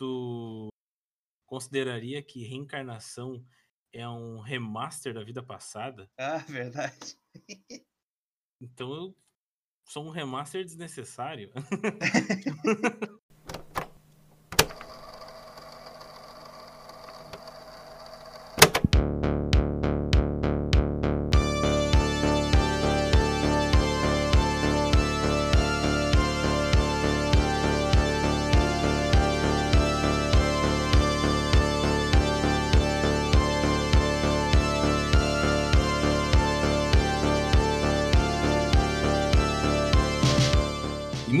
tu consideraria que reencarnação é um remaster da vida passada? Ah, verdade. Então eu sou um remaster desnecessário.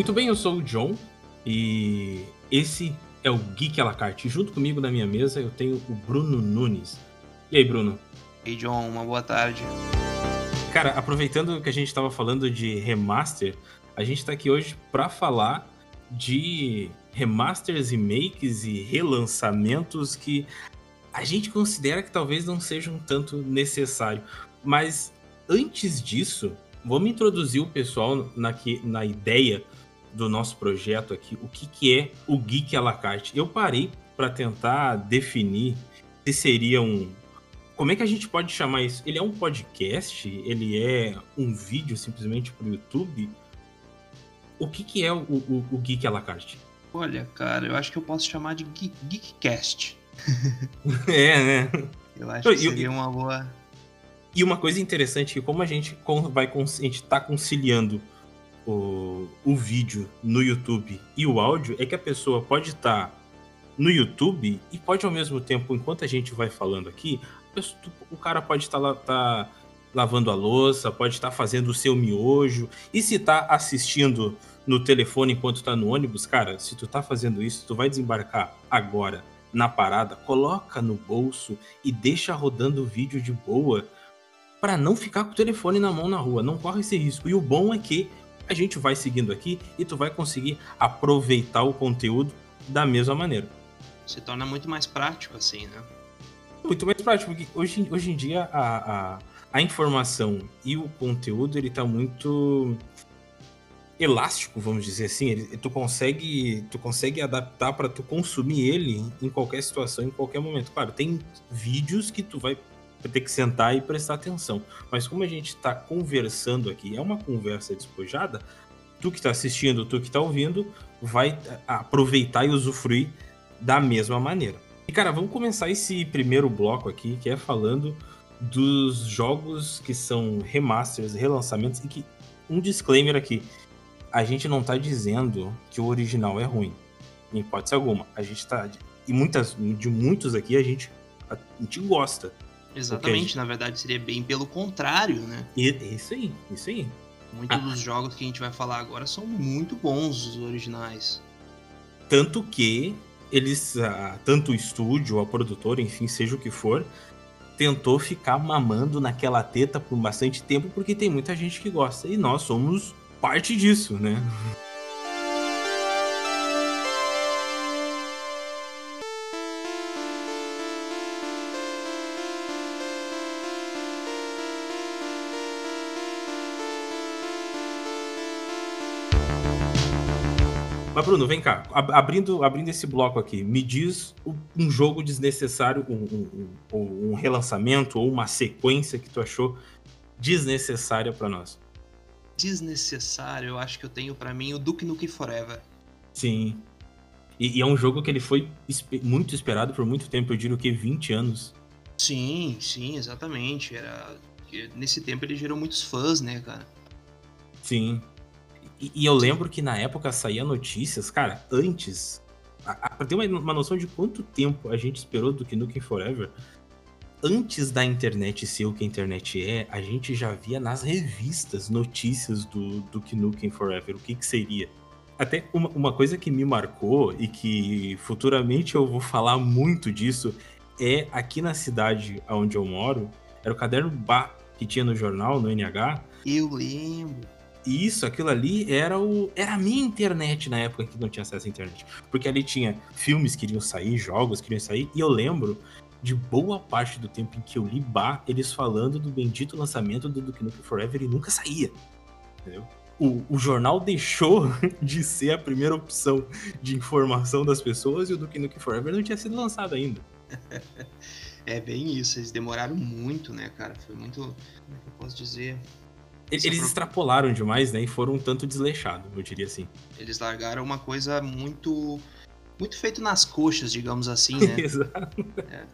muito bem, eu sou o John e esse é o Geek à la carte. Junto comigo na minha mesa eu tenho o Bruno Nunes. E aí, Bruno? Ei, John, uma boa tarde. Cara, aproveitando que a gente estava falando de remaster, a gente está aqui hoje para falar de remasters, remakes e relançamentos que a gente considera que talvez não sejam tanto necessário. Mas antes disso, vamos introduzir o pessoal na, na ideia do nosso projeto aqui, o que, que é o Geek à la carte. Eu parei para tentar definir se seria um. Como é que a gente pode chamar isso? Ele é um podcast? Ele é um vídeo simplesmente para o YouTube? O que, que é o, o, o, Geek à la carte? Olha, cara, eu acho que eu posso chamar de Geek, Geekcast. é, né? Eu acho que seria uma boa. E uma coisa interessante é que como a gente vai a gente tá conciliando o, o vídeo no YouTube e o áudio é que a pessoa pode estar tá no YouTube e pode ao mesmo tempo, enquanto a gente vai falando aqui, pessoa, o cara pode estar tá, tá lavando a louça, pode estar tá fazendo o seu miojo, e se tá assistindo no telefone enquanto tá no ônibus, cara, se tu tá fazendo isso, tu vai desembarcar agora na parada, coloca no bolso e deixa rodando o vídeo de boa para não ficar com o telefone na mão na rua, não corre esse risco. E o bom é que a gente vai seguindo aqui e tu vai conseguir aproveitar o conteúdo da mesma maneira. Se torna muito mais prático assim, né? Muito mais prático, porque hoje, hoje em dia a, a, a informação e o conteúdo ele tá muito elástico, vamos dizer assim, ele, tu consegue tu consegue adaptar para tu consumir ele em qualquer situação, em qualquer momento. Claro, tem vídeos que tu vai vai ter que sentar e prestar atenção. Mas como a gente está conversando aqui, é uma conversa despojada, tu que está assistindo, tu que está ouvindo, vai aproveitar e usufruir da mesma maneira. E cara, vamos começar esse primeiro bloco aqui, que é falando dos jogos que são remasters, relançamentos, e que um disclaimer aqui, a gente não está dizendo que o original é ruim, em hipótese alguma. A gente está e muitas de muitos aqui a gente a gente gosta. Exatamente, gente... na verdade seria bem pelo contrário, né? Isso aí, isso aí. Muitos ah. dos jogos que a gente vai falar agora são muito bons, os originais. Tanto que eles, ah, tanto o estúdio, a produtora, enfim, seja o que for, tentou ficar mamando naquela teta por bastante tempo, porque tem muita gente que gosta. E nós somos parte disso, né? Mas, Bruno, vem cá. Abrindo, abrindo esse bloco aqui, me diz um jogo desnecessário, um, um, um relançamento ou uma sequência que tu achou desnecessária para nós. Desnecessário, eu acho que eu tenho para mim o Duke Nukem Forever. Sim. E, e, é um jogo que ele foi muito esperado por muito tempo, eu diria que 20 anos. Sim, sim, exatamente. Era nesse tempo ele gerou muitos fãs, né, cara? Sim. E, e eu lembro que na época saía notícias, cara, antes. Pra ter uma, uma noção de quanto tempo a gente esperou do Nukem Forever, antes da internet ser o que a internet é, a gente já via nas revistas notícias do, do Nukem Forever, o que, que seria. Até uma, uma coisa que me marcou e que futuramente eu vou falar muito disso é aqui na cidade onde eu moro, era o caderno Bá que tinha no jornal, no NH. Eu lembro isso, aquilo ali era o era a minha internet na época que não tinha acesso à internet. Porque ali tinha filmes que iriam sair, jogos que iriam sair, e eu lembro de boa parte do tempo em que eu li Bar, eles falando do bendito lançamento do Duke Nukem Forever e nunca saía. Entendeu? o, o jornal deixou de ser a primeira opção de informação das pessoas e o Duke Nukem Forever não tinha sido lançado ainda. É bem isso, eles demoraram muito, né, cara? Foi muito. Como é que eu posso dizer? Eles, extrapolaram demais, né? E foram um tanto desleixados, eu diria assim. Eles largaram uma coisa muito. Muito feito nas coxas, digamos assim, né? Exato. É.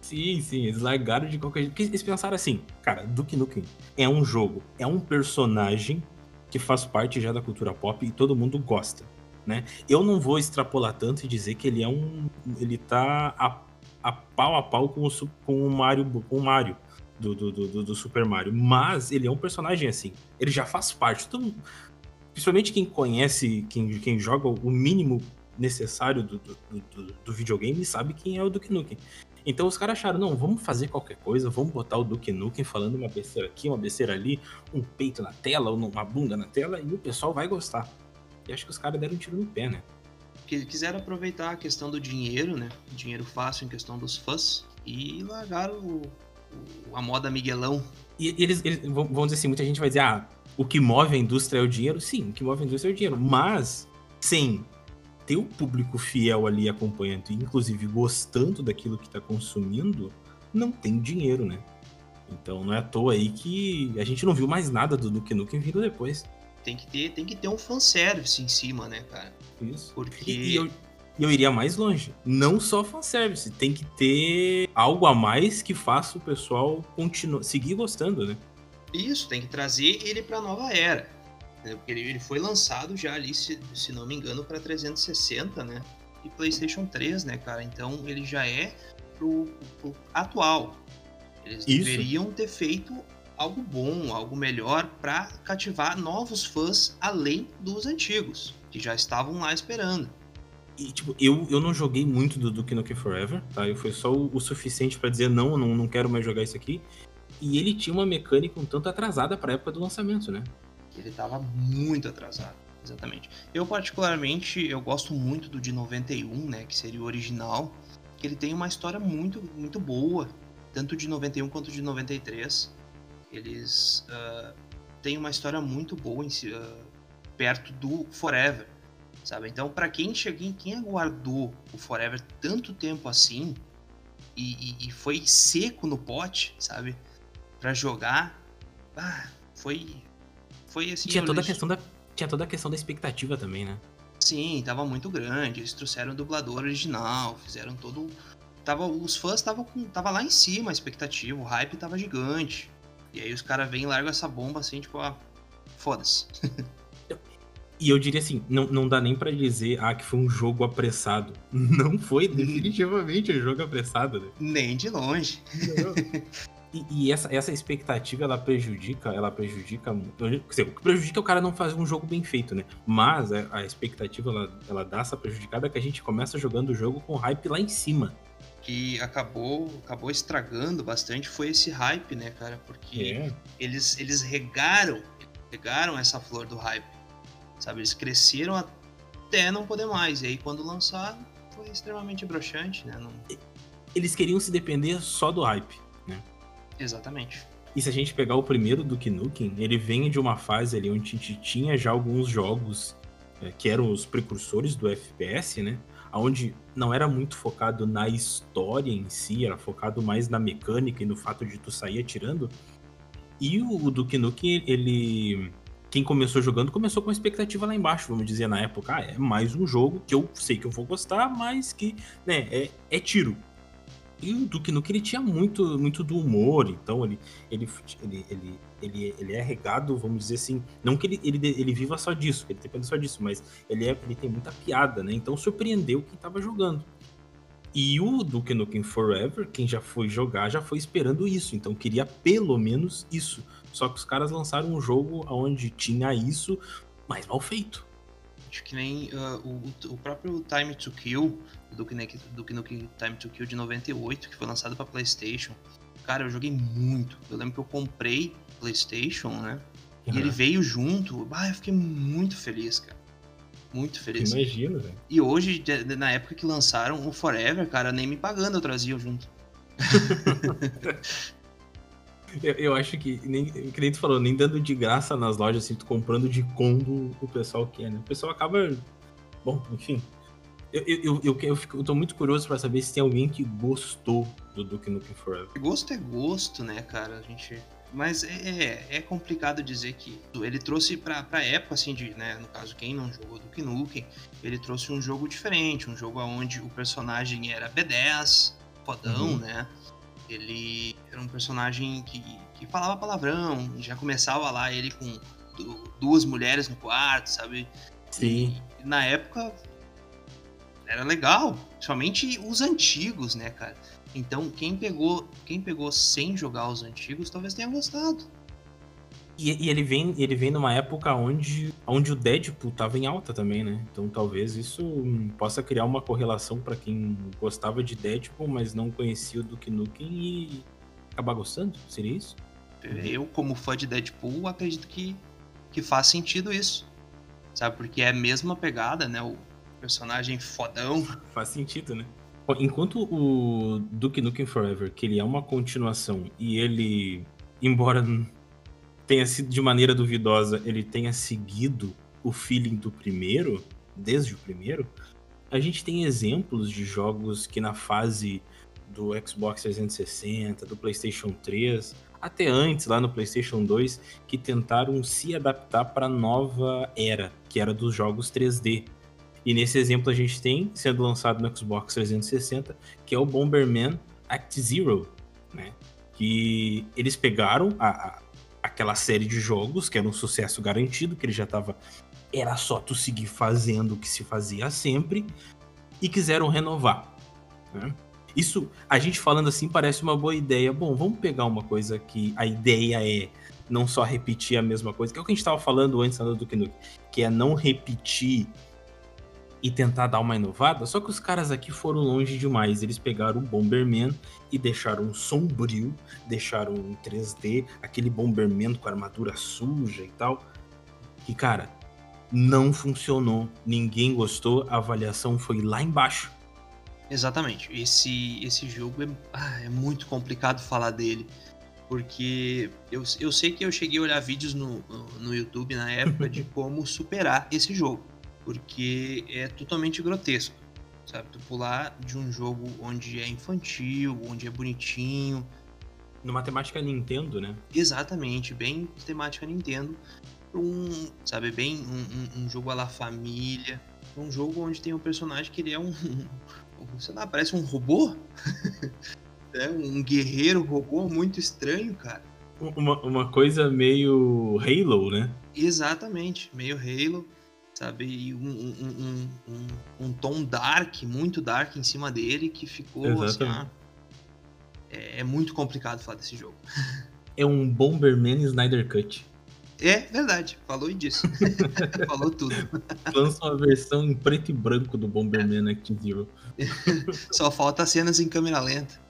Sim, sim, eles largaram de qualquer jeito. Porque eles pensaram assim, cara, Duke Nukem é um jogo, é um personagem que faz parte já da cultura pop e todo mundo gosta, né? Eu não vou extrapolar tanto e dizer que ele é um... ele tá a, a pau a pau com o, com o Mario, com o Mario do, do, do, do Super Mario, mas ele é um personagem assim, ele já faz parte, todo principalmente quem conhece, quem, quem joga o mínimo necessário do, do, do, videogame sabe quem é o Duke Nukem. Então os caras acharam, não, vamos fazer qualquer coisa, vamos botar o Duke Nukem falando uma besteira aqui, uma besteira ali, um peito na tela, uma bunda na tela, e o pessoal vai gostar. E acho que os caras deram um tiro no pé, né? Quiseram aproveitar a questão do dinheiro, né? Dinheiro fácil em questão dos fãs, e largaram o, a moda Miguelão. E eles, eles, vamos dizer assim, muita gente vai dizer, ah, o que move a indústria é o dinheiro. Sim, o que move a indústria é o dinheiro. Mas, sem ter o público fiel ali acompanhando, inclusive gostando daquilo que está consumindo, não tem dinheiro, né? Então não é à toa aí que a gente não viu mais nada do Duke Nukem vindo depois. Tem que ter, tem que ter um fanservice em cima, né, cara? Isso. Porque... E, e eu, eu iria mais longe. Não só fanservice, tem que ter algo a mais que faça o pessoal continuar, seguir gostando, né? Isso, tem que trazer ele pra nova era. Né? Porque ele foi lançado já ali, se, se não me engano, para 360, né? E PlayStation 3, né, cara? Então ele já é pro, pro atual. Eles Isso. deveriam ter feito algo bom, algo melhor para cativar novos fãs além dos antigos, que já estavam lá esperando. E, tipo, eu, eu não joguei muito do Duke Nukem Forever, tá? Eu foi só o, o suficiente para dizer não, não, não quero mais jogar isso aqui. E ele tinha uma mecânica um tanto atrasada para época do lançamento, né? Ele estava muito atrasado, exatamente. Eu particularmente, eu gosto muito do de 91, né, que seria o original, que ele tem uma história muito, muito boa, tanto de 91 quanto de 93. Eles uh, têm uma história muito boa em, uh, perto do Forever, sabe? Então, para quem chegou, quem aguardou o Forever tanto tempo assim e, e, e foi seco no pote, sabe? Para jogar, ah, foi foi assim. Tinha toda, a questão da, tinha toda a questão da expectativa também, né? Sim, tava muito grande. Eles trouxeram o dublador original, fizeram todo. Tava, os fãs estavam tava lá em cima a expectativa, o hype tava gigante. E aí os caras vêm e largam essa bomba assim, tipo, ah, foda-se. E eu diria assim, não, não dá nem para dizer ah, que foi um jogo apressado. Não foi definitivamente um jogo apressado, né? Nem de longe. E, e, essa, essa expectativa, ela prejudica, ela prejudica. Dizer, o que prejudica é o cara não fazer um jogo bem feito, né? Mas a, a expectativa, ela, ela dá essa prejudicada que a gente começa jogando o jogo com hype lá em cima. Que acabou, acabou estragando bastante foi esse hype, né, cara? Porque é. eles, eles regaram, regaram essa flor do hype. Sabe? Eles cresceram até não poder mais. E aí quando lançaram, foi extremamente broxante, né? Não... Eles queriam se depender só do hype, né? Exatamente. E se a gente pegar o primeiro do Nukem, ele vem de uma fase ali onde a gente tinha já alguns jogos é, que eram os precursores do FPS, né? Onde não era muito focado na história em si, era focado mais na mecânica e no fato de tu sair atirando. E o Duke Nukem, ele. Quem começou jogando começou com expectativa lá embaixo, vamos dizer, na época. Ah, é mais um jogo que eu sei que eu vou gostar, mas que, né, é, é tiro. E o Duke Nukem ele tinha muito, muito do humor, então ele, ele, ele, ele, ele, ele é regado, vamos dizer assim, não que ele, ele, ele viva só disso, ele depende só disso, mas ele, é, ele tem muita piada, né? Então surpreendeu quem tava jogando. E o Duke Nukem Forever, quem já foi jogar, já foi esperando isso, então queria pelo menos isso. Só que os caras lançaram um jogo onde tinha isso, mas mal feito. Acho que nem uh, o, o próprio Time to Kill do Nukem, do Nukem Time to Kill de 98, que foi lançado para PlayStation. Cara, eu joguei muito. Eu lembro que eu comprei PlayStation, né? Uhum. E ele veio junto. Ah, eu fiquei muito feliz, cara. Muito feliz. Imagino, velho. E hoje, na época que lançaram o Forever, cara, nem me pagando eu trazia junto. Eu, eu, acho que, nem, que nem tu falou, nem dando de graça nas lojas, assim, tu comprando de combo o pessoal quer, né? O pessoal acaba. Bom, enfim. Eu, eu, eu, eu, fico, eu tô muito curioso para saber se tem alguém que gostou do Duke Nukem Forever. Gosto é gosto, né, cara? A gente. Mas é, é, é complicado dizer que ele trouxe pra, pra época, assim, de, né, no caso, quem não jogou Duke Nukem, ele trouxe um jogo diferente, um jogo onde o personagem era B10, fodão, uhum. né? Ele era um personagem que, que falava palavrão, já começava lá ele com duas mulheres no quarto, sabe? Sim. E, na época era legal, somente os antigos, né, cara? Então quem pegou, quem pegou sem jogar os antigos, talvez tenha gostado. E, e, ele vem, ele vem numa época onde, onde o Deadpool tava em alta também, né? Então talvez isso possa criar uma correlação para quem gostava de Deadpool, mas não conhecia o Duke Nukem e acabar gostando. Seria isso? Eu, como fã de Deadpool, acredito que, que faz sentido isso. Sabe? Porque é a mesma pegada, né? O personagem fodão. Faz sentido, né? Enquanto o Duke Nukem Forever, que ele é uma continuação e ele, embora tenha sido de maneira duvidosa, ele tenha seguido o feeling do primeiro, desde o primeiro, a gente tem exemplos de jogos que na fase do Xbox 360, do PlayStation 3, até antes lá no PlayStation 2, que tentaram se adaptar para a nova era, que era dos jogos 3D. E nesse exemplo a gente tem sendo lançado no Xbox 360, que é o Bomberman Act Zero, né? Que eles pegaram a, a aquela série de jogos, que era um sucesso garantido, que ele já estava. Era só tu seguir fazendo o que se fazia sempre, e quiseram renovar. Né? Isso, a gente falando assim, parece uma boa ideia. Bom, vamos pegar uma coisa que a ideia é não só repetir a mesma coisa, que é o que a gente estava falando antes do Duke que é não repetir e tentar dar uma inovada, só que os caras aqui foram longe demais. Eles pegaram o Bomberman e deixaram sombrio, deixaram em 3D, aquele Bomberman com armadura suja e tal. E cara, não funcionou, ninguém gostou, a avaliação foi lá embaixo. Exatamente. Esse, esse jogo é, ah, é muito complicado falar dele. Porque eu, eu sei que eu cheguei a olhar vídeos no, no YouTube na época de como superar esse jogo porque é totalmente grotesco, sabe? Tu pular de um jogo onde é infantil, onde é bonitinho. Numa temática Nintendo, né? Exatamente, bem temática Nintendo. Um, sabe, bem um, um, um jogo à la família. Um jogo onde tem um personagem que ele é um. sei lá, parece um robô. é um guerreiro robô muito estranho, cara. Uma, uma coisa meio Halo, né? Exatamente, meio Halo sabe? E um, um, um, um, tom dark, muito dark em cima dele, que ficou assim, ah, é, é, muito complicado falar desse jogo. É um Bomberman Snyder Cut. É verdade, falou disso. falou tudo. Lança uma versão em preto e branco do Bomberman Act Zero. Só falta cenas em câmera lenta.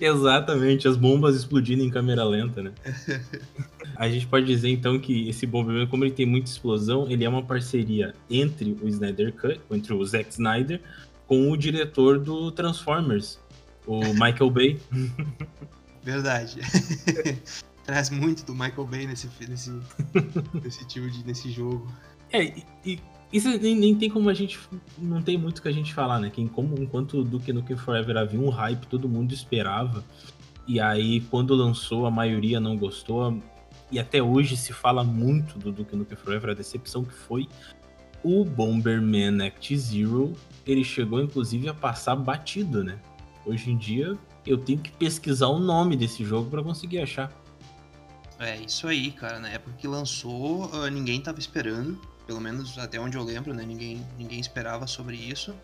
Exatamente, as bombas explodindo em câmera lenta, né? A gente pode dizer então que esse Bomberman, como ele tem muita explosão, ele é uma parceria entre o Snyder Cut, entre o Zack Snyder, com o diretor do Transformers, o Michael Bay. Verdade. Traz muito do Michael Bay nesse, nesse, nesse tipo de nesse jogo. É, e, isso nem, nem, tem como a gente. Não tem muito que a gente falar, né? Que como, enquanto o Duke Nukem Forever havia um hype, todo mundo esperava. E aí, quando lançou, a maioria não gostou. E até hoje se fala muito do Duke Nukem Forever, a decepção que foi o Bomberman Act Zero. Ele chegou, inclusive, a passar batido, né? Hoje em dia, eu tenho que pesquisar o nome desse jogo para conseguir achar. É, isso aí, cara. Na época que lançou, ah, ninguém tava esperando pelo menos até onde eu lembro, né? Ninguém, ninguém esperava sobre isso.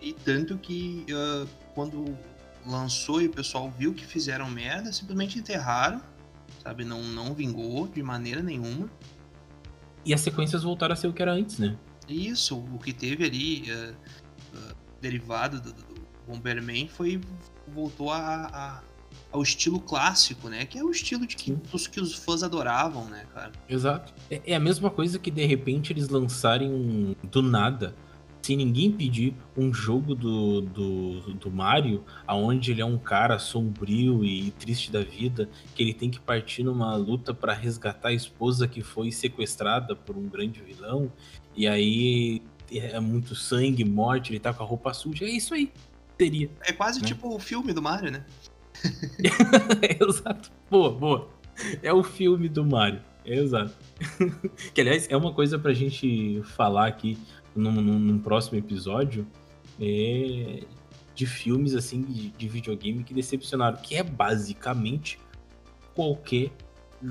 E tanto que uh, quando lançou e o pessoal viu que fizeram merda, simplesmente enterraram, sabe? Não, não vingou de maneira nenhuma. E as sequências voltaram a ser o que era antes, né? Isso, o que teve ali uh, uh, derivado do, do Bomberman foi voltou a, a ao estilo clássico, né? Que é o estilo de que, dos que os fãs adoravam, né, cara? Exato. É, é, a mesma coisa que de repente eles lançarem do nada sem ninguém pedir, um jogo do, do, do Mario, aonde ele é um cara sombrio e triste da vida, que ele tem que partir numa luta para resgatar a esposa que foi sequestrada por um grande vilão, e aí é muito sangue, morte, ele tá com a roupa suja, é isso aí. Teria. É quase né? tipo o filme do Mario, né? Exato. Boa, boa. É o filme do Mario. Exato. que aliás é uma coisa pra gente falar aqui num, num próximo episódio é, de filmes assim de, de, videogame que decepcionaram, que é basicamente qualquer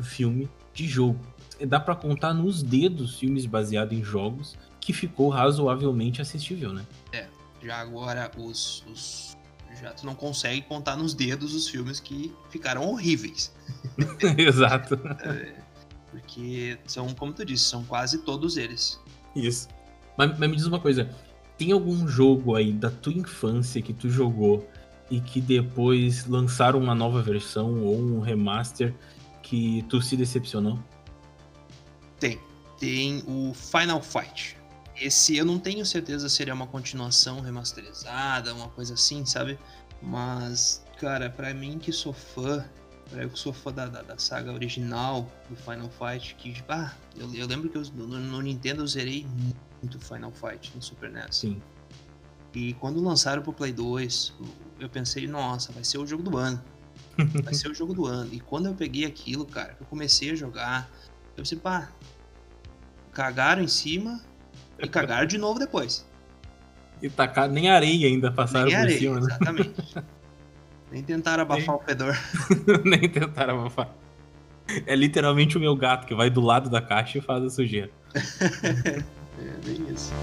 filme de jogo. Dá para contar nos dedos filmes baseados em jogos que ficou razoavelmente assistível, né? É, já agora os, os já tu não consegue contar nos dedos os filmes que ficaram horríveis. Exato. É, porque são, como tu disse, são quase todos eles. Isso. Mas, mas me diz uma coisa, tem algum jogo aí da tua infância que tu jogou e que depois lançaram uma nova versão ou um remaster que tu se decepcionou? Tem. Tem o Final Fight. Esse eu não tenho certeza se seria uma continuação remasterizada, uma coisa assim, sabe? Mas, cara, para mim que sou fã, pra eu que sou fã da, da, da, saga original do Final Fight, que, ah, eu, eu lembro que eu, no, no Nintendo eu zerei muito Final Fight no Super NES. Sim. E quando lançaram pro Play 2, eu pensei, nossa, vai ser o jogo do ano. Vai ser o jogo do ano. E quando eu peguei aquilo, cara, eu comecei a jogar, eu pensei, pá, cagaram em cima e cagaram de novo depois. E tacar nem areia ainda passaram nem por areia, cima, né? Exatamente. nem tentaram abafar nem... o fedor. nem tentaram abafar. É literalmente o meu gato que vai do lado da caixa e faz a sujeira. É bem isso.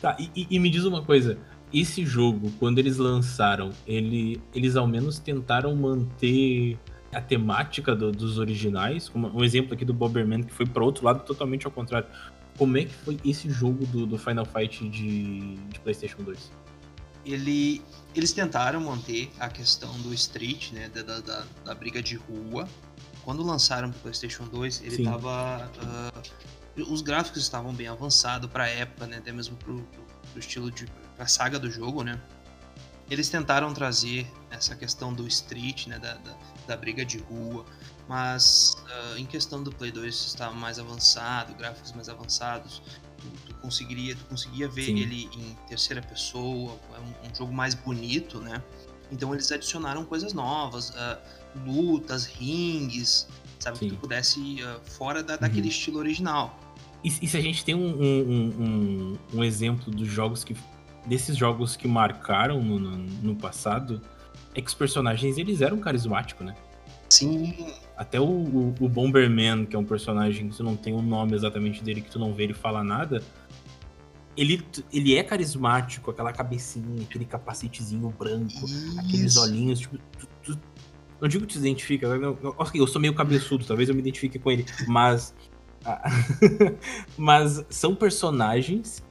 Tá, e, e, me diz uma coisa. Esse jogo, quando eles lançaram, ele, eles ao menos tentaram manter a temática do, dos originais, como um exemplo aqui do Bomberman que foi para outro lado totalmente ao contrário. Como é que foi esse jogo do, do Final Fight de, de, PlayStation 2? Ele, eles tentaram manter a questão do Street, né, da, da, da briga de rua. Quando lançaram para PlayStation 2, ele estava uh, os gráficos estavam bem avançados para a época, né? Até mesmo pro, pro, pro estilo de a saga do jogo, né? Eles tentaram trazer essa questão do street, né? Da, da, da briga de rua, mas uh, em questão do Play 2 estava mais avançado, gráficos mais avançados, tu, tu conseguiria, tu conseguia ver Sim. ele em terceira pessoa, é um, um, jogo mais bonito, né? Então eles adicionaram coisas novas, uh, lutas, rings, sabe? Sim. Que tu pudesse ir uh, fora da, daquele uhum. estilo original. E, e, se a gente tem um, um, um, um, exemplo dos jogos que. desses jogos que marcaram no, no, no, passado, é que os personagens eles eram carismáticos, né? Sim. Até o, o, o Bomberman, que é um personagem que tu não tem o nome exatamente dele, que tu não vê ele falar nada, ele, ele é carismático, aquela cabecinha, aquele capacetezinho branco, Isso. aqueles olhinhos, tipo, tu, tu, não digo que te identifica, eu, eu, eu sou meio cabeçudo, talvez eu me identifique com ele, mas ah, mas são personagens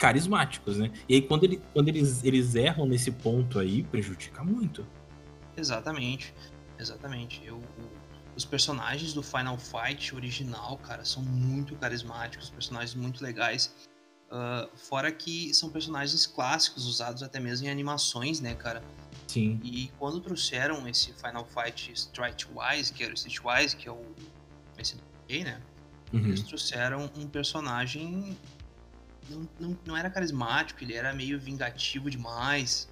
carismáticos, né? E aí quando, ele, quando eles, eles erram nesse ponto aí, prejudica muito. Exatamente, exatamente. Eu, os personagens do Final Fight original, cara, são muito carismáticos, personagens muito legais. Uh, fora que são personagens clássicos, usados até mesmo em animações, né, cara? Sim. E quando trouxeram esse Final Fight Streetwise, que era o Streetwise, que é o esse né? Uhum. Eles trouxeram um personagem. Não, não, não era carismático, ele era meio vingativo demais.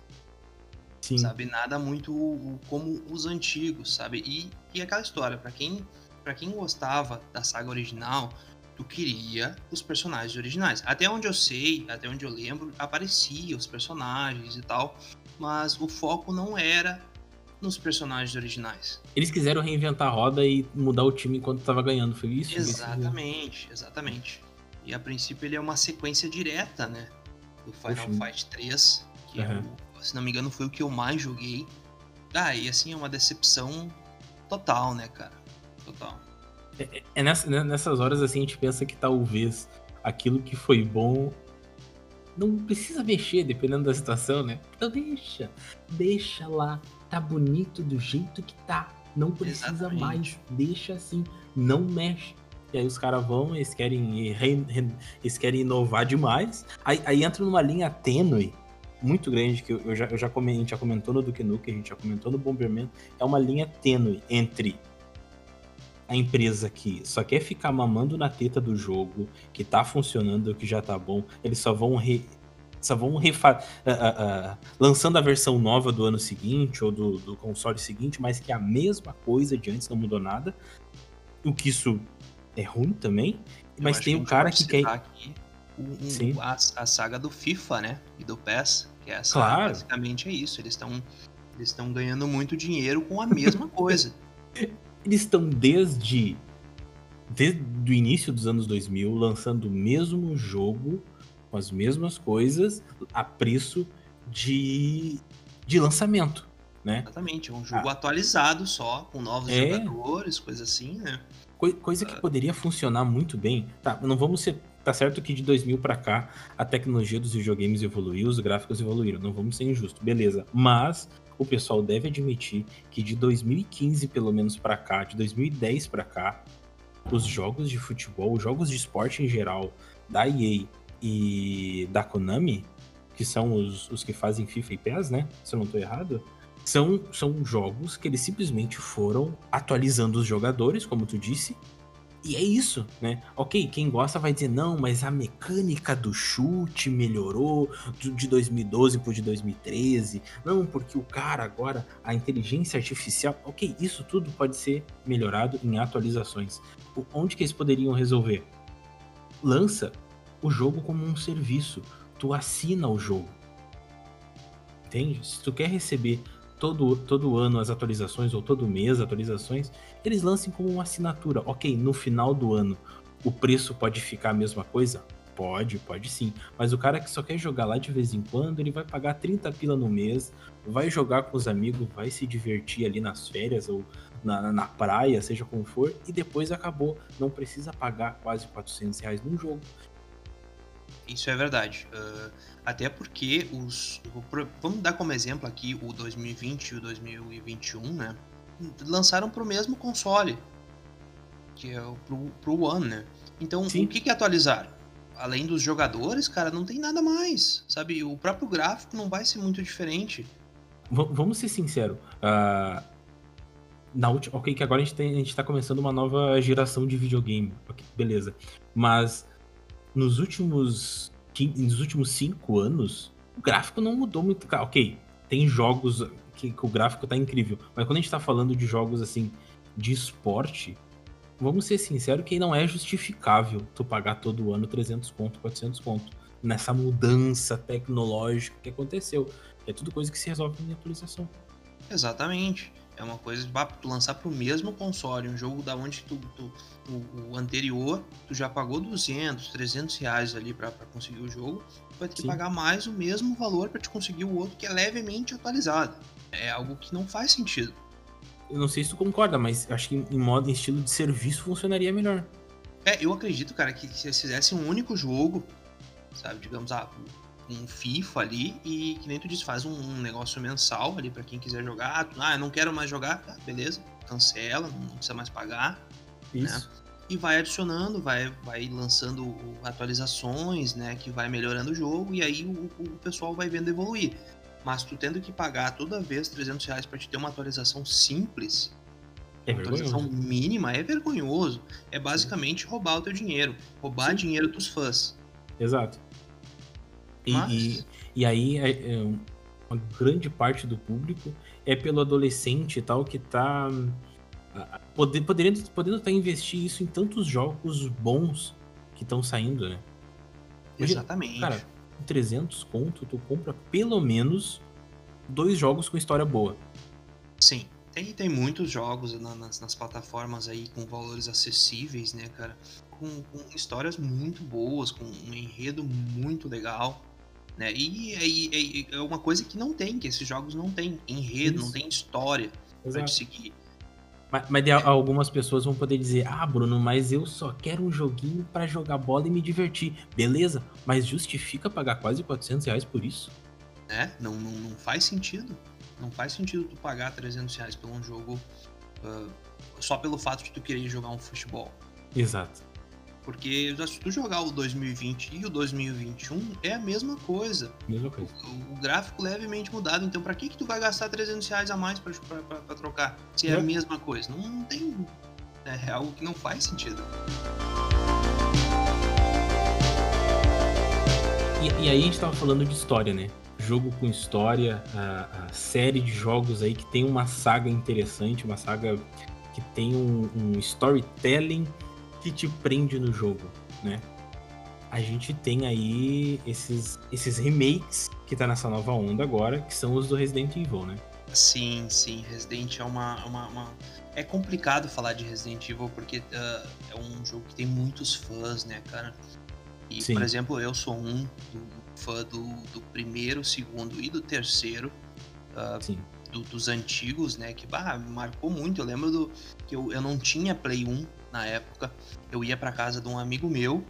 Sim. Sabe? Nada muito como os antigos, sabe? E, e aquela história, para quem, pra quem gostava da saga original, tu queria os personagens originais. Até onde eu sei, até onde eu lembro, aparecia os personagens e tal, mas o foco não era nos personagens originais. Eles quiseram reinventar a roda e mudar o time enquanto estava ganhando, foi isso? Exatamente, exatamente. E a princípio ele é uma sequência direta, né? Do Final. Fight 3, que uhum. eu, se não me engano foi o que eu mais joguei. Ah, e assim é uma decepção total, né, cara? Total. É, é, é nessa, né, nessas horas assim a gente pensa que talvez aquilo que foi bom não precisa mexer dependendo da situação, né? Então deixa, deixa lá tá bonito do jeito que tá. Não precisa Exatamente. mais. Deixa assim. Não mexe. E aí os caras vão, eles querem, eles querem inovar demais. Aí, aí entra numa linha tênue muito grande, que eu já, eu já comentei, a gente já comentou no Duke Nukem, a gente já comentou no Bomberman, é uma linha tênue entre a empresa que só quer ficar mamando na teta do jogo, que tá funcionando, que já tá bom, eles só vão re, só vão refa uh, uh, uh, lançando a versão nova do ano seguinte ou do, do console seguinte, mas que é a mesma coisa de antes, não mudou nada. O que isso é ruim também. Eu mas tem o cara que quer. Aqui um, a, a, saga do FIFA, né? E do PES. Que é essa, claro. basicamente é isso. Eles estão eles estão ganhando muito dinheiro com a mesma coisa. Eles estão desde, desde o início dos anos 2000 lançando o mesmo jogo com as mesmas coisas a preço de, de lançamento, né? Exatamente, um jogo ah. atualizado só, com novos é... jogadores, coisa assim, né? Coisa que poderia funcionar muito bem. Tá, não vamos ser. Tá certo que de 2000 para cá a tecnologia dos videogames evoluiu, os gráficos evoluíram. Não vamos ser injustos, beleza. Mas o pessoal deve admitir que de 2015 pelo menos para cá, de 2010 para cá, os jogos de futebol, os jogos de esporte em geral da EA e da Konami, que são os, os que fazem FIFA e PES, né? Se eu não estou errado, são, são jogos que eles simplesmente foram atualizando os jogadores, como tu disse, e é isso, né? Ok, quem gosta vai dizer, não, mas a mecânica do chute melhorou de 2012 para de 2013. Não, porque o cara agora, a inteligência artificial. Ok, isso tudo pode ser melhorado em atualizações. Onde que eles poderiam resolver? Lança o jogo como um serviço. Tu assina o jogo. Entende? Se tu quer receber todo, todo ano as atualizações, ou todo mês atualizações, eles lancem como uma assinatura. Ok, no final do ano o preço pode ficar a mesma coisa? Pode, pode sim. Mas o cara que só quer jogar lá de vez em quando, ele vai pagar 30 pila no mês, vai jogar com os amigos, vai se divertir ali nas férias ou na, na praia, seja como for, e depois acabou. Não precisa pagar quase 400 reais num jogo. Isso é verdade. Uh, até porque os. Vamos dar como exemplo aqui o 2020 e o 2021, né? Lançaram para o mesmo console. Que é o pro, pro One, né? Então, Sim. o que, que atualizaram? Além dos jogadores, cara, não tem nada mais. Sabe? O próprio gráfico não vai ser muito diferente. V vamos ser sinceros. Uh, na última, ok, que agora a gente, tem, a gente tá começando uma nova geração de videogame. Okay, beleza. Mas nos últimos, nos últimos cinco anos, o gráfico não mudou muito. Ok, tem jogos que, que o gráfico tá incrível, mas quando a gente tá falando de jogos assim de esporte, vamos ser sinceros que não é justificável tu pagar todo ano 300 conto, 400 conto nessa mudança tecnológica que aconteceu. É tudo coisa que se resolve em atualização. Exatamente. É uma coisa de tu lançar pro mesmo console, um jogo da onde tu, tu o, o, anterior, tu já pagou 200, 300 reais ali para conseguir o jogo, tu vai ter Sim. que pagar mais o mesmo valor para te conseguir o outro que é levemente atualizado. É algo que não faz sentido. Eu não sei se tu concorda, mas acho que em modo em estilo de serviço funcionaria melhor. É, eu acredito, cara, que se eles fizessem um único jogo, sabe, digamos, ah, um FIFA ali e que nem tu disse, faz um, um negócio mensal ali para quem quiser jogar. Ah, eu não quero mais jogar, tá, beleza, cancela, não precisa mais pagar. Né? Isso. Né? E vai adicionando, vai, vai lançando atualizações, né? Que vai melhorando o jogo e aí o, o pessoal vai vendo evoluir. Mas tu tendo que pagar toda vez 300 reais pra te ter uma atualização simples, é uma atualização mínima, é vergonhoso. É basicamente roubar o teu dinheiro, roubar Sim. dinheiro dos fãs. Exato. E, Mas... e, e, aí, é, é, uma grande parte do público é pelo adolescente e tal que tá poder, podendo, podendo estar investir isso em tantos jogos bons que estão saindo, né? Exatamente. Cara, com 300 conto, tu compra pelo menos dois jogos com história boa. Sim, tem, tem muitos jogos na, nas, nas, plataformas aí com valores acessíveis, né, cara? Com, com histórias muito boas, com um enredo muito legal. Né? E, é uma coisa que não tem, que esses jogos não têm enredo, Isso. não tem história para te seguir. Mas, mas é. algumas pessoas vão poder dizer: Ah, Bruno, mas eu só quero um joguinho para jogar bola e me divertir. Beleza, mas justifica pagar quase 400 reais por isso? É, não, não, não faz sentido. Não faz sentido tu pagar 300 reais por um jogo uh, só pelo fato de tu querer jogar um futebol. Exato. Porque se tu jogar o 2020 e o 2021, é a mesma coisa. Mesma coisa. O, o gráfico levemente mudado. Então, pra que, que tu vai gastar 300 reais a mais pra trocar? Se é, é a mesma coisa. Não, não tem. É algo que não faz sentido. E, e aí a gente tava falando de história, né? Jogo com história, a, a série de jogos aí que tem uma saga interessante, uma saga que tem um, um storytelling que te prende no jogo, né? A gente tem aí esses, esses remakes que tá nessa nova onda agora, que são os do Resident Evil, né? Sim, sim. Resident é uma, uma, uma... É complicado falar de Resident Evil porque uh, é um jogo que tem muitos fãs, né, cara? E, sim. por exemplo, eu sou um do, fã do, do primeiro, segundo e do terceiro. Uh, sim do, dos antigos, né? Que bah, marcou muito. Eu lembro do que eu, eu não tinha Play 1 na época. Eu ia para casa de um amigo meu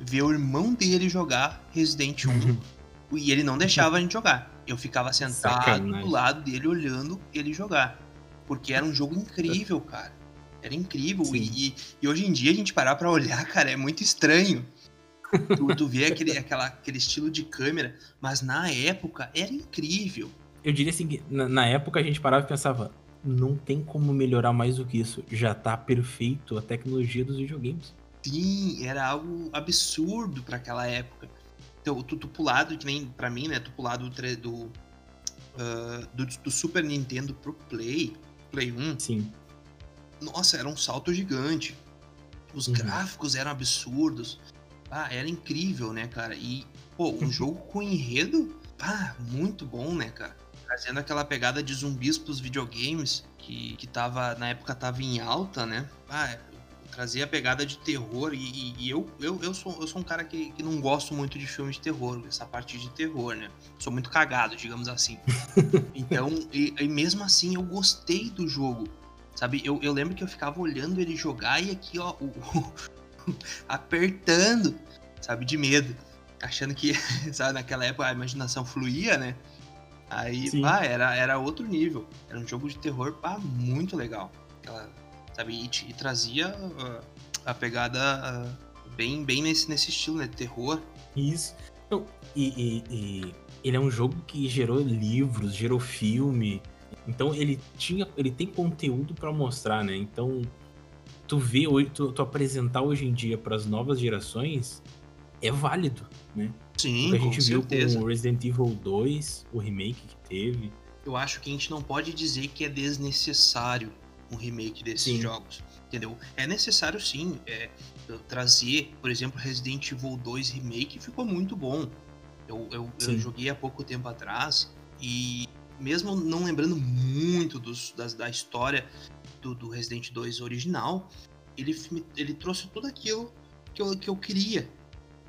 ver o irmão dele jogar Resident 1 e ele não deixava a gente jogar. Eu ficava sentado Sacanagem. do lado dele olhando ele jogar. Porque era um jogo incrível, cara. Era incrível. E, e, hoje em dia a gente parar pra olhar, cara, é muito estranho. tu, tu vê aquele, aquela, aquele estilo de câmera, mas na época era incrível eu diria assim, na, na, época a gente parava e pensava, não tem como melhorar mais do que isso. Já tá perfeito a tecnologia dos videogames. Sim, era algo absurdo para aquela época. Então, tu, tu pulado, que nem para mim, né? Tu pulado do, do, uh, do, do, Super Nintendo pro Play, Play 1. Sim. Nossa, era um salto gigante. Os uhum. gráficos eram absurdos. Ah, era incrível, né, cara? E, pô, um jogo com enredo, ah, muito bom, né, cara? Trazendo aquela pegada de zumbis pros videogames, que, que tava, na época tava em alta, né? Ah, trazia a pegada de terror e, e, eu, eu, eu, sou, eu sou um cara que, que não gosto muito de filmes de terror, essa parte de terror, né? Sou muito cagado, digamos assim. então, e, e, mesmo assim eu gostei do jogo, sabe? Eu, eu lembro que eu ficava olhando ele jogar e aqui, ó, o, o, apertando, sabe? De medo. Achando que, sabe, naquela época a imaginação fluía, né? Aí, pá, era, era outro nível. Era um jogo de terror, pá, muito legal. Ela, sabe, e, e trazia uh, a pegada uh, bem, bem nesse, nesse estilo, né? Terror. Isso. Então, e, e, e, ele é um jogo que gerou livros, gerou filme. Então ele tinha. Ele tem conteúdo para mostrar, né? Então, tu vê hoje, tu, tu apresentar hoje em dia para as novas gerações é válido, né? Sim, o que a gente viu certeza. com Resident Evil 2, o remake que teve. Eu acho que a gente não pode dizer que é desnecessário um remake desses sim. jogos. Entendeu? É necessário sim é, trazer, por exemplo, Resident Evil 2 Remake ficou muito bom. Eu, eu, eu, joguei há pouco tempo atrás e mesmo não lembrando muito dos, das, da história do, do, Resident 2 original, ele, ele trouxe tudo aquilo que eu, que eu queria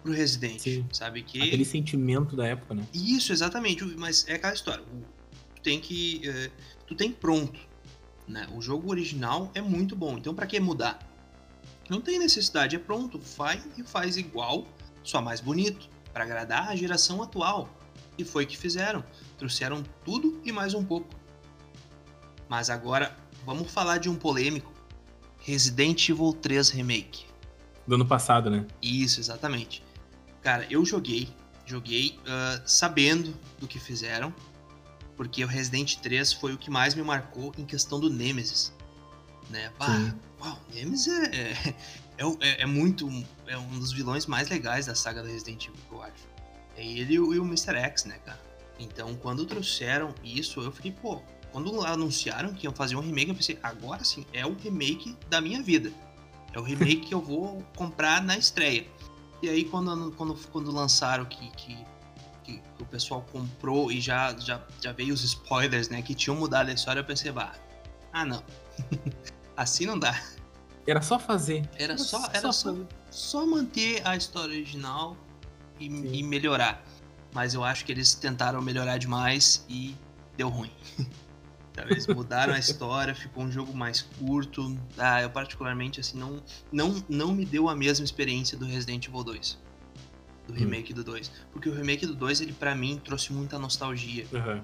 pro Resident, Sim. sabe? Que... Aquele sentimento da época, né? Isso, exatamente. Mas é aquela história. Tu tem que. Uh, tu tem pronto. Né? O jogo original é muito bom. Então, para que mudar? Não tem necessidade, é pronto. Faz e faz igual, só mais bonito. para agradar a geração atual. E foi o que fizeram. Trouxeram tudo e mais um pouco. Mas agora, vamos falar de um polêmico. Resident Evil 3 Remake. Do ano passado, né? Isso, exatamente. Cara, eu joguei, joguei uh, sabendo do que fizeram, porque o Resident 3 foi o que mais me marcou em questão do Nemesis. Né? Bah, uau, Nemesis é, é, é, é, muito. É um dos vilões mais legais da saga do Resident Evil, eu acho. É ele e o, e o Mr. X, né, cara? Então, quando trouxeram isso, eu fiquei, pô, quando anunciaram que iam fazer um remake, eu pensei, agora sim, é o remake da minha vida. É o remake que eu vou comprar na estreia. E aí quando, quando, quando lançaram que, que, que, o pessoal comprou e já, já, já veio os spoilers, né? Que tinham mudado a história, eu pensei, ah não. assim não dá. Era só fazer. Era, só, era só, só, manter a história original e, e melhorar. Mas eu acho que eles tentaram melhorar demais e deu ruim. Eles mudaram a história, ficou um jogo mais curto. Ah, eu particularmente assim não não não me deu a mesma experiência do Resident Evil 2. Do hum. remake hum. do 2, porque o remake do 2 ele para mim trouxe muita nostalgia. Uhum.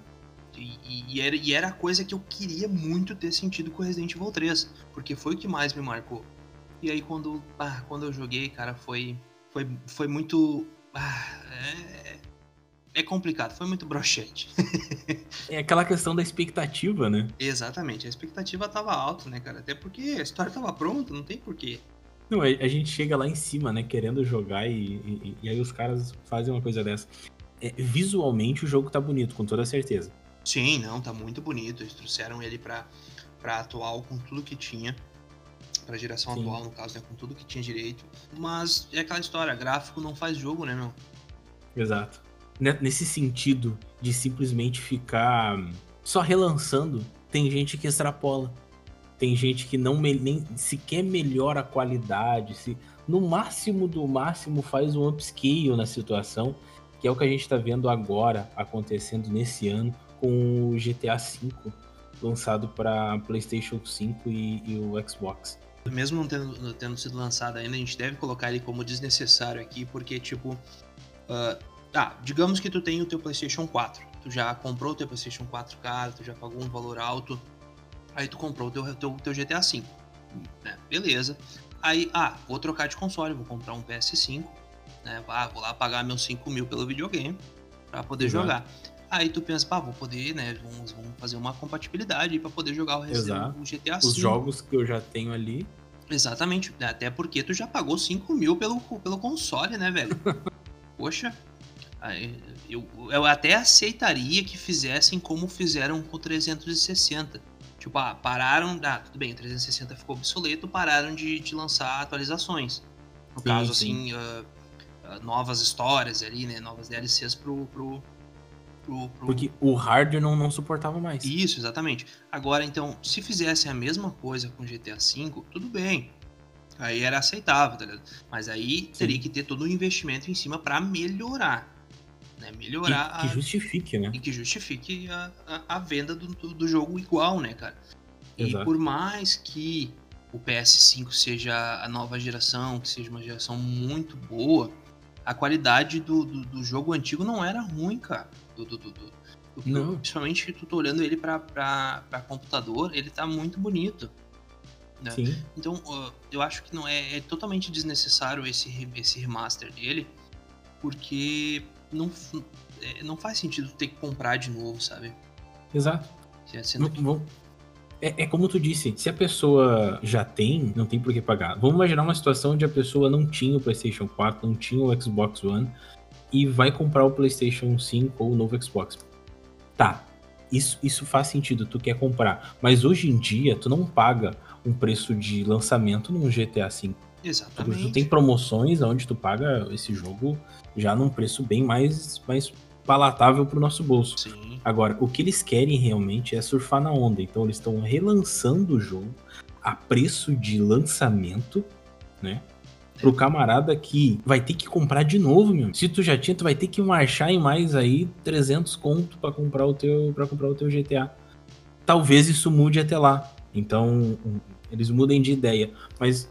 E, e, era, e era a coisa que eu queria muito ter sentido com o Resident Evil 3, porque foi o que mais me marcou. E aí quando, ah, quando eu joguei, cara, foi, foi, foi muito. Ah, é, é complicado, foi muito broxante. é aquela questão da expectativa, né? Exatamente, a expectativa tava alta, né, cara? Até porque a história tava pronta, não tem porquê. Não, a, gente chega lá em cima, né, querendo jogar e, e, e aí os caras fazem uma coisa dessa. É, visualmente o jogo tá bonito, com toda certeza. Sim, não, tá muito bonito. Eles trouxeram ele pra, pra atual com tudo que tinha. Pra geração Sim. atual, no caso, né, com tudo que tinha direito. Mas é aquela história, gráfico não faz jogo, né, meu? Exato. Né, nesse sentido de simplesmente ficar só relançando, tem gente que extrapola. Tem gente que não nem sequer melhora a qualidade, se no máximo do máximo faz um upscale na situação, que é o que a gente está vendo agora acontecendo nesse ano com o GTA V lançado para PlayStation 5 e, e, o Xbox. Mesmo não tendo, tendo, sido lançado ainda, a gente deve colocar ele como desnecessário aqui, porque tipo, uh, ah, digamos que tu tem o teu PlayStation 4. Tu já comprou o teu PlayStation 4 caro, tu já pagou um valor alto. Aí tu comprou o teu, teu, teu GTA V. Né? Beleza. Aí, ah, vou trocar de console, vou comprar um PS5. Né? Ah, vou lá pagar meus 5 mil pelo videogame para poder Exato. jogar. Aí tu pensa, pá, vou poder, né? Vamos, vamos fazer uma compatibilidade para poder jogar o, Resident, o GTA V. Os jogos que eu já tenho ali. Exatamente. Até porque tu já pagou 5 mil pelo, pelo console, né, velho? Poxa, eu, eu até aceitaria que fizessem como fizeram com o 360. Tipo, ah, pararam. Ah, tudo bem, o 360 ficou obsoleto, pararam de, de lançar atualizações. No sim, caso, sim. assim, uh, uh, novas histórias ali, né? Novas DLCs pro. pro, pro, pro... Porque o hardware não, não suportava mais. Isso, exatamente. Agora, então, se fizessem a mesma coisa com GTA V, tudo bem. Aí era aceitável, tá ligado? Mas aí sim. teria que ter todo o um investimento em cima para melhorar né? Melhorar. E que justifique, a, né? E que justifique a, a, a venda do, do, jogo igual, né, cara? Exato. E por mais que o PS5 seja a nova geração, que seja uma geração muito boa, a qualidade do, do, do jogo antigo não era ruim, cara. Do, do, do, do. Principalmente tu tô olhando ele pra, pra, pra computador, ele tá muito bonito. Né? Então, eu acho que não é, é totalmente desnecessário esse, esse remaster dele, porque não, é, não faz sentido ter que comprar de novo, sabe? Exato. É, é, como tu disse, se a pessoa já tem, não tem por que pagar. Vamos imaginar uma situação onde a pessoa não tinha o PlayStation 4, não tinha o Xbox One e vai comprar o PlayStation 5 ou o novo Xbox. Tá, isso, isso faz sentido, tu quer comprar. Mas hoje em dia, tu não paga um preço de lançamento num GTA V. Exatamente. Tu, tu tem promoções onde tu paga esse jogo já num preço bem mais, mais palatável para o nosso bolso. Sim. Agora, o que eles querem realmente é surfar na onda. Então, eles estão relançando o jogo a preço de lançamento, né? Pro camarada que vai ter que comprar de novo, meu. Se tu já tinha, tu vai ter que marchar em mais aí 300 conto para comprar o teu para comprar o teu GTA. Talvez isso mude até lá. Então, eles mudem de ideia, mas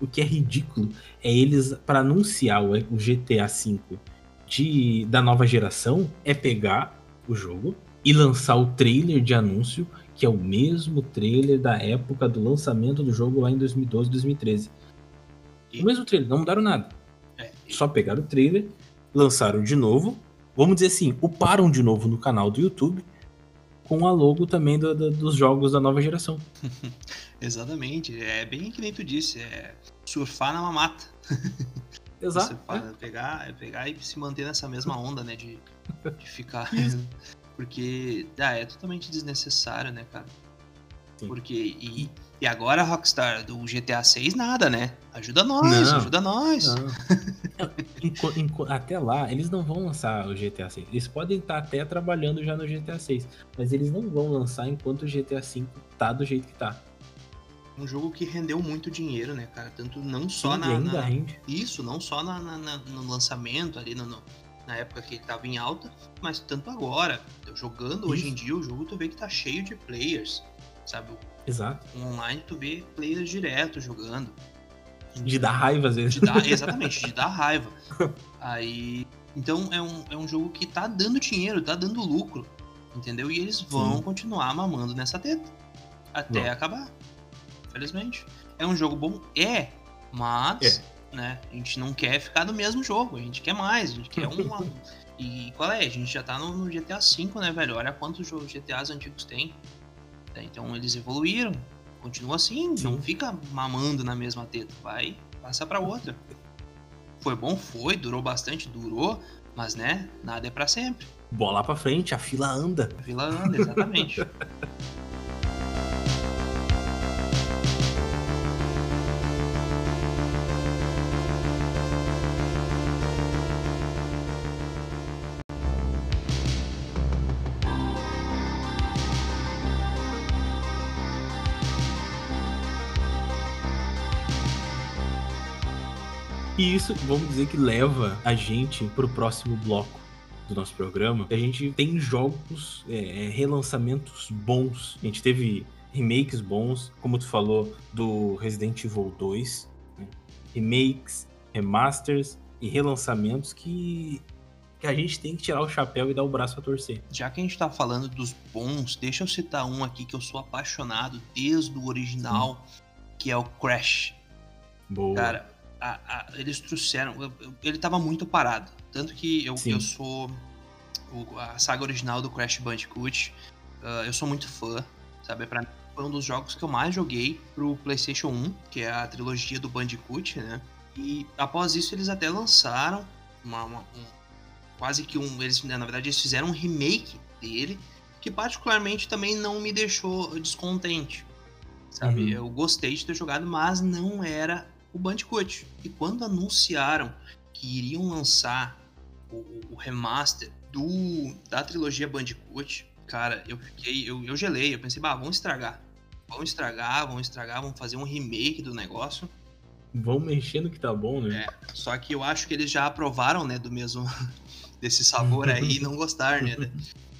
o que é ridículo é eles, para anunciar o, GTA V de, da nova geração, é pegar o jogo e lançar o trailer de anúncio, que é o mesmo trailer da época do lançamento do jogo lá em 2012, 2013. E... O mesmo trailer, não mudaram nada. É. Só pegaram o trailer, lançaram de novo. Vamos dizer assim, uparam de novo no canal do YouTube com a logo também do, do, dos jogos da nova geração. Exatamente. É bem que nem tu disse, é surfar na mamata. Exato. Você é. pegar, é pegar e se manter nessa mesma onda, né? De, de ficar. Porque ah, é totalmente desnecessário, né, cara? Sim. Porque. E, e agora, Rockstar, do GTA 6, nada, né? Ajuda nós, não, ajuda nós. Até lá, eles não vão lançar o GTA 6. Eles podem estar até trabalhando já no GTA 6, mas eles não vão lançar enquanto o GTA 5 tá do jeito que tá. Um jogo que rendeu muito dinheiro, né, cara? Tanto não só Sim, na, ainda na... Rende. Isso, não só na, na, no lançamento ali, no, na época que ele tava em alta, mas tanto agora. Jogando Isso. hoje em dia o jogo, tu vê que tá cheio de players, sabe? Exato. Online tu vê players direto jogando. De dar raiva às vezes. De dar, exatamente, de dar raiva. Aí. Então é um, é um jogo que tá dando dinheiro, tá dando lucro. Entendeu? E eles vão Sim. continuar mamando nessa teta. Até Bom. acabar. Infelizmente. É um jogo bom? É. Mas, é. né, a gente não quer ficar no mesmo jogo, a gente quer mais, a gente quer um. e qual é? A gente já tá no, no GTA V, né, velho? Olha quantos jogos GTAs antigos tem. Então eles evoluíram. Continua assim, Sim. não fica mamando na mesma teta. Vai, passa pra outra. Foi bom? Foi, durou bastante, durou, mas né, nada é para sempre. Bola pra frente, a fila anda. A fila anda, exatamente. E isso, vamos dizer que leva a gente pro próximo bloco do nosso programa. A gente tem jogos, é, é, relançamentos bons. A gente teve remakes bons, como tu falou, do Resident Evil 2. Né? Remakes, remasters e relançamentos que que a gente tem que tirar o chapéu e dar o braço a torcer. Já que a gente tá falando dos bons, deixa eu citar um aqui que eu sou apaixonado desde o original, Sim. que é o Crash. Boa. Cara, a, a, eles trouxeram. Ele tava muito parado. Tanto que eu, eu sou. O, a saga original do Crash Bandicoot. Uh, eu sou muito fã, sabe? Pra mim foi um dos jogos que eu mais joguei pro PlayStation 1, que é a trilogia do Bandicoot, né? E após isso eles até lançaram uma, uma um, quase que um. Eles, na verdade, eles fizeram um remake dele, que particularmente também não me deixou descontente. Sabe? Uhum. Eu gostei de ter jogado, mas não era o Bandicoot. E quando anunciaram que iriam lançar o, o remaster do, da trilogia Bandicoot, cara, eu fiquei, eu, eu gelei, eu pensei, bah, vamos estragar. Vão estragar, vão estragar, vão fazer um remake do negócio. Vão mexer no que tá bom, né? É, só que eu acho que eles já aprovaram, né, do mesmo desse sabor aí e não gostaram, né?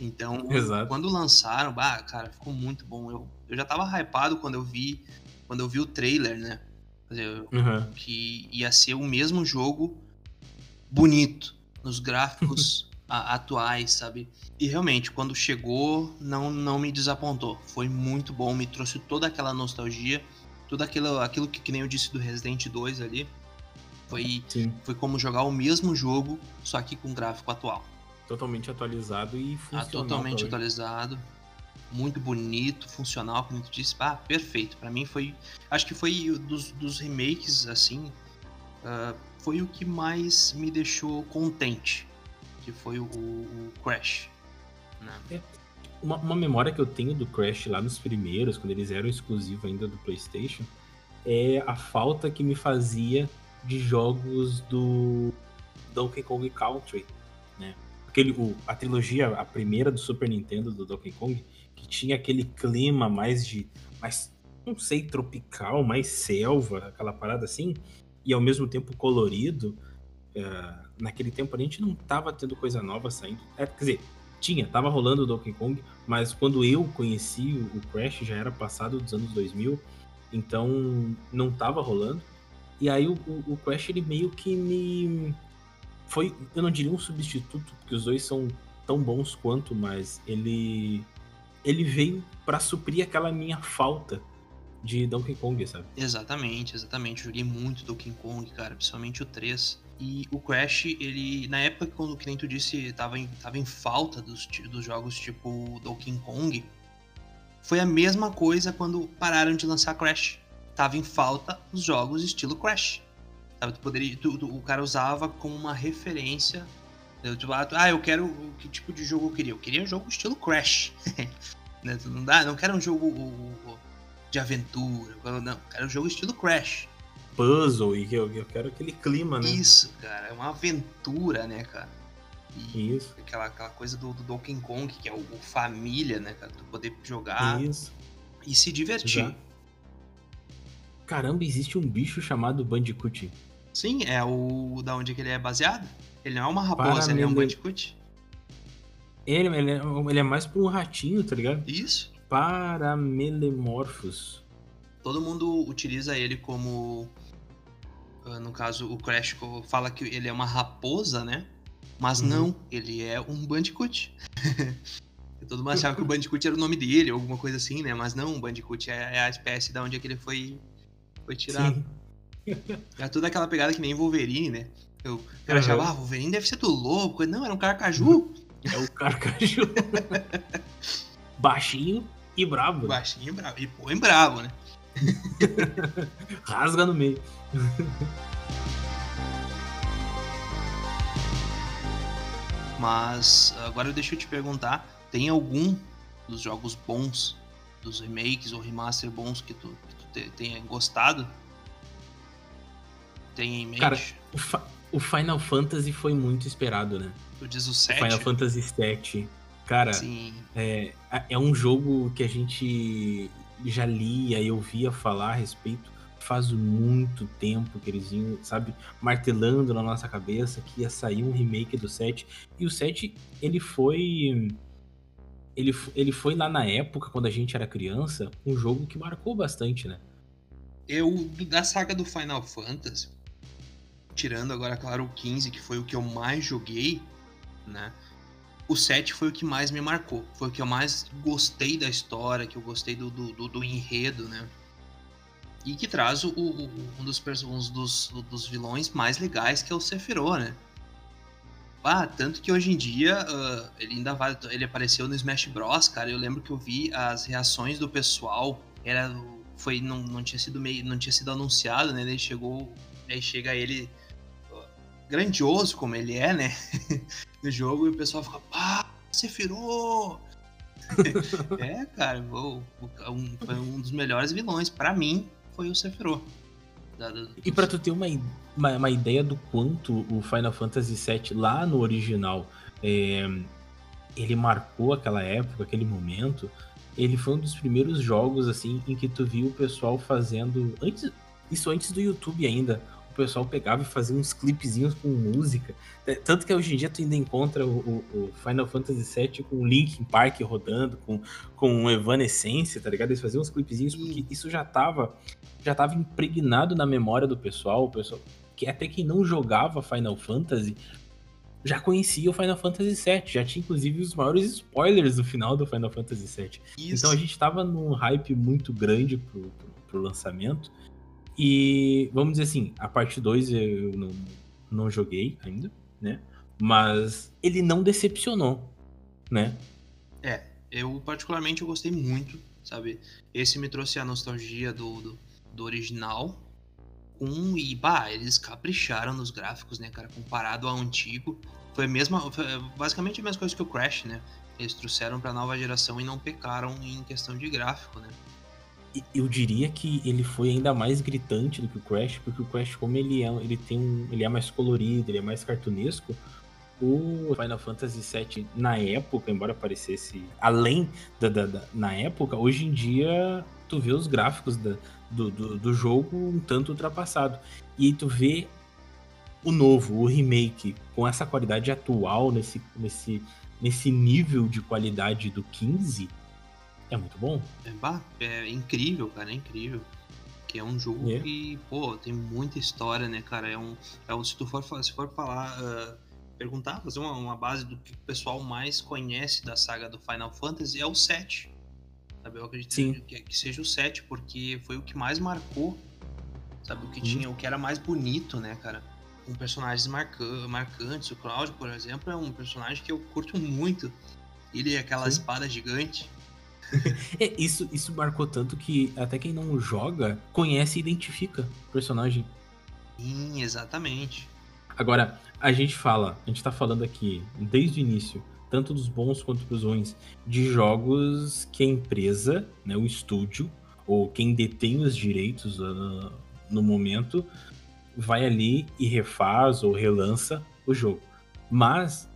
Então, Exato. quando lançaram, bah, cara, ficou muito bom. Eu, eu já tava hypado quando eu vi quando eu vi o trailer, né? Uhum. Que ia ser o mesmo jogo bonito, nos gráficos a, atuais, sabe? E realmente, quando chegou, não, não me desapontou. Foi muito bom, me trouxe toda aquela nostalgia, tudo aquilo, aquilo que, que nem eu disse do Resident 2 ali. Foi, foi como jogar o mesmo jogo, só que com gráfico atual. Totalmente atualizado e funcional. Ah, totalmente também. atualizado muito bonito, funcional, como tu disse. Ah, perfeito. Para mim foi. Acho que foi dos, dos remakes, assim. Uh, foi o que mais me deixou contente. Que foi o, o Crash. Né? Uma, uma, memória que eu tenho do Crash lá nos primeiros, quando eles eram exclusivos ainda do PlayStation, é a falta que me fazia de jogos do Donkey Kong Country, né? Aquele, o, a trilogia, a primeira do Super Nintendo do Donkey Kong, que tinha aquele clima mais de. mais, não sei, tropical, mais selva, aquela parada assim, e ao mesmo tempo colorido. Uh, naquele tempo a gente não tava tendo coisa nova saindo. É, quer dizer, tinha, tava rolando o Donkey Kong, mas quando eu conheci o Crash já era passado dos anos 2000, então não tava rolando. E aí o, o, o Crash ele meio que me foi, eu não diria um substituto, porque os dois são tão bons quanto, mas ele ele veio para suprir aquela minha falta de Donkey Kong, sabe? Exatamente, exatamente. Joguei muito Donkey Kong, cara, principalmente o 3. E o Crash, ele, na época, quando o cliente disse, tava em, tava em falta dos, dos jogos tipo Donkey Kong, foi a mesma coisa quando pararam de lançar Crash. Tava em falta os jogos estilo Crash. Sabe, tu poderia, tu, tu, o cara usava como uma referência. Tipo, ah, eu quero. Que tipo de jogo eu queria? Eu queria um jogo estilo Crash. Né? Não dá, não quero um jogo de aventura, não, quero um jogo estilo Crash. Puzzle, e eu, eu quero aquele clima, né? Isso, cara, é uma aventura, né, cara? E Isso. Aquela, aquela coisa do, do Donkey Kong, que é o, o, família, né, cara? Tu poder jogar Isso. e se divertir. Exato. Caramba, existe um bicho chamado Bandicoot. Sim, é o da onde que ele é baseado. Ele não é uma raposa, ele é um Bandicoot. Ele, ele, é, ele é mais pra um ratinho, tá ligado? Isso. Paramelemorphos. Todo mundo utiliza ele como. Ah, no caso, o Crash fala que ele é uma raposa, né? Mas uhum. não, ele é um Bandicoot. Todo mundo achava que o Bandicoot era o nome dele, alguma coisa assim, né? Mas não, o Bandicoot é, é a espécie da onde é que ele foi, foi tirado. Sim. Era toda aquela pegada que nem Wolverine, né? Eu, eu achava, ah, Wolverine deve ser do louco. Não, era um carcaju. É o carcaju. Baixinho e brabo. Né? Baixinho e brabo. E põe brabo, né? Rasga no meio. Mas agora deixa eu te perguntar, tem algum dos jogos bons, dos remakes ou remaster bons que tu, que tu te, tenha gostado? Tem em mente? Cara, o Final Fantasy foi muito esperado, né? Tu diz o 7? Final Fantasy VII. Cara, é, é um jogo que a gente já lia e ouvia falar a respeito faz muito tempo que eles iam, sabe, martelando na nossa cabeça que ia sair um remake do 7. E o 7, ele foi. Ele, ele foi lá na época, quando a gente era criança, um jogo que marcou bastante, né? Eu, da saga do Final Fantasy, tirando agora, claro, o 15, que foi o que eu mais joguei, né? O 7 foi o que mais me marcou. Foi o que eu mais gostei da história, que eu gostei do, do, do, do enredo, né? E que traz o, o, um, dos, um dos, dos vilões mais legais, que é o Sephiroth, né? Ah, tanto que hoje em dia uh, ele ainda vai, ele apareceu no Smash Bros, cara. Eu lembro que eu vi as reações do pessoal. Era foi não, não tinha sido meio não tinha sido anunciado, né? Ele chegou, aí chega ele grandioso como ele é, né? no jogo e o pessoal fica, pá, Sephiroth! é, cara, um, foi um dos melhores vilões para mim foi o Sephiroth. E para tu ter uma, uma, uma, ideia do quanto o Final Fantasy VII lá no original é, ele marcou aquela época, aquele momento, ele foi um dos primeiros jogos assim em que tu viu o pessoal fazendo antes isso antes do YouTube ainda pessoal pegava e fazia uns clipezinhos com música. É, tanto que hoje em dia tu ainda encontra o, o, Final Fantasy VII com o Linkin Park rodando, com, com Evanescence, tá ligado? Eles faziam uns clipezinhos porque isso já tava, já tava impregnado na memória do pessoal, o pessoal que até quem não jogava Final Fantasy já conhecia o Final Fantasy VII, já tinha inclusive os maiores spoilers do final do Final Fantasy VII. Isso. Então a gente tava num hype muito grande pro, pro, pro lançamento. E vamos dizer assim, a parte 2 eu não, não joguei ainda, né? Mas ele não decepcionou, né? É, eu particularmente eu gostei muito, sabe? Esse me trouxe a nostalgia do, do, do original. Um, e bah, eles capricharam nos gráficos, né, cara? Comparado ao antigo. Foi a mesma. Foi basicamente a mesma coisa que o Crash, né? Eles trouxeram pra nova geração e não pecaram em questão de gráfico, né? Eu diria que ele foi ainda mais gritante do que o Crash, porque o Crash, como ele é, ele tem um, ele é mais colorido, ele é mais cartunesco, o Final Fantasy VII na época, embora parecesse além da, da, da, na época, hoje em dia tu vê os gráficos da, do, do, do, jogo um tanto ultrapassado. E aí tu vê o novo, o remake, com essa qualidade atual, nesse, nesse, nesse nível de qualidade do 15, é muito bom. É, bah, é incrível, cara, é incrível. Que é um jogo é. que, pô, tem muita história, né, cara? É um. É um se tu for, se for falar. Uh, perguntar, fazer uma, uma, base do que o pessoal mais conhece da saga do Final Fantasy é o 7. Sabe? Eu acredito Sim. Que, que seja o 7, porque foi o que mais marcou. Sabe? O que hum. tinha, o que era mais bonito, né, cara? Com personagens marca marcantes. O Cloud, por exemplo, é um personagem que eu curto muito. Ele é aquela Sim. espada gigante isso, isso marcou tanto que até quem não joga conhece e identifica o personagem. Sim, exatamente. Agora, a gente fala, a gente tá falando aqui desde o início, tanto dos bons quanto dos ruins, de jogos que a empresa, né, o estúdio, ou quem detém os direitos uh, no momento, vai ali e refaz ou relança o jogo. Mas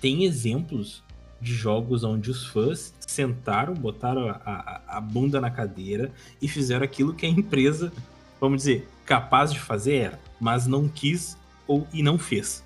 tem exemplos de jogos onde os fãs sentaram, botaram a, a, bunda na cadeira e fizeram aquilo que a empresa, vamos dizer, capaz de fazer era, mas não quis ou e não fez.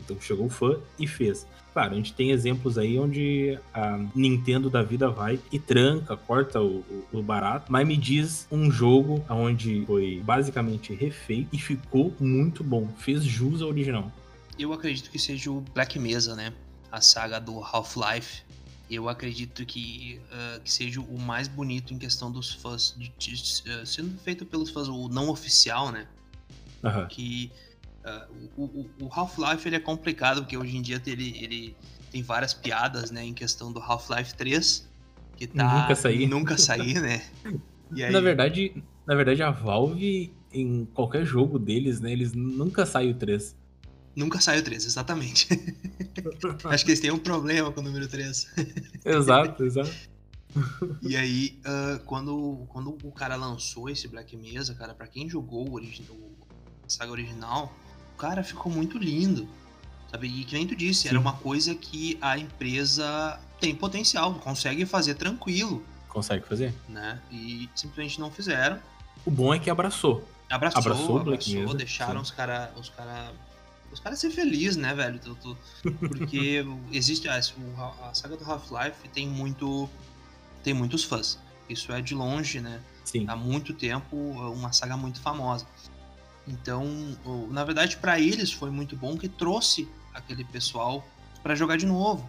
Então chegou o fã e fez. Claro, a gente tem exemplos aí onde a Nintendo da vida vai e tranca, corta o, o, o barato, mas me diz um jogo onde foi basicamente refeito e ficou muito bom, fez jus ao original. Eu acredito que seja o Black Mesa, né? A saga do Half-Life. Eu acredito que, uh, que seja o mais bonito em questão dos fãs, de, de, uh, sendo feito pelos fãs, o não oficial, né? Uhum. Que uh, o, o Half-Life ele é complicado, porque hoje em dia ele, ele tem várias piadas, né, em questão do Half-Life 3, que tá nunca sair, nunca sair, né? Aí... Na verdade, na verdade a Valve em qualquer jogo deles, né, eles nunca saem o 3. Nunca sai o 3, exatamente. Acho que eles têm um problema com o número 3. exato, exato. E aí, uh, quando, quando o cara lançou esse Black Mesa, cara, para quem jogou o original, a saga original, o cara ficou muito lindo. Sabe? E que nem tu disse, Sim. era uma coisa que a empresa tem potencial, consegue fazer tranquilo. Consegue fazer. Né? E simplesmente não fizeram. O bom é que abraçou. Abraçou, abraçou, abraçou deixaram Sim. os caras os cara, os cara ser felizes, né, velho? Porque existe a, a saga do Half-Life tem muito tem muitos fãs. Isso é de longe, né? Sim. Há muito tempo uma saga muito famosa. Então, na verdade, para eles foi muito bom que trouxe aquele pessoal para jogar de novo.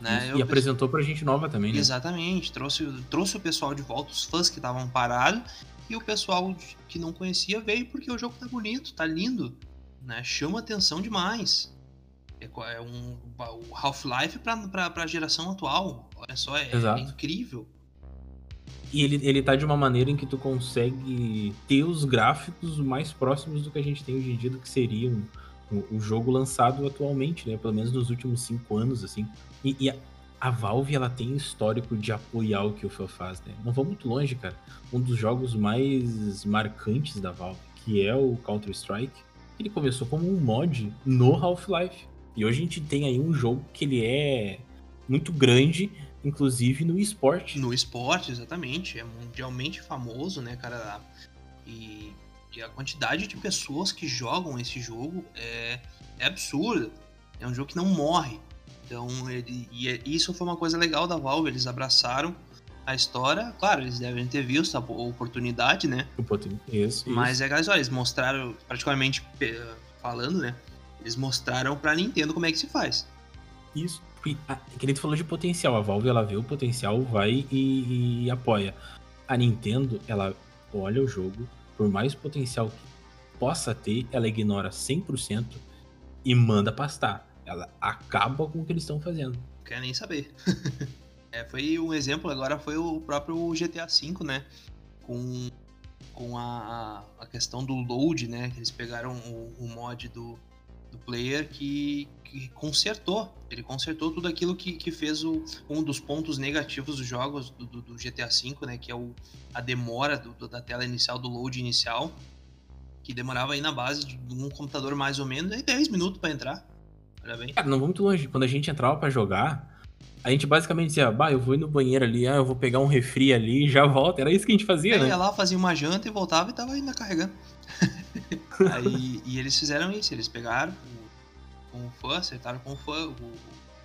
Né? E apresentou pra gente nova também, né? Exatamente, trouxe, trouxe o pessoal de volta, os fãs que estavam parados, e o pessoal que não conhecia veio porque o jogo tá bonito, tá lindo, né? Chama atenção demais. É, é um, o Half-Life pra, pra geração atual, olha só, é, é incrível. E ele, ele tá de uma maneira em que tu consegue ter os gráficos mais próximos do que a gente tem hoje em dia, do que seria um, o, jogo lançado atualmente, né? Pelo menos nos últimos cinco anos, assim. E, e a, a, Valve, ela tem histórico de apoiar o que o fã faz, né? Não vou muito longe, cara. Um dos jogos mais marcantes da Valve, que é o Counter-Strike, ele começou como um mod no Half-Life. E hoje a gente tem aí um jogo que ele é muito grande, inclusive no esporte. No esporte, exatamente. É mundialmente famoso, né, cara? E e a quantidade de pessoas que jogam esse jogo é, é absurda. É um jogo que não morre. Então, ele, e é, isso foi uma coisa legal da Valve. Eles abraçaram a história. Claro, eles devem ter visto a oportunidade, né? Isso, Mas isso. é aquela eles mostraram, praticamente falando, né? Eles mostraram pra Nintendo como é que se faz. Isso. E, a, que nem tu falou de potencial. A Valve, ela vê o potencial, vai e, e apoia. A Nintendo, ela olha o jogo, por mais potencial que possa ter, ela ignora 100% e manda pastar. Ela acaba com o que eles estão fazendo. Quer nem saber. é, foi um exemplo agora, foi o próprio GTA V, né? Com, com a, a questão do load, né? Eles pegaram o, o mod do, do player que, que consertou. Ele consertou tudo aquilo que, que fez o, um dos pontos negativos dos jogos do, do, do GTA V, né? Que é o, a demora do, da tela inicial, do load inicial. Que demorava aí na base de um computador mais ou menos aí 10 minutos para entrar. Bem. Cara, não vamos muito longe. Quando a gente entrava para jogar, a gente basicamente dizia, bah, eu vou ir no banheiro ali, ah, eu vou pegar um refri ali e já volto. Era isso que a gente fazia, né? ia lá, fazia uma janta e voltava e tava ainda carregando. aí, e eles fizeram isso, eles pegaram com o fã, acertaram com o fã, o,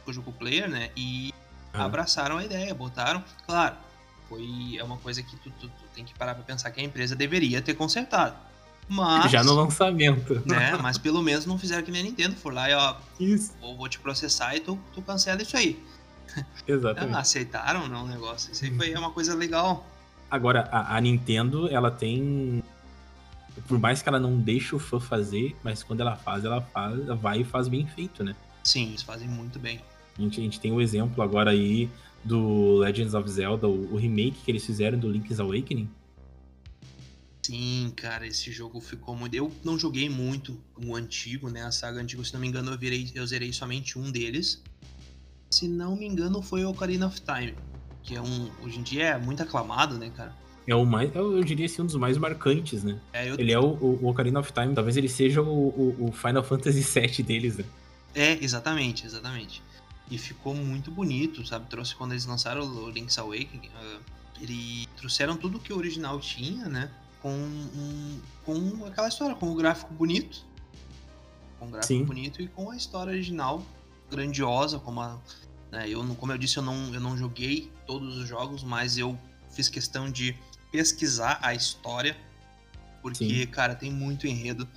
o jogo player, né? E ah. abraçaram a ideia, botaram. Claro, foi é uma coisa que tu, tu, tu, tem que parar pra pensar que a empresa deveria ter consertado. Mas, Já no lançamento. Né? Mas pelo menos não fizeram que nem a Nintendo. For lá e ó, isso. Vou, vou te processar e tu, tu cancela isso aí. Exatamente. aceitaram não o negócio. Isso aí foi é uma coisa legal. Agora, a, a Nintendo, ela tem por mais que ela não deixe o fã fazer, mas quando ela faz, ela faz, vai e faz bem feito, né? Sim, eles fazem muito bem. A gente, a gente tem o um exemplo agora aí do Legends of Zelda, o, o, remake que eles fizeram do Link's Awakening. Sim, cara, esse jogo ficou muito. Eu não joguei muito o antigo, né? A saga antiga, se não me engano, eu, virei, eu zerei somente um deles. Se não me engano, foi o Ocarina of Time, que é um. Hoje em dia é muito aclamado, né, cara? É o mais, eu, diria assim, um dos mais marcantes, né? É, eu... Ele é o, o, Ocarina of Time, talvez ele seja o, o, o Final Fantasy VII deles, né? É, exatamente, exatamente. E ficou muito bonito, sabe? Trouxe quando eles lançaram o Link's Awakening, uh, eles trouxeram tudo que o original tinha, né? Com, um, com aquela história, com o gráfico bonito. Com o gráfico Sim. bonito e com a história original grandiosa, como a, né, eu, como eu disse, eu não, eu não joguei todos os jogos, mas eu fiz questão de pesquisar a história, porque, Sim. cara, tem muito enredo,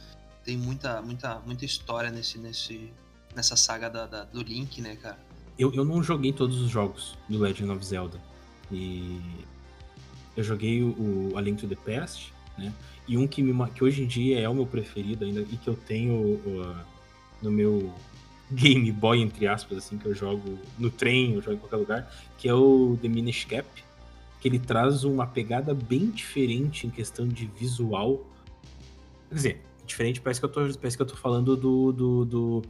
tem muita, muita, muita história nesse, nesse, nessa saga da, da, do Link, né, cara? Eu, eu não joguei todos os jogos do Legend of Zelda. E eu joguei o, o A Link to the Past, né? E um que, me, que hoje em dia é o meu preferido ainda e que eu tenho uh, no meu Game Boy, entre aspas, assim, que eu jogo no trem, eu jogo em qualquer lugar, que é o The Minish Cap, que ele traz uma pegada bem diferente em questão de visual. Quer dizer, diferente, parece que eu tô, parece que eu tô falando do, do, do,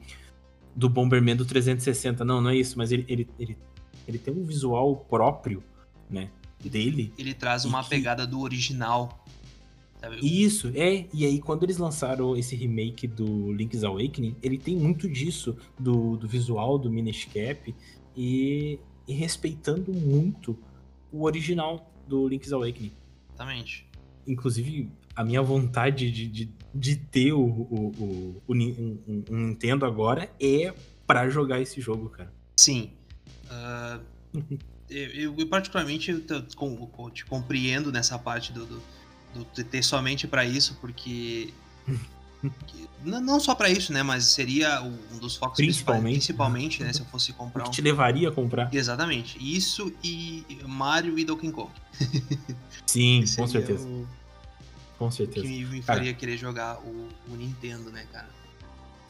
do Bomberman do 360. Não, não é isso, mas ele, ele, ele, ele tem um visual próprio, né, dele. Ele traz uma que... pegada do original. Sabe? Isso, é. E aí, quando eles lançaram esse remake do Link's Awakening, ele tem muito disso, do, do visual do Minish Cap, e, e respeitando muito o original do Link's Awakening. Exatamente. Inclusive, a minha vontade de, de, de ter o, o, o, o um, um, Nintendo agora é para jogar esse jogo, cara. Sim. Uh, eu, eu, particularmente, eu te, te compreendo nessa parte do, do, do ter somente para isso, porque não só para isso, né? Mas seria um dos focos principalmente, principalmente né? Se eu fosse comprar. O que te levaria a comprar? Exatamente. Isso e Mario e Donkey Kong. Sim, com certeza. O... Com certeza. Que me faria cara, querer jogar o, o, Nintendo, né, cara?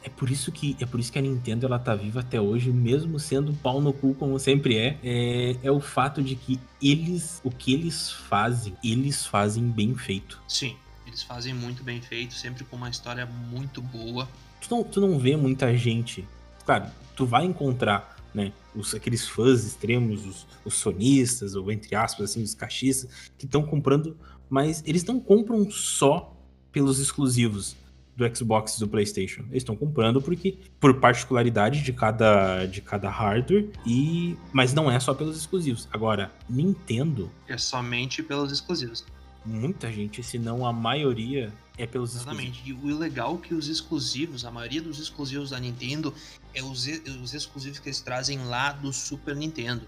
É por isso que é por isso que a Nintendo ela tá viva até hoje, mesmo sendo pau no cu como sempre é. É, é o fato de que eles, o que eles fazem, eles fazem bem feito. Sim. Eles fazem muito bem feito, sempre com uma história muito boa. Tu não, tu não vê muita gente. Claro, tu vai encontrar, né? Os, aqueles fãs extremos, os, os sonistas, ou entre aspas, assim, os cachistas, que estão comprando, mas eles não compram só pelos exclusivos do Xbox e do PlayStation. Eles estão comprando porque por particularidade de cada de cada hardware e mas não é só pelos exclusivos. Agora, Nintendo é somente pelos exclusivos muita gente, se não a maioria, é pelos Exatamente. Exclusivos. E o legal é que os exclusivos, a maioria dos exclusivos da Nintendo é os, os exclusivos que eles trazem lá do Super Nintendo.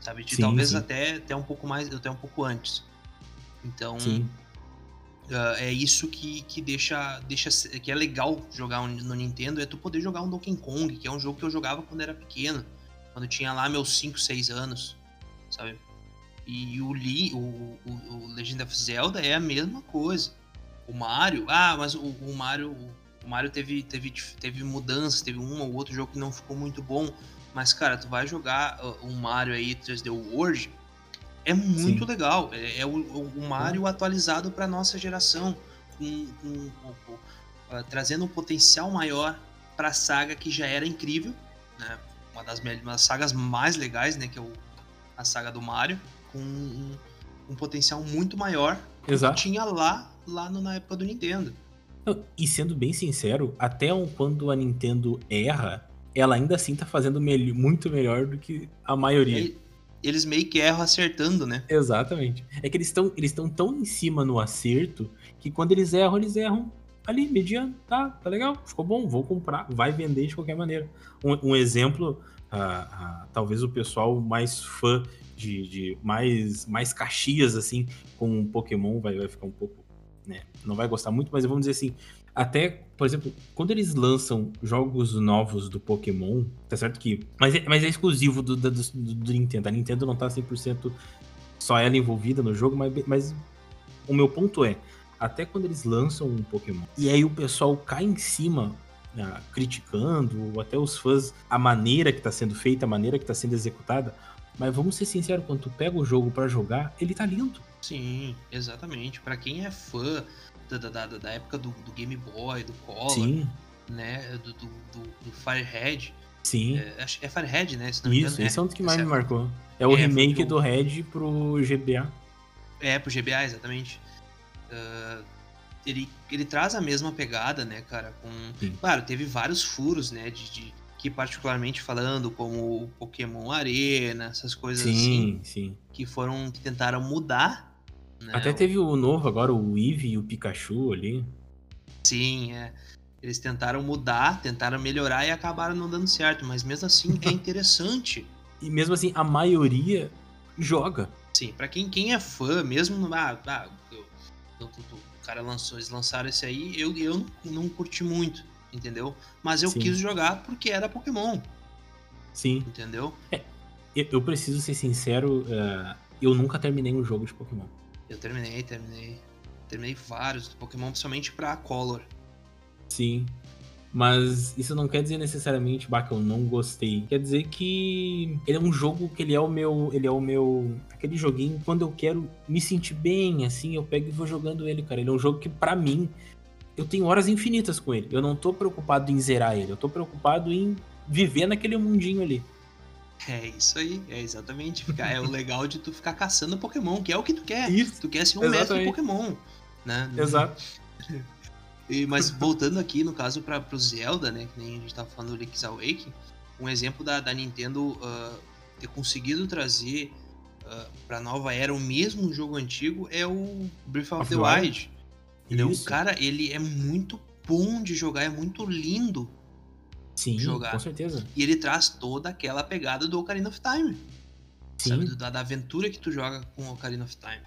Sabe? De, sim, talvez sim. Até, até um pouco mais, até um pouco antes. Então, uh, é isso que, que deixa, deixa que é legal jogar no Nintendo, é tu poder jogar um Donkey Kong, que é um jogo que eu jogava quando era pequeno, quando eu tinha lá meus 5, 6 anos, sabe? E o, Lee, o, o, o, Legend of Zelda é a mesma coisa. O Mario, ah, mas o, o Mario, o Mario teve, teve, teve mudanças, teve um ou outro jogo que não ficou muito bom. Mas, cara, tu vai jogar o uh, Mario aí 3D World, é muito Sim. legal. É, é o, o, Mario atualizado para nossa geração, com, com, com uh, trazendo um potencial maior para a saga que já era incrível, né? Uma das, uma das sagas mais legais, né? Que é o, a saga do Mario com um, um potencial muito maior Exato. que tinha lá, lá no, na época do Nintendo. E sendo bem sincero, até quando a Nintendo erra, ela ainda assim tá fazendo me muito melhor do que a maioria. Eles meio que erram acertando, né? Exatamente. É que eles estão eles tão em cima no acerto que quando eles erram, eles erram ali, mediano. Tá, tá legal, ficou bom, vou comprar, vai vender de qualquer maneira. Um, um exemplo, uh, uh, talvez o pessoal mais fã de, de mais, mais caxias, assim, com Pokémon, vai, vai ficar um pouco, né? Não vai gostar muito, mas vamos dizer assim, até, por exemplo, quando eles lançam jogos novos do Pokémon, tá certo que. Mas é, mas é exclusivo do, do, do, do Nintendo. A Nintendo não tá 100% só ela envolvida no jogo, mas, mas o meu ponto é: até quando eles lançam um Pokémon e aí o pessoal cai em cima né, criticando, ou até os fãs, a maneira que está sendo feita, a maneira que está sendo executada, mas vamos ser sinceros, quando tu pega o jogo para jogar, ele tá lindo. Sim, exatamente. Para quem é fã da, da, da, época do, do, Game Boy, do Color, Sim. né? Do, do, do Firehead. Sim. É, é Firehead, né? Isso, engano, esse é, um dos que mais me é marcou. É o é, remake do Red pro GBA. É, pro GBA, exatamente. Uh, ele, ele traz a mesma pegada, né, cara? Com... Claro, teve vários furos, né? de, de que particularmente falando como o Pokémon Arena, essas coisas sim, assim, sim. que foram que tentaram mudar. Né? Até teve o novo agora, o Eevee e o Pikachu ali. Sim, é. Eles tentaram mudar, tentaram melhorar e acabaram não dando certo, mas mesmo assim é interessante. e mesmo assim a maioria joga. Sim, para quem, quem é fã, mesmo ah, ah, o cara lançou, eles lançaram esse aí, eu, eu não, não curti muito entendeu? Mas eu Sim. quis jogar porque era Pokémon. Sim. Entendeu? É, eu preciso ser sincero, uh, eu nunca terminei um jogo de Pokémon. Eu terminei, terminei. Terminei vários Pokémon, principalmente pra Color. Sim. Mas isso não quer dizer necessariamente bah, que eu não gostei. Quer dizer que ele é um jogo que ele é o meu. Ele é o meu. Aquele joguinho, quando eu quero me sentir bem, assim, eu pego e vou jogando ele, cara. Ele é um jogo que, para mim, eu tenho horas infinitas com ele. Eu não tô preocupado em zerar ele, eu tô preocupado em viver naquele mundinho ali. É isso aí, é exatamente. É o legal de tu ficar caçando Pokémon, que é o que tu quer. Isso, tu quer ser um mestre Pokémon. Né? Exato. E, mas voltando aqui, no caso, para o Zelda, né? Que nem a gente tava falando do Link's Awakening, um exemplo da, da Nintendo uh, ter conseguido trazer uh, pra nova era o mesmo jogo antigo é o Breath of, of the Wild. Entendeu? O cara, ele é muito bom de jogar, é muito lindo Sim, jogar. com certeza. E ele traz toda aquela pegada do Ocarina of Time. Sim. Sabe? Da, da aventura que tu joga com o Ocarina of Time.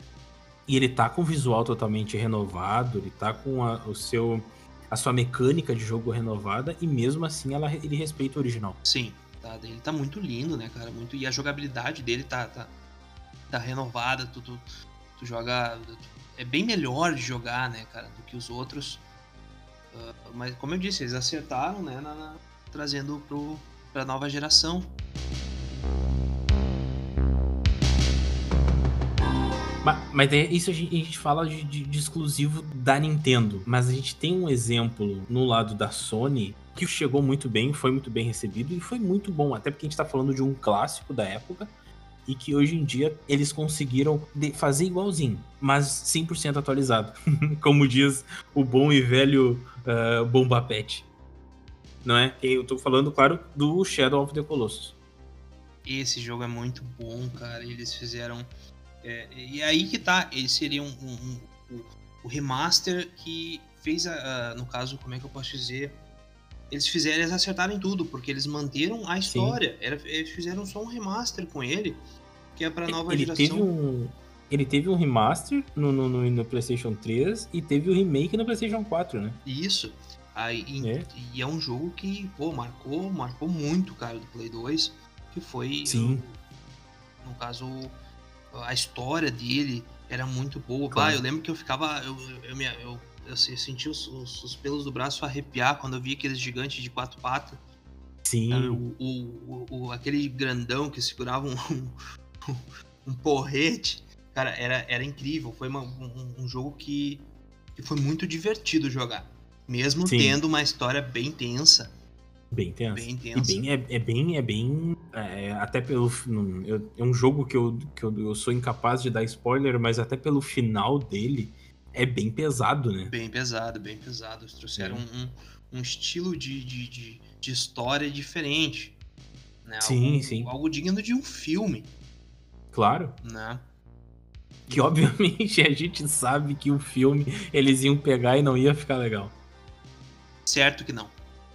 E ele tá com o visual totalmente renovado, ele tá com a, o seu a sua mecânica de jogo renovada e mesmo assim ela, ele respeita o original. Sim, tá, ele tá muito lindo, né, cara? Muito, e a jogabilidade dele tá, tá, tá renovada, tu, tu, tu joga. É bem melhor de jogar, né, cara, do que os outros. Uh, mas como eu disse, eles acertaram, né, na, na, trazendo pro, pra nova geração. Mas, isso a gente, a fala de, de, de, exclusivo da Nintendo. Mas a gente tem um exemplo no lado da Sony que chegou muito bem, foi muito bem recebido e foi muito bom. Até porque a gente tá falando de um clássico da época e que hoje em dia eles conseguiram fazer igualzinho, mas 100% atualizado. Como diz o bom e velho uh, Bomba Pet. Não é? Eu tô falando, claro, do Shadow of the Colossus. Esse jogo é muito bom, cara. Eles fizeram é, e aí que tá, ele seria um, um, um, o remaster que fez, a, a, no caso, como é que eu posso dizer? Eles fizeram, eles acertaram tudo, porque eles manteram a história. Era, eles fizeram só um remaster com ele, que é pra nova ele geração. Teve um, ele teve um remaster no, no, no, no, PlayStation 3 e teve o remake no PlayStation 4, né? Isso. Aí, é. E é um jogo que, pô, marcou, marcou muito, cara, do Play 2, que foi, Sim. no caso, a história dele era muito boa. Claro. eu lembro que eu ficava. Eu, eu, eu, eu, eu sentia os, os, os, pelos do braço arrepiar quando eu via aqueles gigantes de quatro patas. Sim. O, o, o, aquele grandão que segurava um, um, um, porrete. Cara, era, era incrível. Foi uma, um, um, jogo que, que foi muito divertido jogar. Mesmo Sim. tendo uma história bem tensa. Bem tenso. Bem tenso. E bem, é, é bem, é bem. É, até pelo. Eu, é um jogo que, eu, que eu, eu sou incapaz de dar spoiler, mas até pelo final dele é bem pesado, né? Bem pesado, bem pesado. Eles trouxeram um, um, estilo de, de, de, de, história diferente. Né? Sim, algo, sim. Algo digno de um filme. Claro. Né? Que obviamente a gente sabe que o filme eles iam pegar e não ia ficar legal. Certo que não.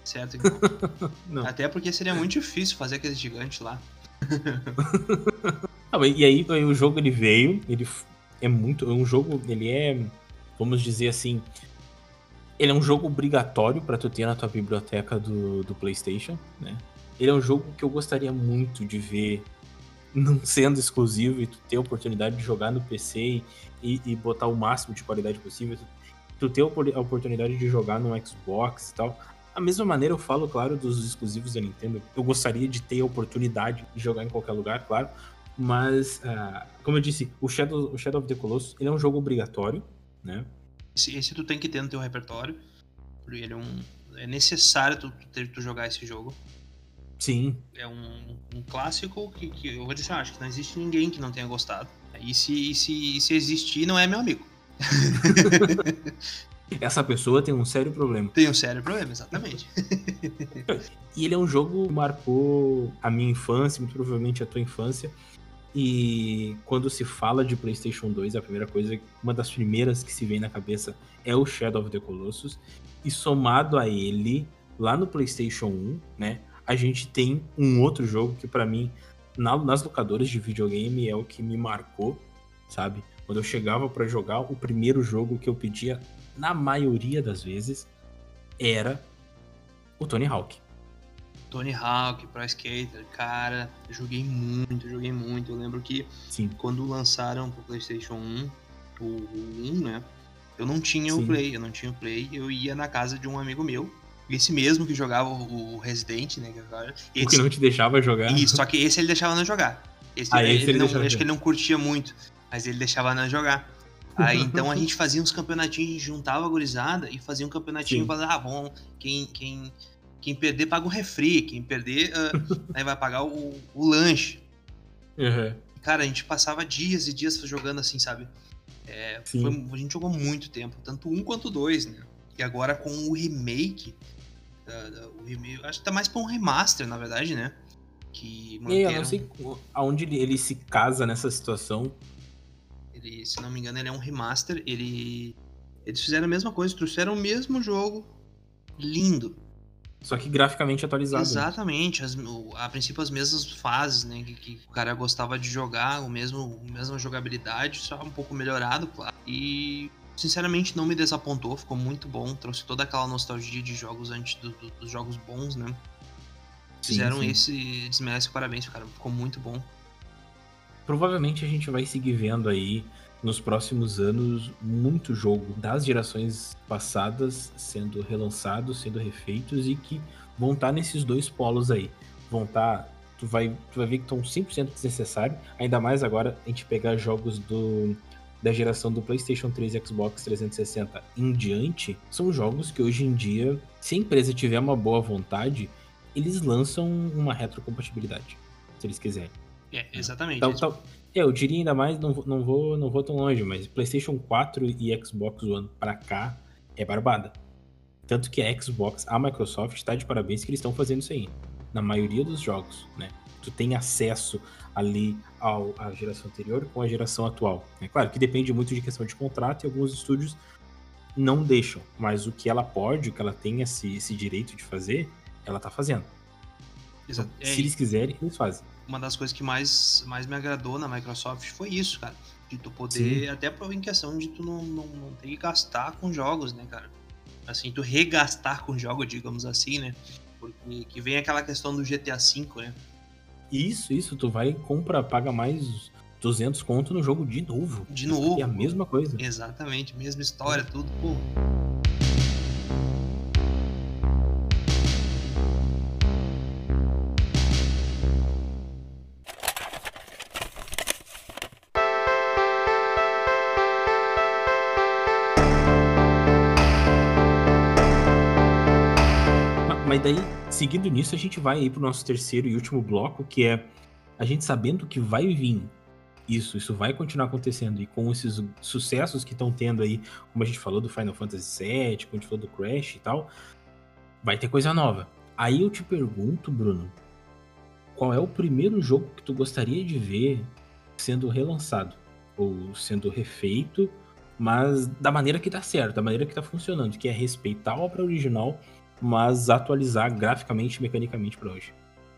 Certo que não. não. Até porque seria muito difícil fazer aquele gigante lá. ah, e aí, o jogo ele veio, ele é muito. É um jogo, ele é, vamos dizer assim. Ele é um jogo obrigatório para tu ter na tua biblioteca do, do PlayStation, né? Ele é um jogo que eu gostaria muito de ver não sendo exclusivo e tu ter a oportunidade de jogar no PC e, e botar o máximo de qualidade possível. Tu, tu ter a oportunidade de jogar no Xbox e tal. Da mesma maneira, eu falo, claro, dos exclusivos da Nintendo. Eu gostaria de ter a oportunidade de jogar em qualquer lugar, claro. Mas, uh, como eu disse, o Shadow, o Shadow of the Colossus ele é um jogo obrigatório, né? Esse, esse tu tem que ter no teu repertório. Porque ele é um. É necessário tu, tu, tu jogar esse jogo. Sim. É um, um clássico que, que, eu vou dizer, acho que não existe ninguém que não tenha gostado. E se, e se, e se existir, não é meu amigo. Essa pessoa tem um sério problema. Tem um sério problema, exatamente. e ele é um jogo que marcou a minha infância, muito provavelmente a tua infância. E quando se fala de PlayStation 2, a primeira coisa, uma das primeiras que se vem na cabeça é o Shadow of the Colossus. E somado a ele, lá no PlayStation 1, né, a gente tem um outro jogo que para mim, na, nas locadoras de videogame, é o que me marcou, sabe? Quando eu chegava para jogar, o primeiro jogo que eu pedia na maioria das vezes, era o Tony Hawk. Tony Hawk, Pro Skater, cara, joguei muito, joguei muito. Eu lembro que Sim. quando lançaram pro PlayStation 1, o, o 1, né? Eu não tinha Sim. o Play, eu não tinha o Play, eu ia na casa de um amigo meu, esse mesmo que jogava o Resident, né? Esse, o que não te deixava jogar. Isso, só que esse ele deixava não jogar. Esse, ah, ele, esse ele não, acho que ele não curtia muito, mas ele deixava não jogar. Aí então a gente fazia uns campeonatinhos, a gente juntava a gurizada e fazia um campeonatinho pra ah, bom, quem, quem, quem perder paga o refri, quem perder uh, aí vai pagar o, o lanche. Uhum. Cara, a gente passava dias e dias jogando assim, sabe? É, foi, a gente jogou muito tempo, tanto um quanto dois, né? E agora com o remake, uh, o remake acho que tá mais pra um remaster, na verdade, né? Que manteram... Eu não sei aonde ele, ele se casa nessa situação. Ele, se não me engano, ele é um remaster. Ele, eles fizeram a mesma coisa, trouxeram o mesmo jogo lindo. Só que graficamente atualizado. Né? Exatamente. As, a princípio as mesmas fases, né? Que, que, o cara gostava de jogar, o mesmo, a mesma jogabilidade, só um pouco melhorado, claro. E sinceramente não me desapontou, ficou muito bom, trouxe toda aquela nostalgia de jogos antes do, do, dos jogos bons, né? Fizeram sim, esse, desmerece parabéns, cara, ficou muito bom. Provavelmente a gente vai seguir vendo aí nos próximos anos muito jogo das gerações passadas sendo relançados, sendo refeitos e que vão estar tá nesses dois polos aí. Vão estar, tá, tu vai, tu vai ver que estão 100% desnecessários, ainda mais agora a gente pegar jogos do da geração do PlayStation 3 e Xbox 360 em diante, são jogos que hoje em dia, se a empresa tiver uma boa vontade, eles lançam uma retrocompatibilidade, se eles quiserem. É, exatamente. Então, então, eu diria ainda mais, não, não, vou, não vou tão longe, mas PlayStation 4 e Xbox One para cá é barbada. Tanto que a Xbox, a Microsoft está de parabéns que eles estão fazendo isso aí. Na maioria dos jogos, né? Tu tem acesso ali ao, à geração anterior com a geração atual. É claro que depende muito de questão de contrato e alguns estúdios não deixam, mas o que ela pode, o que ela tem esse, esse direito de fazer, ela tá fazendo. Então, se eles quiserem, eles fazem. Uma das coisas que mais, mais me agradou na Microsoft foi isso, cara. De tu poder, Sim. até em questão de tu não, não, não ter que gastar com jogos, né, cara? Assim, tu regastar com jogos, digamos assim, né? Porque que vem aquela questão do GTA V, né? Isso, isso, tu vai, compra, paga mais 200 conto no jogo de novo. De novo. É a mesma coisa. Exatamente, mesma história, tudo, pô. Daí seguindo nisso, a gente vai aí pro nosso terceiro e último bloco, que é a gente sabendo que vai vir isso, isso vai continuar acontecendo. E com esses sucessos que estão tendo aí, como a gente falou do Final Fantasy VII, como a gente falou do Crash e tal, vai ter coisa nova. Aí eu te pergunto, Bruno, qual é o primeiro jogo que tu gostaria de ver sendo relançado? Ou sendo refeito, mas da maneira que tá certo, da maneira que tá funcionando, que é respeitar a obra original mas atualizar graficamente e mecanicamente para hoje.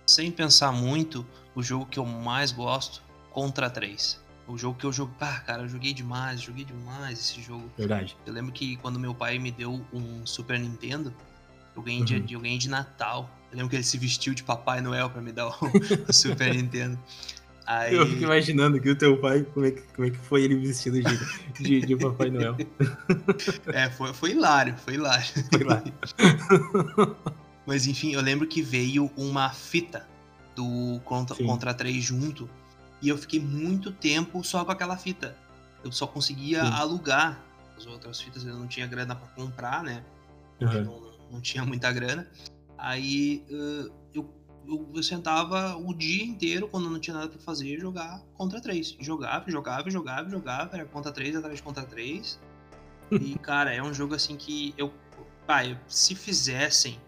Sem pensar muito, o jogo que eu mais gosto, Contra 3. O jogo que eu jogo, ah, cara, eu joguei demais, joguei demais esse jogo. Verdade. Eu lembro que quando meu pai me deu um Super Nintendo, eu ganhei, uhum. de, eu ganhei de Natal. Eu lembro que ele se vestiu de Papai Noel para me dar o, o Super Nintendo. Aí... Eu fico imaginando que o teu pai, como é que, como é que foi ele vestido de, de, de Papai Noel. É, foi, foi hilário, foi hilário. Foi hilário. Mas enfim, eu lembro que veio uma fita do Contra, Contra 3 junto. E eu fiquei muito tempo só com aquela fita. Eu só conseguia Sim. alugar. As outras fitas eu não tinha grana para comprar, né? Uhum. Não, não, tinha muita grana. Aí uh, eu eu, sentava o dia inteiro, quando não tinha nada pra fazer, jogar contra três. Jogava, jogava, jogava, jogava, era contra três atrás de contra três. e, cara, é um jogo assim que eu. Pai, se fizessem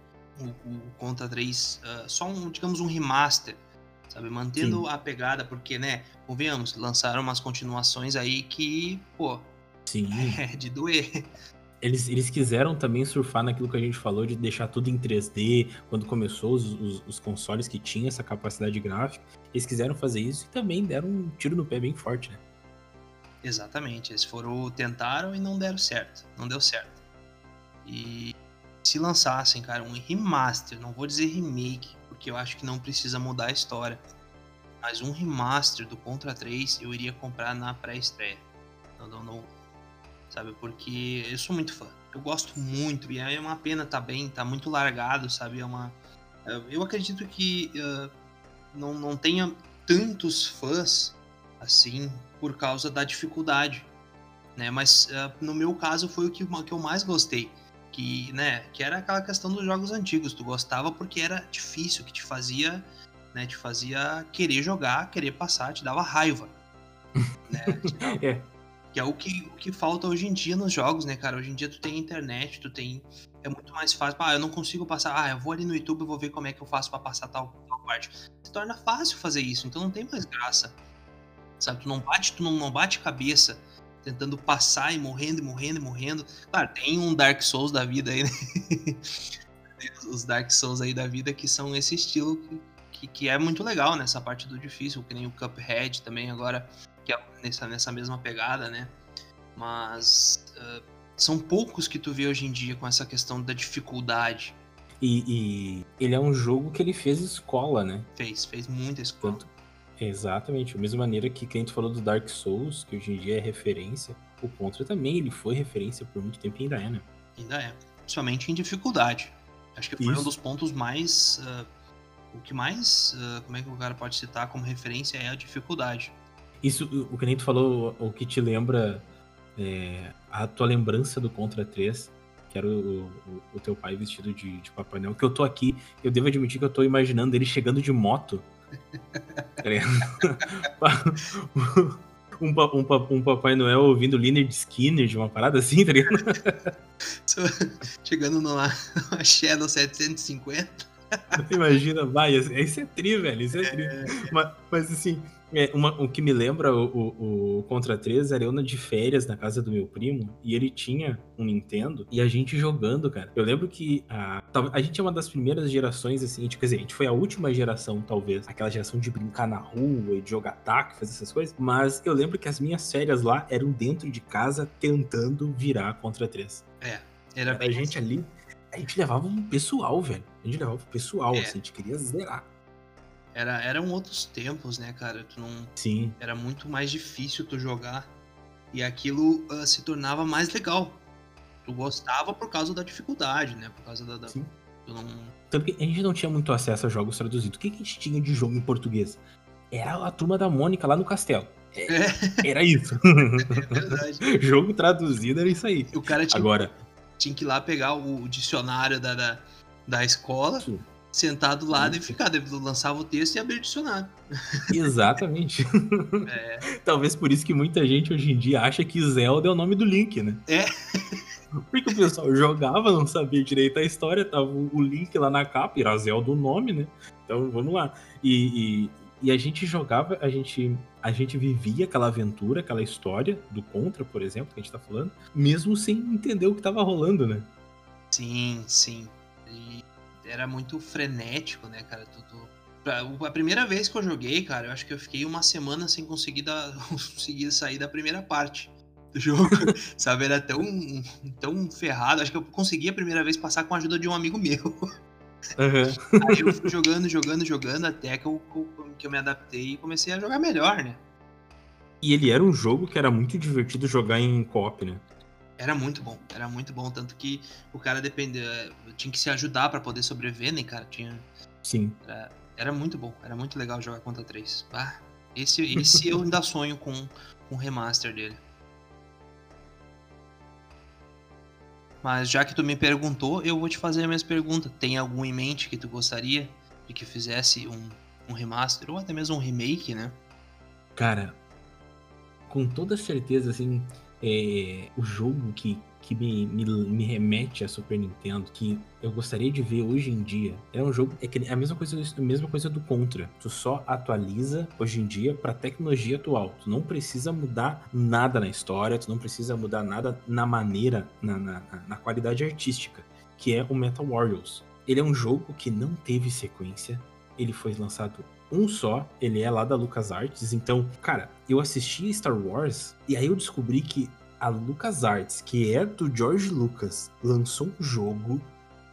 o, o Contra 3 uh, ah, só um, digamos, um remaster, sabe? Mantendo Sim. a pegada, porque, né, convenhamos, lançaram umas continuações aí que, pô. Sim. É de doer eles, eles quiseram também surfar naquilo que a gente falou de deixar tudo em 3D, quando começou os, os, os, consoles que tinham essa capacidade gráfica. Eles quiseram fazer isso e também deram um tiro no pé bem forte, né? Exatamente, eles foram, tentaram e não deram certo, não deu certo. E se lançassem, cara, um remaster, não vou dizer remake, porque eu acho que não precisa mudar a história, mas um remaster do Contra 3 eu iria comprar na pré-estreia. Não, não, não, sabe? Porque eu sou muito fã. Eu gosto muito, e é uma pena tá bem, tá muito largado, sabe? É uma. Eu acredito que uh, não, não tenha tantos fãs assim por causa da dificuldade, né? Mas uh, no meu caso foi o que, que eu mais gostei, que, né? Que era aquela questão dos jogos antigos. Tu gostava porque era difícil, que te fazia, né? Te fazia querer jogar, querer passar, te dava raiva, né? Dava... é. Que é o que, o que falta hoje em dia nos jogos, né, cara? Hoje em dia tu tem internet, tu tem. É muito mais fácil. Ah, eu não consigo passar. Ah, eu vou ali no YouTube e vou ver como é que eu faço para passar tal, tal parte. Se torna fácil fazer isso, então não tem mais graça. Sabe? Tu não bate, tu não, não bate cabeça tentando passar e morrendo e morrendo e morrendo. Claro, tem um Dark Souls da vida aí, né? Os Dark Souls aí da vida que são esse estilo que, que, é muito legal nessa parte do difícil, que nem o Cuphead também agora, que é nessa, nessa mesma pegada, né? Mas uh, são poucos que tu vê hoje em dia com essa questão da dificuldade. E, e, ele é um jogo que ele fez escola, né? Fez, fez muita escola. Tanto, Exatamente, da mesma maneira que quem tu falou do Dark Souls, que hoje em dia é referência, o Contra também ele foi referência por muito tempo e ainda é, né? Ainda é, principalmente em dificuldade. Acho que foi Isso. um dos pontos mais. Uh, o que mais. Uh, como é que o cara pode citar como referência é a dificuldade. Isso, o que nem tu falou, o que te lembra é, a tua lembrança do Contra 3, que era o, o, o teu pai vestido de, de Papai Noel, que eu tô aqui, eu devo admitir que eu tô imaginando ele chegando de moto um, um, um, Papai Noel ouvindo Leonard Skinner de uma parada assim, tá ligado? Chegando numa, numa Shadow 750. Imagina, vai, isso é tri, velho, isso é tri. É... Mas, mas assim, é, uma, o que me lembra o, o, o, Contra 3 era eu de férias na casa do meu primo e ele tinha um Nintendo e a gente jogando, cara. Eu lembro que a, a gente é uma das primeiras gerações, assim, quer dizer, a gente foi a última geração, talvez, aquela geração de brincar na rua e de jogar ataque, fazer essas coisas, mas eu lembro que as minhas férias lá eram dentro de casa tentando virar Contra 3. É, era. A gente assim. ali, a gente levava um pessoal, velho. A gente levava um pessoal, é. assim, a gente queria zerar. Era, eram outros tempos, né, cara? Tu não. Sim. Era muito mais difícil tu jogar. E aquilo uh, se tornava mais legal. Tu gostava por causa da dificuldade, né? Por causa da. da... Sim. Não... Tanto que a gente não tinha muito acesso a jogos traduzidos. O que, que a gente tinha de jogo em português? Era a turma da Mônica lá no castelo. É. Era isso. É verdade. jogo traduzido era isso aí. O cara tinha, Agora... tinha que ir lá pegar o dicionário da, da, da escola. Sim sentar do lado e ficar. Lançava o texto e abrir o dicionário. Exatamente. É. Talvez por isso que muita gente hoje em dia acha que Zelda é o nome do Link, né? É. Porque o pessoal jogava, não sabia direito a história, tava o Link lá na capa, era Zelda o nome, né? Então vamos lá. E, e, e, a gente jogava, a gente, a gente vivia aquela aventura, aquela história do Contra, por exemplo, que a gente tá falando, mesmo sem entender o que tava rolando, né? Sim, sim. E era muito frenético, né, cara? Tudo. A primeira vez que eu joguei, cara, eu acho que eu fiquei uma semana sem conseguir, dar, conseguir sair da primeira parte do jogo. sabe? Era tão, tão ferrado. Acho que eu consegui a primeira vez passar com a ajuda de um amigo meu. Uhum. Aí eu fui jogando, jogando, jogando, até que eu, que eu me adaptei e comecei a jogar melhor, né? E ele era um jogo que era muito divertido jogar em co-op, né? Era muito bom, era muito bom, tanto que o cara dependia, tinha que se ajudar para poder sobreviver, né, cara? Tinha Sim. Era, era, muito bom, era muito legal jogar contra 3. Ah, esse esse eu ainda sonho com com o remaster dele. Mas já que tu me perguntou, eu vou te fazer a mesma pergunta. Tem algum em mente que tu gostaria de que fizesse um, um remaster ou até mesmo um remake, né? Cara, com toda certeza, assim, é, o jogo que, que me, me, me, remete a Super Nintendo, que eu gostaria de ver hoje em dia, é um jogo. É, a mesma coisa, a mesma coisa do Contra. Tu só atualiza hoje em dia pra tecnologia atual. Tu não precisa mudar nada na história, tu não precisa mudar nada na maneira, na, na, na qualidade artística, que é o Metal Warriors. Ele é um jogo que não teve sequência, ele foi lançado um só, ele é lá da LucasArts. Então, cara, eu assisti Star Wars e aí eu descobri que a LucasArts, que é do George Lucas, lançou um jogo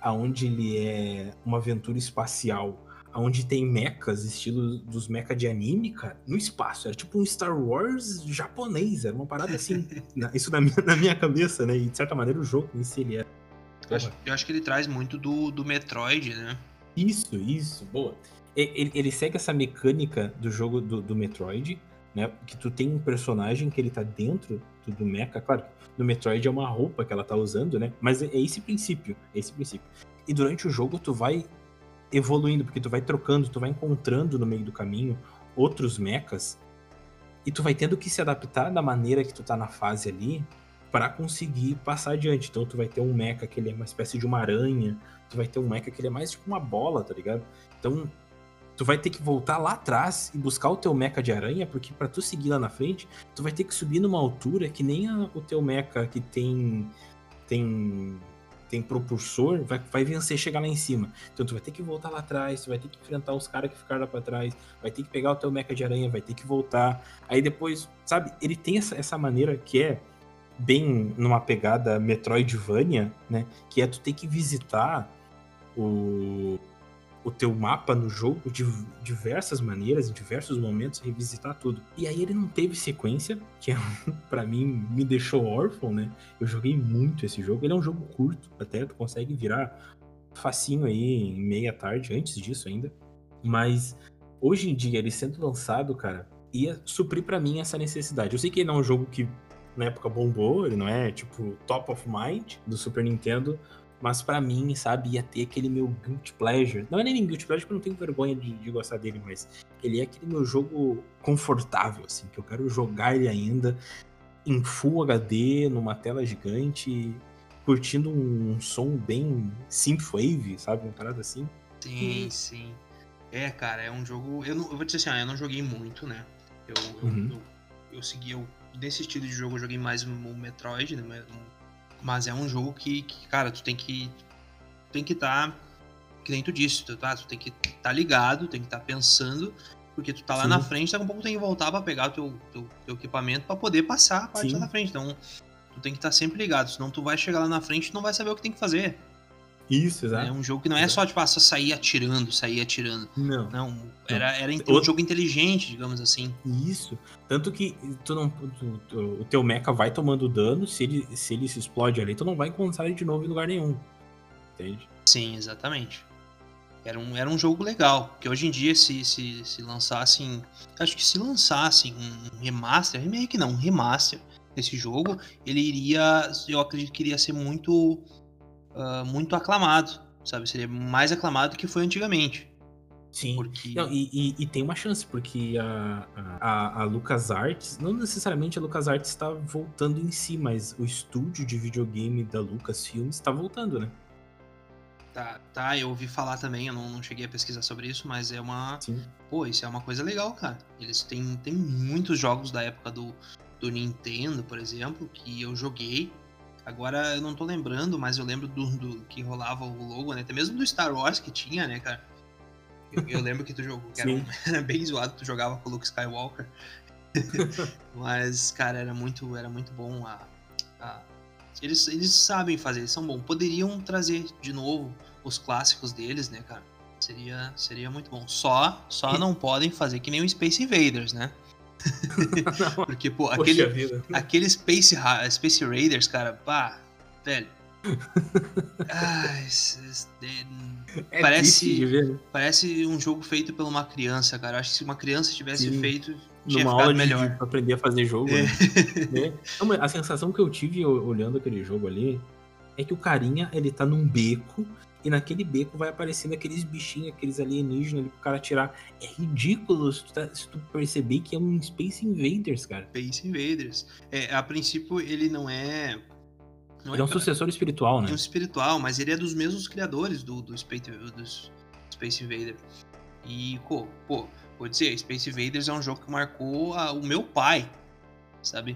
aonde ele é uma aventura espacial, onde tem mechas, estilo dos mechas de anime, cara, no espaço. Era tipo um Star Wars japonês, era uma parada assim. isso na minha, na minha cabeça, né? E de certa maneira o jogo em si ele era. Eu acho, eu acho, que ele traz muito do, do Metroid, né? Isso, isso, boa. Ele, ele segue essa mecânica do jogo do, do Metroid, né? Que tu tem um personagem que ele tá dentro do, do mecha, claro, no Metroid é uma roupa que ela tá usando, né? Mas é, é esse princípio, é esse princípio. E durante o jogo tu vai evoluindo, porque tu vai trocando, tu vai encontrando no meio do caminho outros mechas e tu vai tendo que se adaptar da maneira que tu tá na fase ali para conseguir passar adiante. Então tu vai ter um mecha que ele é uma espécie de uma aranha, tu vai ter um mecha que ele é mais tipo uma bola, tá ligado? Então tu vai ter que voltar lá atrás e buscar o teu mecha de aranha, porque para tu seguir lá na frente, tu vai ter que subir numa altura que nem a, o teu mecha que tem tem tem propulsor, vai, vai vencer chegar lá em cima. Então tu vai ter que voltar lá atrás, tu vai ter que enfrentar os caras que ficaram lá pra trás, vai ter que pegar o teu mecha de aranha, vai ter que voltar. Aí depois, sabe, ele tem essa, essa maneira que é bem numa pegada Metroidvania, né? Que é tu ter que visitar o o teu mapa no jogo de diversas maneiras, em diversos momentos, revisitar tudo. E aí ele não teve sequência, que é, para mim me deixou órfão, né? Eu joguei muito esse jogo. Ele é um jogo curto, até tu consegue virar facinho aí em meia tarde, antes disso ainda. Mas hoje em dia, ele sendo lançado, cara, ia suprir para mim essa necessidade. Eu sei que ele não é um jogo que na época bombou, ele não é tipo top of mind do Super Nintendo, mas para mim, sabe, ia ter aquele meu guilty pleasure. Não é nem guilty pleasure porque eu não tenho vergonha de, de, gostar dele, mas ele é aquele meu jogo confortável, assim, que eu quero jogar ele ainda em Full HD, numa tela gigante, curtindo um, som bem synthwave, sabe, uma parada assim. Sim, sim. É, cara, é um jogo. Eu, não, eu vou dizer assim, ah, eu não joguei muito, né? Eu, uhum. eu, eu, eu segui. Eu, nesse estilo de jogo, eu joguei mais o Metroid, né? Mas é um jogo que, que cara, tu tem que. Tem que estar. Tá, que nem tu disse, tu, tá, tu tem que estar tá ligado, tem que estar tá pensando, porque tu tá lá Sim. na frente, daqui a pouco tu tem que voltar para pegar o teu, teu, teu equipamento para poder passar a parte Sim. lá na frente. Então, tu tem que estar tá sempre ligado, senão tu vai chegar lá na frente e não vai saber o que tem que fazer. Isso, exato. É um jogo que não é só, tipo, ah, só sair atirando, sair atirando. Não. Não, era, era um Outro... jogo inteligente, digamos assim. Isso. Tanto que tu não, tu, tu, o teu mecha vai tomando dano, se ele, se ele se explode ali, tu não vai encontrar ele de novo em lugar nenhum. Entende? Sim, exatamente. Era um, era um jogo legal, porque hoje em dia, se, se, se lançassem. Acho que se lançassem um remaster, remake não, um remaster desse jogo, ele iria. Eu acredito que iria ser muito uh, muito aclamado, sabe? Seria mais aclamado do que foi antigamente. Sim. Porque... Não, e, e, e, tem uma chance, porque a, a, a LucasArts, não necessariamente a LucasArts está voltando em si, mas o estúdio de videogame da Lucasfilm está voltando, né? Tá, tá, eu ouvi falar também, eu não, não cheguei a pesquisar sobre isso, mas é uma. Sim. Pô, isso é uma coisa legal, cara. Eles têm, têm muitos jogos da época do, do Nintendo, por exemplo, que eu joguei Agora eu não tô lembrando, mas eu lembro do, do que rolava o logo, né? Até mesmo do Star Wars que tinha, né, cara? Eu, eu lembro que tu jogou, que era, um, era, bem zoado, tu jogava com o Luke Skywalker. mas, cara, era muito, era muito bom a, a... Eles, eles sabem fazer, eles são bons. Poderiam trazer de novo os clássicos deles, né, cara? Seria, seria muito bom. Só, só e... não podem fazer que nem o Space Invaders, né? Porque, pô, aquele, aquele Space, Space Raiders, cara, pá, velho. é parece, parece um jogo feito por uma criança, cara. Acho que se uma criança tivesse Sim. feito, tinha Numa aula melhor. De, aprender a fazer jogo, é. né? né? A sensação que eu tive olhando aquele jogo ali é que o carinha, ele tá num beco e naquele beco vai aparecendo aqueles bichinhos, aqueles alienígenas ali pro cara tirar. É ridículo se tu, tá, se tu, perceber que é um Space Invaders, cara. Space Invaders. É, a princípio, ele não é. Não ele é, um sucessor espiritual, né? É um espiritual, mas ele é dos mesmos criadores do, do, Space, do Space Invader. E, pô, pô, vou dizer, Space Invaders é um jogo que marcou a, o meu pai, sabe?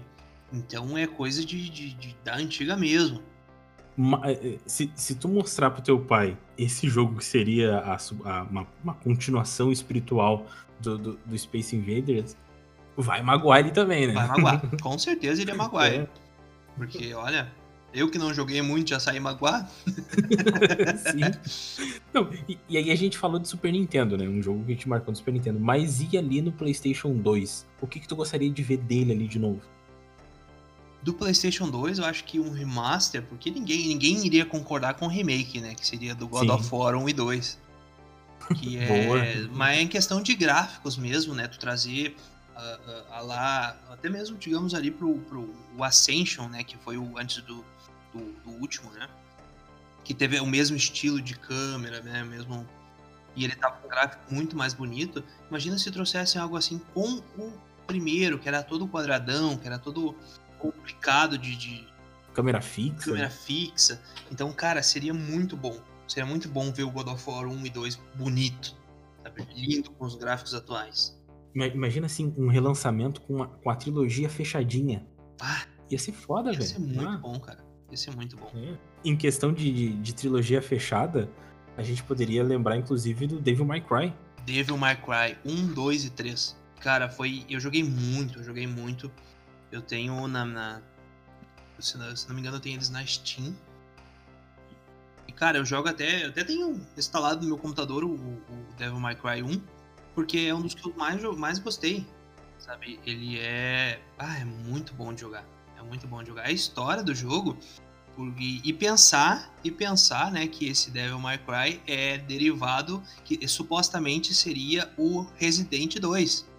Então é coisa de, de, de da antiga mesmo. É, é, se, se tu mostrar pro teu pai esse jogo que seria a, a, uma, uma, continuação espiritual do, do, do, Space Invaders, vai magoar ele também, né? Vai magoar. Com certeza ele é magoar. É. Porque, olha, Eu que não joguei muito, já saí magoado. Sim. Não, e, e, aí a gente falou de Super Nintendo, né? Um jogo que a gente marcou no Super Nintendo. Mas e ali no PlayStation 2? O que, que tu gostaria de ver dele ali de novo? Do PlayStation 2, eu acho que um remaster, porque ninguém, ninguém iria concordar com o remake, né? Que seria do God Sim. of War 1 e 2. Que é. mas é em questão de gráficos mesmo, né? Tu trazer a, a, lá, até mesmo, digamos, ali pro, pro o Ascension, né? Que foi o antes do, do, do, último, né? Que teve o mesmo estilo de câmera, né? Mesmo. E ele tava com um gráfico muito mais bonito. Imagina se trouxessem algo assim com o primeiro, que era todo quadradão, que era todo complicado de. de... Câmera fixa. Câmera fixa. Então, cara, seria muito bom. Seria muito bom ver o God of War 1 e 2 bonito. Sabe? Lindo com os gráficos atuais. Imagina assim, um relançamento com a, com a trilogia fechadinha. Ah, ia ser foda, velho. Ia ser muito ah. bom, cara. Ia ser muito bom. É. Em questão de, de, de, trilogia fechada, a gente poderia lembrar, inclusive, do Devil May Cry. Devil May Cry 1, 2 e 3. Cara, foi. Eu joguei muito, eu joguei muito. Eu tenho na. na se, não, se, não, me engano, eu tenho eles na Steam. E, cara, eu jogo até. Eu até tenho instalado no meu computador o, o Devil May Cry 1 porque é um dos que eu mais, mais gostei, sabe? Ele é, ah, é muito bom de jogar, é muito bom de jogar. A história do jogo e, e pensar e pensar, né, que esse Devil May Cry é derivado que supostamente seria o Resident 2.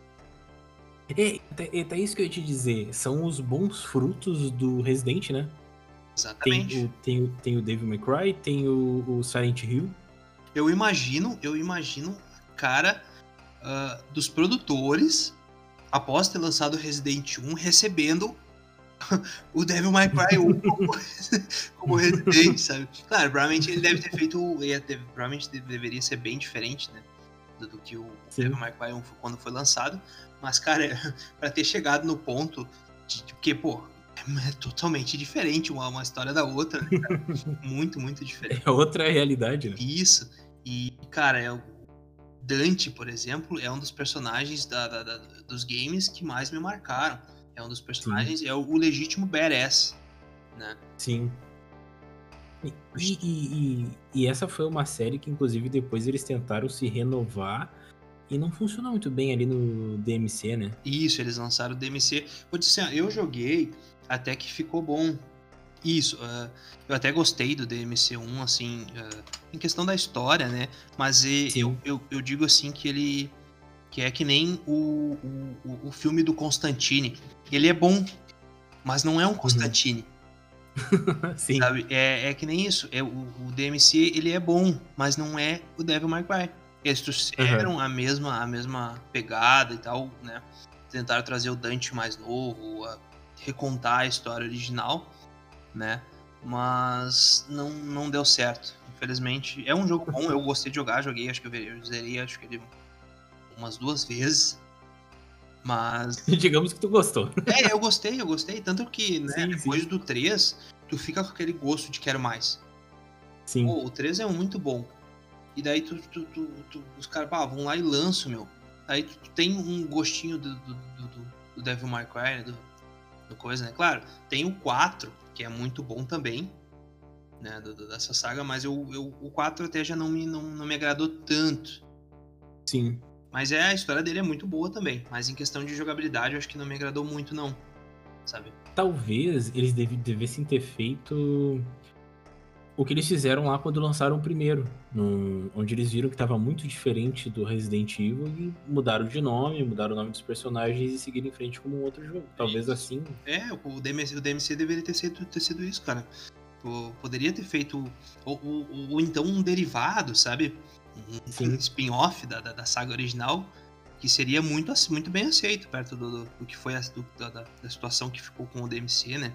É, é, é isso que eu ia te dizer. São os bons frutos do Resident, né? Exatamente. Tem o, tem o, tem o Devil May Cry, tem o, o Silent Hill. Eu imagino, eu imagino, cara, uh, dos produtores, após ter lançado Resident 1, recebendo o Devil May Cry 1 como, como Resident, sabe? Claro, provavelmente ele deve ter feito. Ele deve, provavelmente deveria ser bem diferente, né? Do, do que o Sim. Devil May Cry 1 foi, quando foi lançado. Mas, cara, para ter chegado no ponto de, de porque, pô, é totalmente diferente uma, uma história da outra, né, muito, muito diferente. É outra realidade, né? Isso. E, cara, é, Dante, por exemplo, é um dos personagens da, da, da, dos games que mais me marcaram. É um dos personagens, Sim. é o, o, legítimo badass, né? Sim. E, e, e, e, essa foi uma série que, inclusive, depois eles tentaram se renovar e não funcionou muito bem ali no DMC, né? Isso, eles lançaram o DMC. Vou dizer, eu joguei até que ficou bom. Isso, uh, eu até gostei do DMC1, assim, uh, em questão da história, né? Mas eu, eu, eu, digo assim que ele. que é que nem o, o, o filme do Constantine. Ele é bom, mas não é um uhum. Constantine. Uhum. Sim. Sabe? É, é que nem isso. É, o, o, DMC ele é bom, mas não é o Devil May Cry. Eles trouxeram uhum. a, mesma, a mesma pegada e tal, né? Tentaram trazer o Dante mais novo, recontar a história original né? Mas não, não deu certo. Infelizmente, é um jogo bom, eu gostei de jogar, joguei, acho que eu, eu zerei, acho que ele umas duas vezes. Mas. Digamos que tu gostou. É, eu gostei, eu gostei. Tanto que, né, sim, depois sim. do 3, tu fica com aquele gosto de quero mais. Sim. Pô, o 3 é muito bom. E daí tu, tu, tu, tu os caras ah, vão lá e lançam, meu. Aí tu, tem um gostinho do, do, do, do Devil May Cry, né? Do, do coisa, né? Claro, tem o 4, que é muito bom também, né, dessa saga, mas eu, eu, o 4 até já não me, não, não me agradou tanto. Sim. Mas é, a história dele é muito boa também, mas em questão de jogabilidade eu acho que não me agradou muito não, sabe? Talvez eles deve, devessem ter feito o que eles fizeram lá quando lançaram o primeiro, no, onde eles viram que estava muito diferente do Resident Evil e mudaram de nome, mudaram o nome dos personagens e seguiram em frente como um outro jogo. Talvez isso. assim. É, o DMC, o DMC deveria ter sido, ter sido isso, cara. Poderia ter feito. Ou, ou, ou então um derivado, sabe? Um spin-off da, da, da, saga original, que seria muito, muito bem aceito perto do, do, do que foi a, do, da, da, situação que ficou com o DMC, né?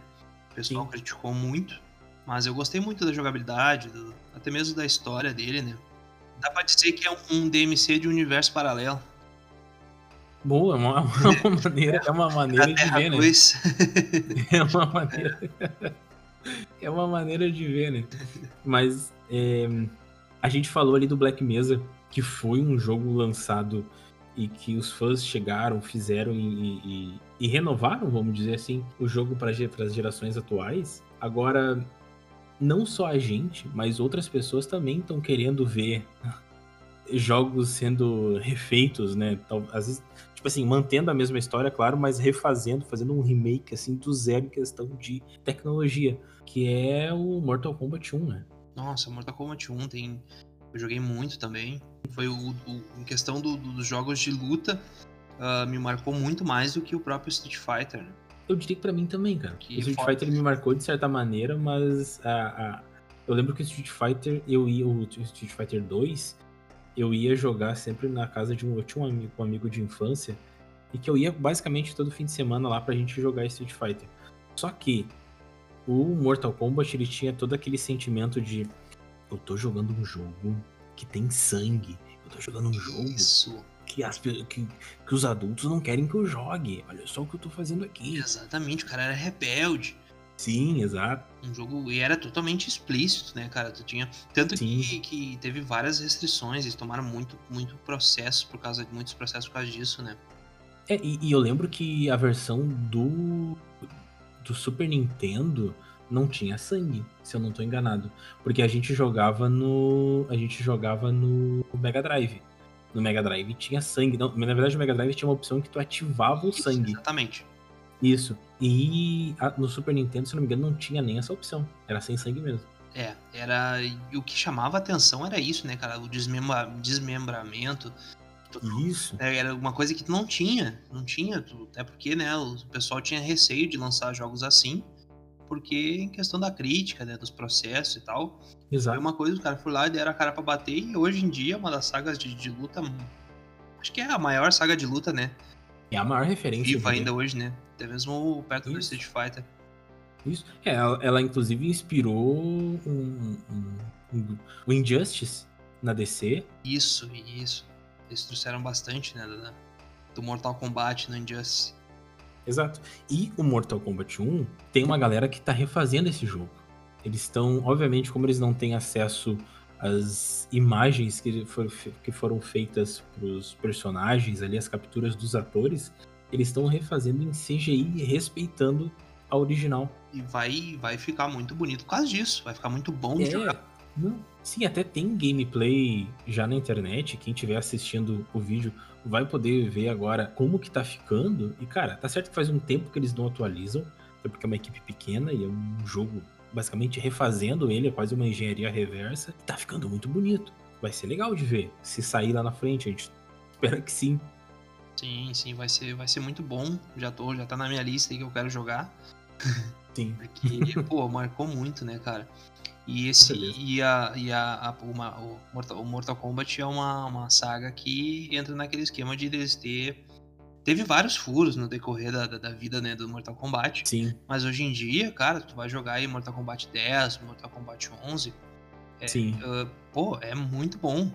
O pessoal Sim. criticou muito. Mas eu gostei muito da jogabilidade, do, até mesmo da história dele, né? Dá pra dizer que é um, um DMC de universo paralelo. Boa, é uma, uma maneira, é uma maneira de ver, né? é uma maneira. é uma maneira de ver, né? Mas é, a gente falou ali do Black Mesa, que foi um jogo lançado e que os fãs chegaram, fizeram e, e, e renovaram, vamos dizer assim, o jogo para as gerações atuais. Agora, não só a gente, mas outras pessoas também estão querendo ver jogos sendo refeitos, né? Às vezes, tipo assim, mantendo a mesma história, claro, mas refazendo, fazendo um remake assim do zero em questão de tecnologia, que é o Mortal Kombat 1, né? Nossa, Mortal Kombat 1 tem eu joguei muito também. Foi o, o em questão do, do, dos jogos de luta, uh, me marcou muito mais do que o próprio Street Fighter. Né? Eu diria que pra mim também, cara. Que o Street foda. Fighter me marcou de certa maneira, mas a, a, eu lembro que o Street Fighter, eu ia, o Street Fighter 2, eu ia jogar sempre na casa de um. Eu tinha um amigo, um amigo de infância, e que eu ia basicamente todo fim de semana lá pra gente jogar Street Fighter. Só que o Mortal Kombat ele tinha todo aquele sentimento de eu tô jogando um jogo que tem sangue. Eu tô jogando um jogo Isso. Que, as, que, que os adultos não querem que eu jogue. Olha só o que eu tô fazendo aqui. Exatamente, o cara era rebelde. Sim, exato. Um jogo. E era totalmente explícito, né, cara? Tu tinha. Tanto que, que teve várias restrições, eles tomaram muito, muito processo por causa de muitos processos por causa disso, né? É, e, e eu lembro que a versão do. do Super Nintendo não tinha sangue, se eu não tô enganado. Porque a gente jogava no. A gente jogava no Mega Drive. No Mega Drive tinha sangue. Não, na verdade, o Mega Drive tinha uma opção que tu ativava o Isso, sangue. Exatamente. Isso. E a, no Super Nintendo, se não me engano, não tinha nem essa opção. Era sem sangue mesmo. É, era. E o que chamava atenção era isso, né, cara? O desmembra... desmembramento. Isso. É, era uma coisa que não tinha. Não tinha. Até porque, né, o pessoal tinha receio de lançar jogos assim porque em questão da crítica, né, dos processos e tal. Exato. Foi uma coisa, os caras foram lá e deram a cara pra bater, e hoje em dia é uma das sagas de, de luta. Acho que é a maior saga de luta, né? É a maior referência. Viva ainda hoje, né? Até mesmo perto Isso. do Street Fighter. Isso. É, ela, ela inclusive inspirou um, um, um, o Injustice na DC. Isso, isso. Eles trouxeram bastante, né? Do Mortal Kombat no Injustice. Exato. E o Mortal Kombat 1 tem uma galera que tá refazendo esse jogo. Eles estão, obviamente, como eles não têm acesso às imagens que, for, que foram feitas pros personagens ali, as capturas dos atores, eles estão refazendo em CGI respeitando a original. E vai, vai ficar muito bonito por causa disso. Vai ficar muito bom de é, jogar. Não, sim, até tem gameplay já na internet. Quem estiver assistindo o vídeo vai poder ver agora como que tá ficando. E, cara, tá certo que faz um tempo que eles não atualizam, porque é uma equipe pequena e é um jogo basicamente refazendo ele, é quase uma engenharia reversa. Tá ficando muito bonito. Vai ser legal de ver. Se sair lá na frente, a gente espera que sim. Sim, sim, vai ser, vai ser muito bom. Já tô, já tá na minha lista aí que eu quero jogar. Sim. Porque, pô, marcou muito, né, cara? E esse e a, e a, a uma, o, Mortal, o Mortal Kombat é uma, uma saga que entra naquele esquema de eles ter teve vários furos no decorrer da, da, da, vida né, do Mortal Kombat. Sim. Mas hoje em dia, cara, tu vai jogar aí Mortal Kombat 10, Mortal Kombat 11. É, Sim. Uh, pô, é muito bom.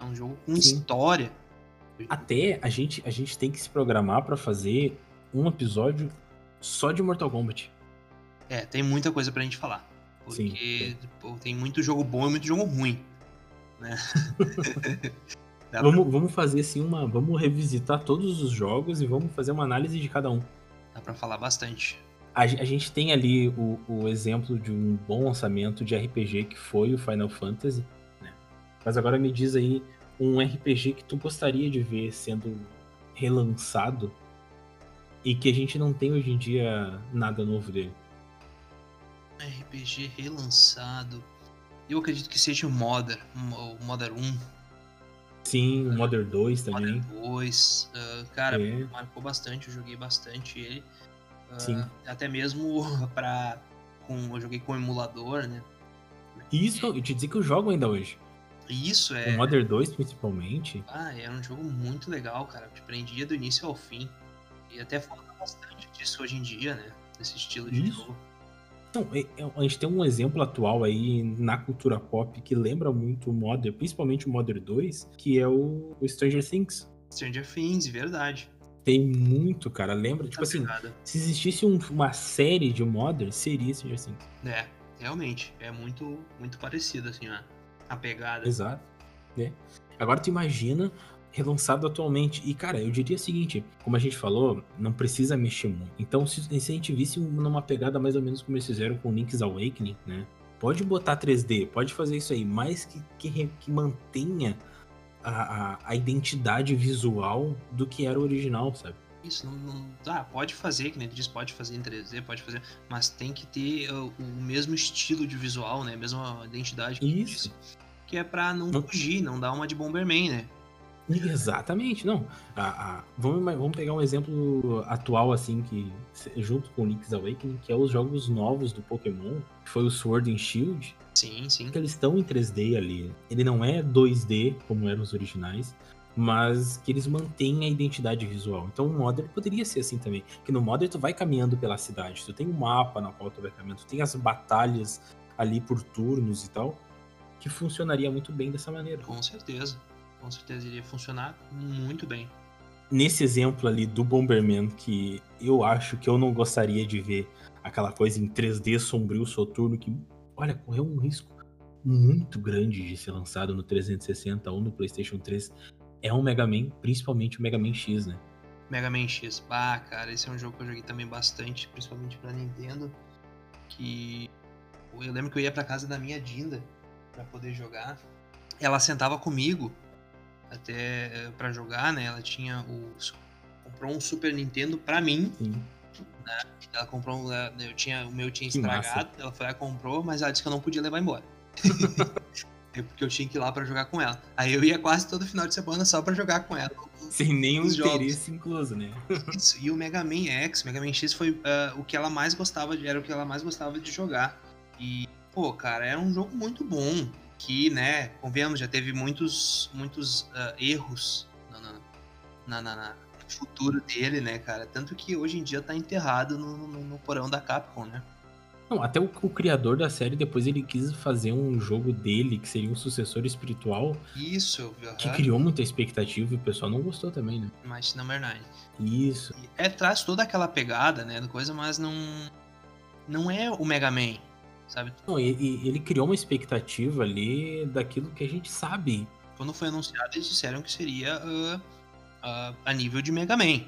É um jogo com Sim. história. Até a gente, a gente tem que se programar para fazer um episódio só de Mortal Kombat. É, tem muita coisa pra gente falar. Porque pô, tem muito jogo bom e muito jogo ruim. Né? vamos, pra... vamos fazer assim uma. Vamos revisitar todos os jogos e vamos fazer uma análise de cada um. Dá pra falar bastante. A, a gente tem ali o, o, exemplo de um bom lançamento de RPG que foi o Final Fantasy. Né? Mas agora me diz aí um RPG que tu gostaria de ver sendo relançado e que a gente não tem hoje em dia nada novo dele. RPG relançado. Eu acredito que seja o Modern, o Modern 1. Sim, o Modern 2 também. Modern 2. Uh, cara, é. marcou bastante, eu joguei bastante ele. Uh, Sim. Até mesmo pra. Com, eu joguei com emulador, né? Isso, eu te dizer que eu jogo ainda hoje. Isso, é. O Modern 2, principalmente. Ah, era um jogo muito legal, cara. Te prendia do início ao fim. E até falta bastante disso hoje em dia, né? Desse estilo de Isso. jogo. Então, a gente tem um exemplo atual aí na cultura pop que lembra muito o Modern, principalmente o Modern 2, que é o, Stranger Things. Stranger Things, verdade. Tem muito, cara. Lembra? Tipo assim, se existisse um, uma série de Modern, seria Stranger Things. É, realmente. É muito, muito parecido, assim, ó, a pegada. Exato. É. Agora tu imagina relançado atualmente. E, cara, eu diria o seguinte: como a gente falou, não precisa mexer muito. Então, se, se a gente visse numa pegada mais ou menos como eles fizeram com Link's Awakening, né? Pode botar 3D, pode fazer isso aí, mas que, que, que mantenha a, a, a, identidade visual do que era o original, sabe? Isso, não, não ah, pode fazer, que nem tu diz, pode fazer em 3D, pode fazer, mas tem que ter o, o mesmo estilo de visual, né? A mesma identidade que Isso. Disse, que é pra não, não fugir, não dar uma de Bomberman, né? Exatamente, não. A, a, vamos, vamos pegar um exemplo atual, assim, que junto com Link's Awakening, que é os jogos novos do Pokémon, que foi o Sword and Shield. Sim, sim. Que eles estão em 3D ali. Ele não é 2D, como eram os originais, mas que eles mantêm a identidade visual. Então o Modern poderia ser assim também. Que no Modern tu vai caminhando pela cidade, tu tem um mapa na qual tu vai caminhando, tu tem as batalhas ali por turnos e tal, que funcionaria muito bem dessa maneira. Com certeza com certeza iria funcionar muito bem. Nesse exemplo ali do Bomberman, que eu acho que eu não gostaria de ver aquela coisa em 3D sombrio, soturno, que, olha, correu um risco muito grande de ser lançado no 360 ou no PlayStation 3. É um Mega Man, principalmente o Mega Man X, né? Mega Man X, bah, cara, esse é um jogo que eu joguei também bastante, principalmente pra Nintendo. Que eu lembro que eu ia pra casa da minha Dinda para poder jogar. Ela sentava comigo até eh, para jogar, né? Ela tinha o comprou um Super Nintendo para mim. Sim. Né? Ela comprou, eu tinha o meu tinha estragado, ela foi lá comprou, mas ela disse que eu não podia levar embora. é porque eu tinha que ir lá para jogar com ela. Aí eu ia quase todo final de semana só para jogar com ela. Sem nenhum interesse incluso, né? Isso. E o Mega Man X, Mega Man X foi uh, o que ela mais gostava de, era o que ela mais gostava de jogar. E pô, cara, era um jogo muito bom que, né, convenhamos, já teve muitos, muitos uh, erros na, na, na, no futuro dele, né, cara? Tanto que hoje em dia tá enterrado no, no, no porão da Capcom, né? Não, até o, o, criador da série depois ele quis fazer um jogo dele que seria um sucessor espiritual. Isso, que criou muita expectativa e o pessoal não gostou também, né? Mas não é Isso. É traz toda aquela pegada, né, do coisa, mas não não é o Mega Man sabe? Não, e, e, ele criou uma expectativa ali daquilo que a gente sabe. Quando foi anunciado, eles disseram que seria uh, uh, a nível de Mega Man.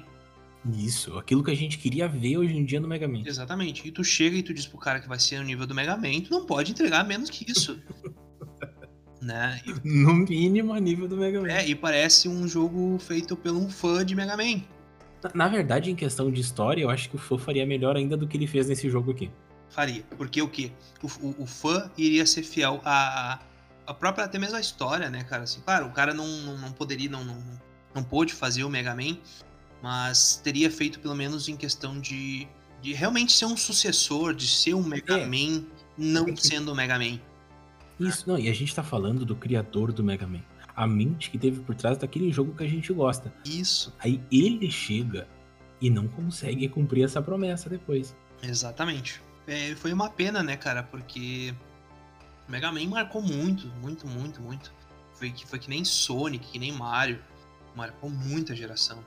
Isso, aquilo que a gente queria ver hoje em dia no Mega Man. Exatamente. E tu chega e tu diz pro cara que vai ser no nível do Mega Man, tu não pode entregar menos que isso. né? E... No mínimo a nível do Mega Man. É, e parece um jogo feito por um fã de Mega Man. Na, na verdade, em questão de história, eu acho que o fã faria melhor ainda do que ele fez nesse jogo aqui faria. Porque o quê? O, o, o fã iria ser fiel à, a própria, até mesmo a história, né, cara? Assim, claro, o cara não, não, não poderia, não, não, não pôde fazer o Mega Man, mas teria feito pelo menos em questão de, de realmente ser um sucessor, de ser um Mega é. Man, não sendo o Mega Man. Isso, não, e a gente tá falando do criador do Mega Man. A mente que teve por trás daquele jogo que a gente gosta. Isso. Aí ele chega e não consegue cumprir essa promessa depois. Exatamente é, foi uma pena, né, cara? Porque Mega Man marcou muito, muito, muito, muito. Foi que, foi que nem Sonic, que nem Mario. Marcou muita geração.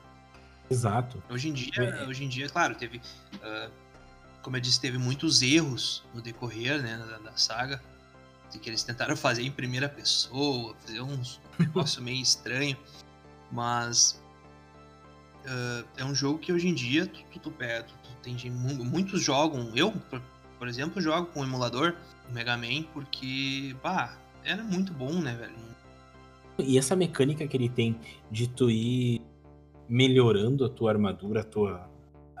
Exato. Hoje em dia, é. hoje em dia claro, teve. Uh, como eu disse, teve muitos erros no decorrer né, da, da saga. De que eles tentaram fazer em primeira pessoa, fazer uns negócio meio estranho. Mas uh, é um jogo que hoje em dia tu, tu, tu, tu, tem muitos jogam. Eu, por, exemplo, jogo com o emulador Mega Man porque, pá, era muito bom, né, velho? E essa mecânica que ele tem de tu ir melhorando a tua armadura, a tua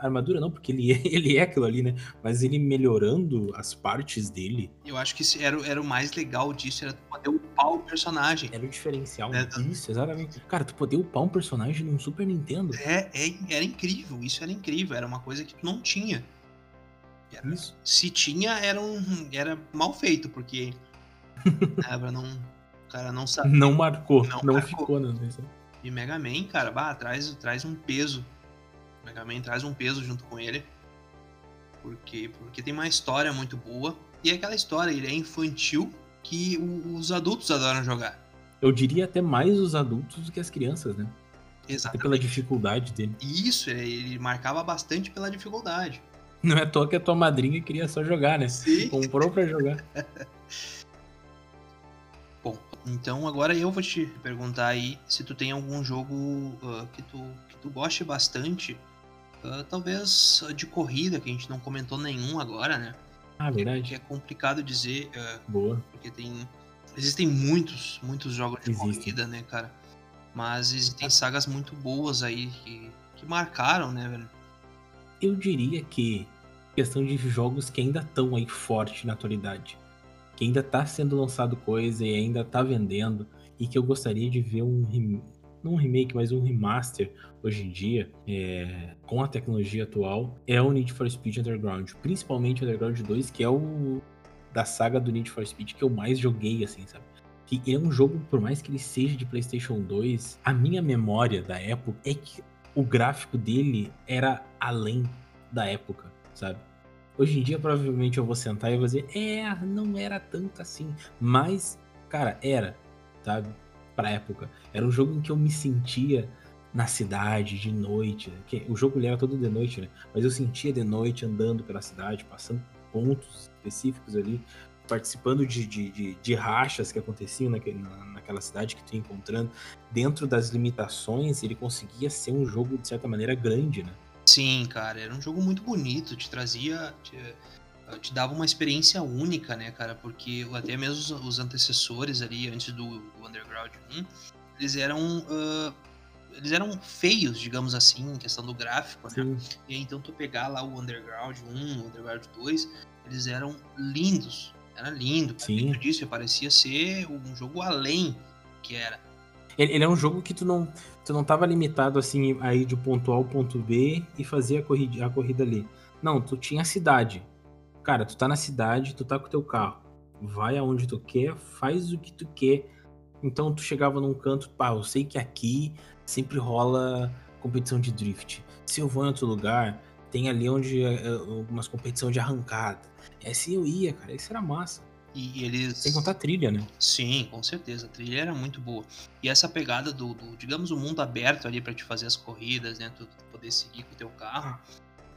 armadura não, porque ele é, ele é aquilo ali, né? Mas ele melhorando as partes dele. Eu acho que era, era o mais legal disso, era tu poder upar o personagem. Era o diferencial. É, isso, exatamente. Cara, tu poder upar um personagem num Super Nintendo. É, é, era incrível, isso era incrível, era uma coisa que tu não tinha. Era, isso. Se tinha, era, um, era mal feito, porque. era não. O cara não sabe. Não marcou, não, não marcou. ficou, né? E Mega Man, cara, bah, traz, traz um peso Mega Man traz um peso junto com ele. Porque, porque tem uma história muito boa. E é aquela história, ele é infantil que o, os adultos adoram jogar. Eu diria até mais os adultos do que as crianças, né? Exatamente. Até pela dificuldade dele. Isso, ele marcava bastante pela dificuldade. Não é à toa que a tua madrinha queria só jogar, né? Sim. Comprou pra jogar. Bom, então agora eu vou te perguntar aí se tu tem algum jogo uh, que, tu, que tu goste bastante. Uh, talvez de corrida, que a gente não comentou nenhum agora, né? Ah, verdade. Que é complicado dizer. Uh, Boa. Porque tem. Existem muitos, muitos jogos de Existem. corrida, né, cara? Mas existem sagas muito boas aí que, que marcaram, né, velho? Eu diria que questão de jogos que ainda estão aí forte na atualidade. Que ainda tá sendo lançado coisa e ainda tá vendendo. E que eu gostaria de ver um não um remake, mas um remaster hoje em dia, é, com a tecnologia atual, é o Need for Speed Underground. Principalmente Underground 2, que é o da saga do Need for Speed que eu mais joguei, assim, sabe? Que é um jogo, por mais que ele seja de PlayStation 2, a minha memória da época é que o gráfico dele era além da época, sabe? Hoje em dia, provavelmente eu vou sentar e vou dizer, é, não era tanto assim. Mas, cara, era, sabe? Pra época. Era um jogo em que eu me sentia na cidade, de noite. né? Que o jogo era todo de noite, né? Mas eu sentia de noite andando pela cidade, passando pontos específicos ali, participando de, de, de, de rachas que aconteciam naquele, na, naquela cidade que tu ia encontrando. Dentro das limitações, ele conseguia ser um jogo, de certa maneira, grande, né? Sim, cara, era um jogo muito bonito, te trazia. Te, te dava uma experiência única, né, cara? Porque até mesmo os, antecessores ali, antes do, do Underground 1, eles eram. ah, eles eram feios, digamos assim, em questão do gráfico, né? E aí, então tu pegar lá o Underground 1, o Underground 2, eles eram lindos. Era lindo. Sim. Disse, parecia ser um jogo além que era. Ele, ele é um jogo que tu não, tu não tava limitado assim aí de ponto A ao ponto B e fazer a corrida, a corrida ali. Não, tu tinha a cidade. Cara, tu tá na cidade, tu tá com o teu carro. Vai aonde tu quer, faz o que tu quer. Então tu chegava num canto, pá, eu sei que aqui sempre rola competição de drift. Se eu vou em outro lugar, tem ali onde é, é, umas competição de arrancada. É assim eu ia, cara, isso era massa. E eles. Sem contar a trilha, né? Sim, com certeza. A trilha era muito boa. E essa pegada do, do, digamos, o mundo aberto ali pra te fazer as corridas, né? Tu, tu poder seguir com o teu carro,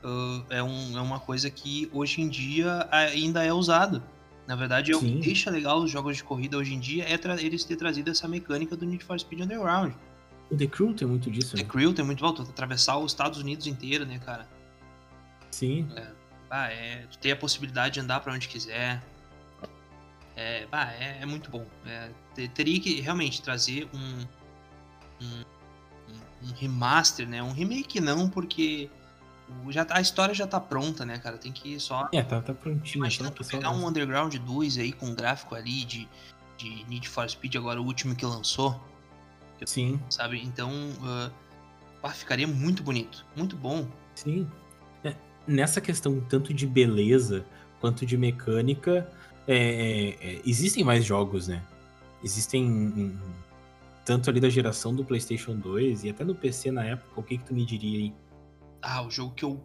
ah, é, um, é uma coisa que hoje em dia ainda é usado. Na verdade, é o que deixa legal os jogos de corrida hoje em dia é eles ter trazido essa mecânica do Need for Speed Underground. O The Crew tem muito disso, The né? Crew tem muito volta, atravessar os Estados Unidos inteiro, né, cara? Sim. Ah, é, tu ter a possibilidade de andar pra onde quiser. É, bah, é, é muito bom. É, te- teria que realmente trazer um, um, um- remaster, né? Um remake não, porque já tá- a história já tá pronta, né, cara? Tem que só. É, tá, tá prontinho. Imagina então, tu pegar um Underground 2 aí com um gráfico ali de, de Need for Speed, agora o último que lançou, Sim, sabe? Então, bah, ficaria muito bonito. Muito bom. sim. É, nessa questão tanto de beleza quanto de mecânica, é, é, é, existem mais jogos, né? Existem hum, tanto ali da geração do PlayStation 2 e até no PC na época. O que que tu me diria aí? Ah, o jogo que eu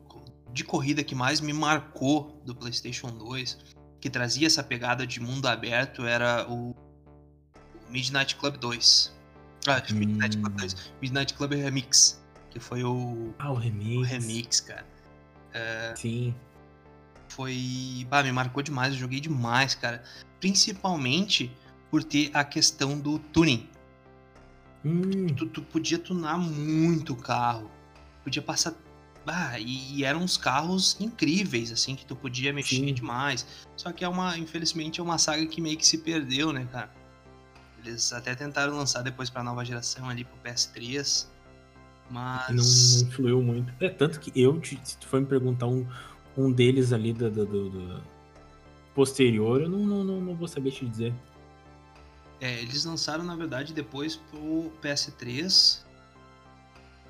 de corrida que mais me marcou do PlayStation 2, que trazia essa pegada de mundo aberto, era o Midnight Club 2. Ah, Midnight Club Hum. 2. Midnight Club Remix, que foi o, Ah, o o remix. remix, cara. Sim. Foi, bah, me marcou demais, eu joguei demais, cara. Principalmente por ter a questão do tuning. Hum, tu, tu podia tunar muito o carro. Podia passar. Ah, e, e eram uns carros incríveis, assim, que tu podia mexer Sim. demais. Só que é uma, infelizmente, é uma saga que meio que se perdeu, né, cara? Eles até tentaram lançar depois pra nova geração ali pro PS3. Mas. não, não influiu muito. É, tanto que eu, se tu for me perguntar um, um deles ali do, do- do- do posterior, eu não, não, não, não vou saber te dizer. É, eles lançaram, na verdade, depois pro PS3.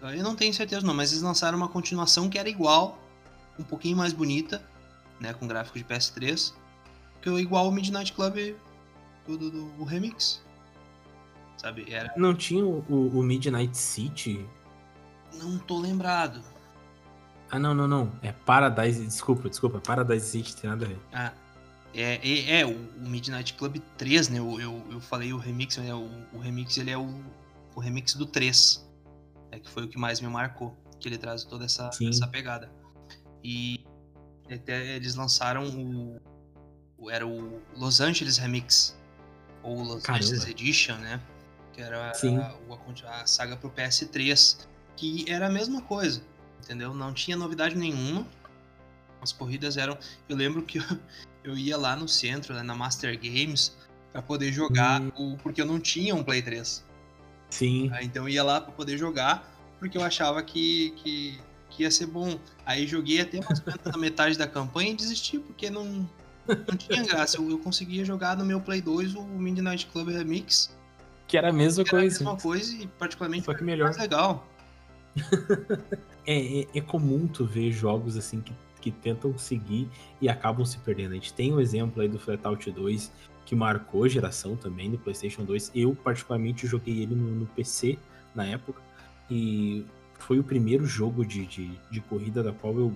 Ah, Eu não tenho certeza não, mas eles lançaram uma continuação que era igual, um pouquinho mais bonita, né, com gráfico de PS3, que é igual o Midnight Club do, do, do- remix. Sabe, era... Não tinha o, o- Midnight City? Não tô lembrado. Ah, não, não, não. É Paradise. Desculpa, desculpa. Paradise City tem nada a ver. Ah, é, é, é, o, o Midnight Club 3, né, eu, eu, eu falei o remix, né, o, o remix ele é o, o remix do 3, né, que foi o que mais me marcou, que ele traz toda essa, Sim. essa pegada. E até eles lançaram o, o- era o Los Angeles Remix, ou Los Angeles Edition, né? Que era a, a, saga pro PS3, que era a mesma coisa, entendeu? Não tinha novidade nenhuma. As corridas eram. Eu lembro que eu, eu ia lá no centro, né, na Master Games, para poder jogar, hum. o, porque eu não tinha um Play 3. Sim. então eu ia lá para poder jogar, porque eu achava que, que, que, ia ser bom. Aí joguei até mais ou metade da campanha e desisti, porque não, não tinha graça. Eu, eu conseguia jogar no meu Play 2 o Midnight Club Remix. Que era a mesma que coisa. Era a mesma coisa e particularmente Só que melhor. mais legal. é, é, é comum tu ver jogos assim que que tentam seguir e acabam se perdendo. A gente tem um exemplo aí do Flatout 2 que marcou geração também no PlayStation 2. Eu, particularmente, joguei ele no, no PC na época e foi o primeiro jogo de, de, de, corrida da qual eu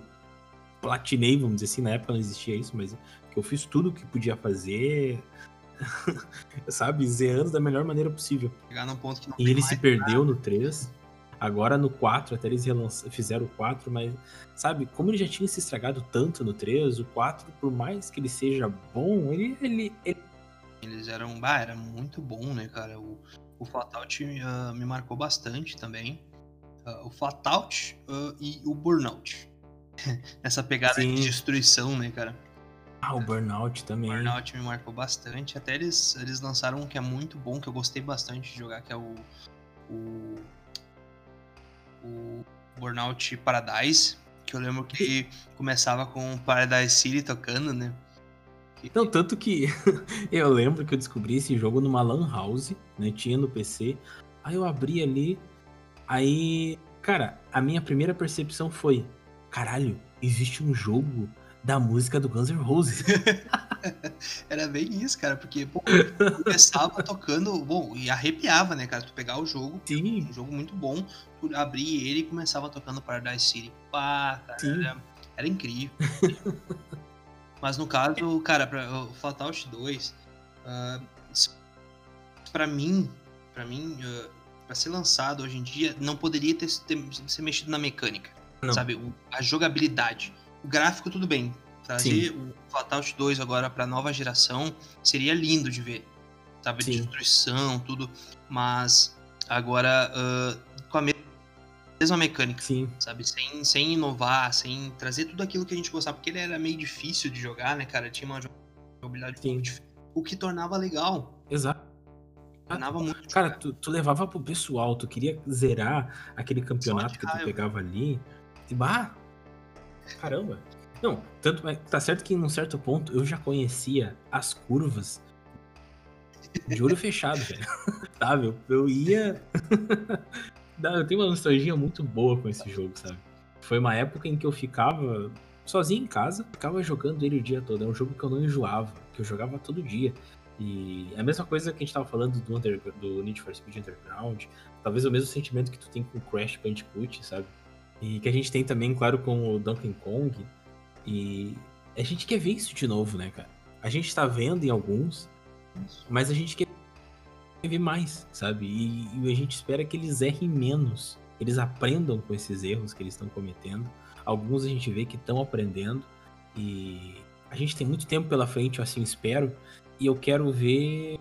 platinei, vamos dizer assim. Na época não existia isso, mas que eu fiz tudo o que podia fazer. sabe, zerando da melhor maneira possível. E ele se perdeu no 3 Agora no 4, até eles fizeram o 4, mas sabe, como ele já tinha se estragado tanto no 3, o 4, por mais que ele seja bom, ele. ele, ele... Eles eram. Bah, era muito bom, né, cara? O, o Fatality uh, me marcou bastante também. Uh, o Fatality uh, e o Burnout. Essa pegada Sim. de destruição, né, cara? Ah, o Burnout também. O Burnout me marcou bastante. Até eles, eles lançaram um que é muito bom, que eu gostei bastante de jogar, que é o. o o Burnout Paradise, que eu lembro que começava com Paradise City tocando, né? Não, tanto que eu lembro que eu descobri esse jogo numa Lan House, né? Tinha no PC. Aí eu abri ali. Aí, cara, a minha primeira percepção foi: caralho, existe um jogo da música do Guns N' Roses. Era bem isso, cara, porque pô, começava tocando, bom, e arrepiava, né, cara? Tu pegar o jogo, Sim. um jogo muito bom, tu abrir ele e começava tocando Paradise City. Pá, cara, era, era, incrível. Mas no caso, cara, pra, o Fatality 2, uh, ah, pra mim, pra mim, uh, pra ser lançado hoje em dia, não poderia ter, ter ser mexido na mecânica, não. sabe? O, a jogabilidade o gráfico, tudo bem. Trazer Sim. o Fatality 2 agora pra nova geração seria lindo de ver. Sabe? Sim. Destruição, tudo. Mas agora uh, com a mesma mecânica. Sim. Sabe? Sem, sem inovar, sem trazer tudo aquilo que a gente gostava. Porque ele era meio difícil de jogar, né, cara? Tinha uma jogabilidade Sim. muito difícil. O que tornava legal. Exato. Tornava muito. Cara, tu, tu, levava pro pessoal, tu queria zerar aquele campeonato que tu pegava ali. E, bah, Caramba. Não, tanto tá certo que em um certo ponto eu já conhecia as curvas de olho fechado, velho. sabe? Eu, eu ia. eu tenho uma nostalgia muito boa com esse jogo, sabe? Foi uma época em que eu ficava sozinho em casa, ficava jogando ele o dia todo. É um jogo que eu não enjoava, que eu jogava todo dia. E é a mesma coisa que a gente tava falando do, Under, do Need for Speed Underground. Talvez o mesmo sentimento que tu tem com Crash Bandicoot, sabe? E que a gente tem também, claro, com o Donkey Kong. E a gente quer ver isso de novo, né, cara? A gente tá vendo em alguns, mas a gente quer ver mais, sabe? E, e a gente espera que eles errem menos. Eles aprendam com esses erros que eles estão cometendo. Alguns a gente vê que estão aprendendo. E a gente tem muito tempo pela frente, eu assim espero. E eu quero ver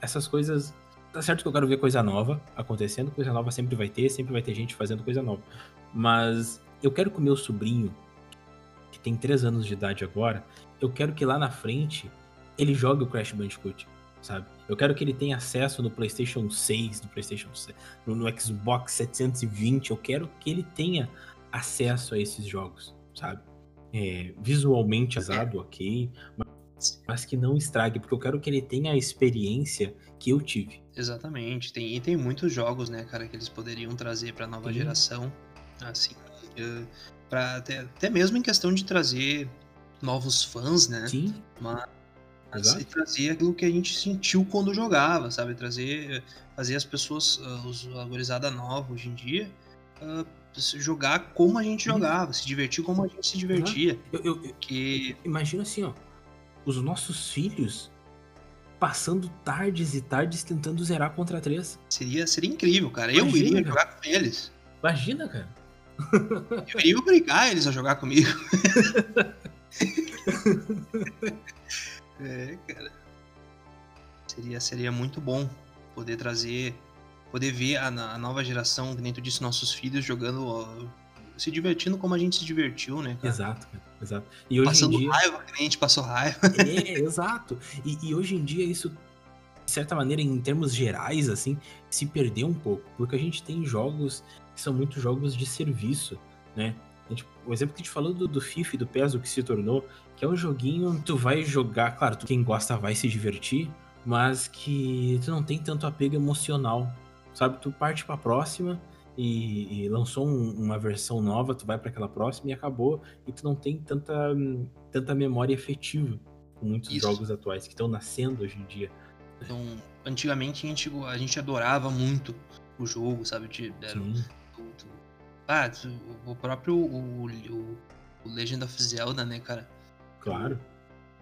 essas coisas Tá certo que eu quero ver coisa nova acontecendo, coisa nova sempre vai ter, sempre vai ter gente fazendo coisa nova. Mas eu quero que o meu sobrinho, que tem 3 anos de idade agora, eu quero que lá na frente ele jogue o Crash Bandicoot, sabe? Eu quero que ele tenha acesso no PlayStation 6, no PlayStation 6, no, no Xbox 720, eu quero que ele tenha acesso a esses jogos, sabe? É, visualmente usado, ok, mas que não estrague, porque eu quero que ele tenha a experiência que eu tive. Exatamente. Tem, e tem muitos jogos, né, cara, que eles poderiam trazer para nova Sim. geração. Assim, uh, pra, até, até mesmo em questão de trazer novos fãs, né? Sim. Mas Exato. trazer aquilo que a gente sentiu quando jogava, sabe? Trazer, fazer as pessoas, uh, os, a gurizada nova hoje em dia, uh, jogar como a gente jogava, se divertir como a gente se divertia. Eu, eu, eu, que... Imagina assim, ó, os nossos filhos passando tardes e tardes tentando zerar contra três. Seria, seria incrível, cara. Imagina, eu iria jogar com eles. Imagina, cara. Eu iria obrigar eles a jogar comigo. é, cara. Seria, seria muito bom poder trazer, poder ver a, a nova geração, dentro disso, nossos filhos jogando, se divertindo como a gente se divertiu, né? Cara? Exato, cara. Exato. E hoje Passando em dia... raiva, que a gente passou raiva. É, exato. E, e hoje em dia isso de certa maneira, em termos gerais, assim, se perdeu um pouco. Porque a gente tem jogos que são muito jogos de serviço, né? Gente, o exemplo que a gente falou do, do FIFA e do PES, o que se tornou, que é um joguinho tu vai jogar, claro, tu, quem gosta vai se divertir, mas que tu não tem tanto apego emocional, sabe? Tu parte pra próxima e, e lançou um, uma versão nova, tu vai para aquela próxima e acabou, e tu não tem tanta, tanta memória efetiva com muitos Isso. jogos atuais que estão nascendo hoje em dia. Então, antigamente a gente, adorava muito o jogo, sabe? De, era, ah, o próprio o, o, o, Legend of Zelda, né, cara? Claro.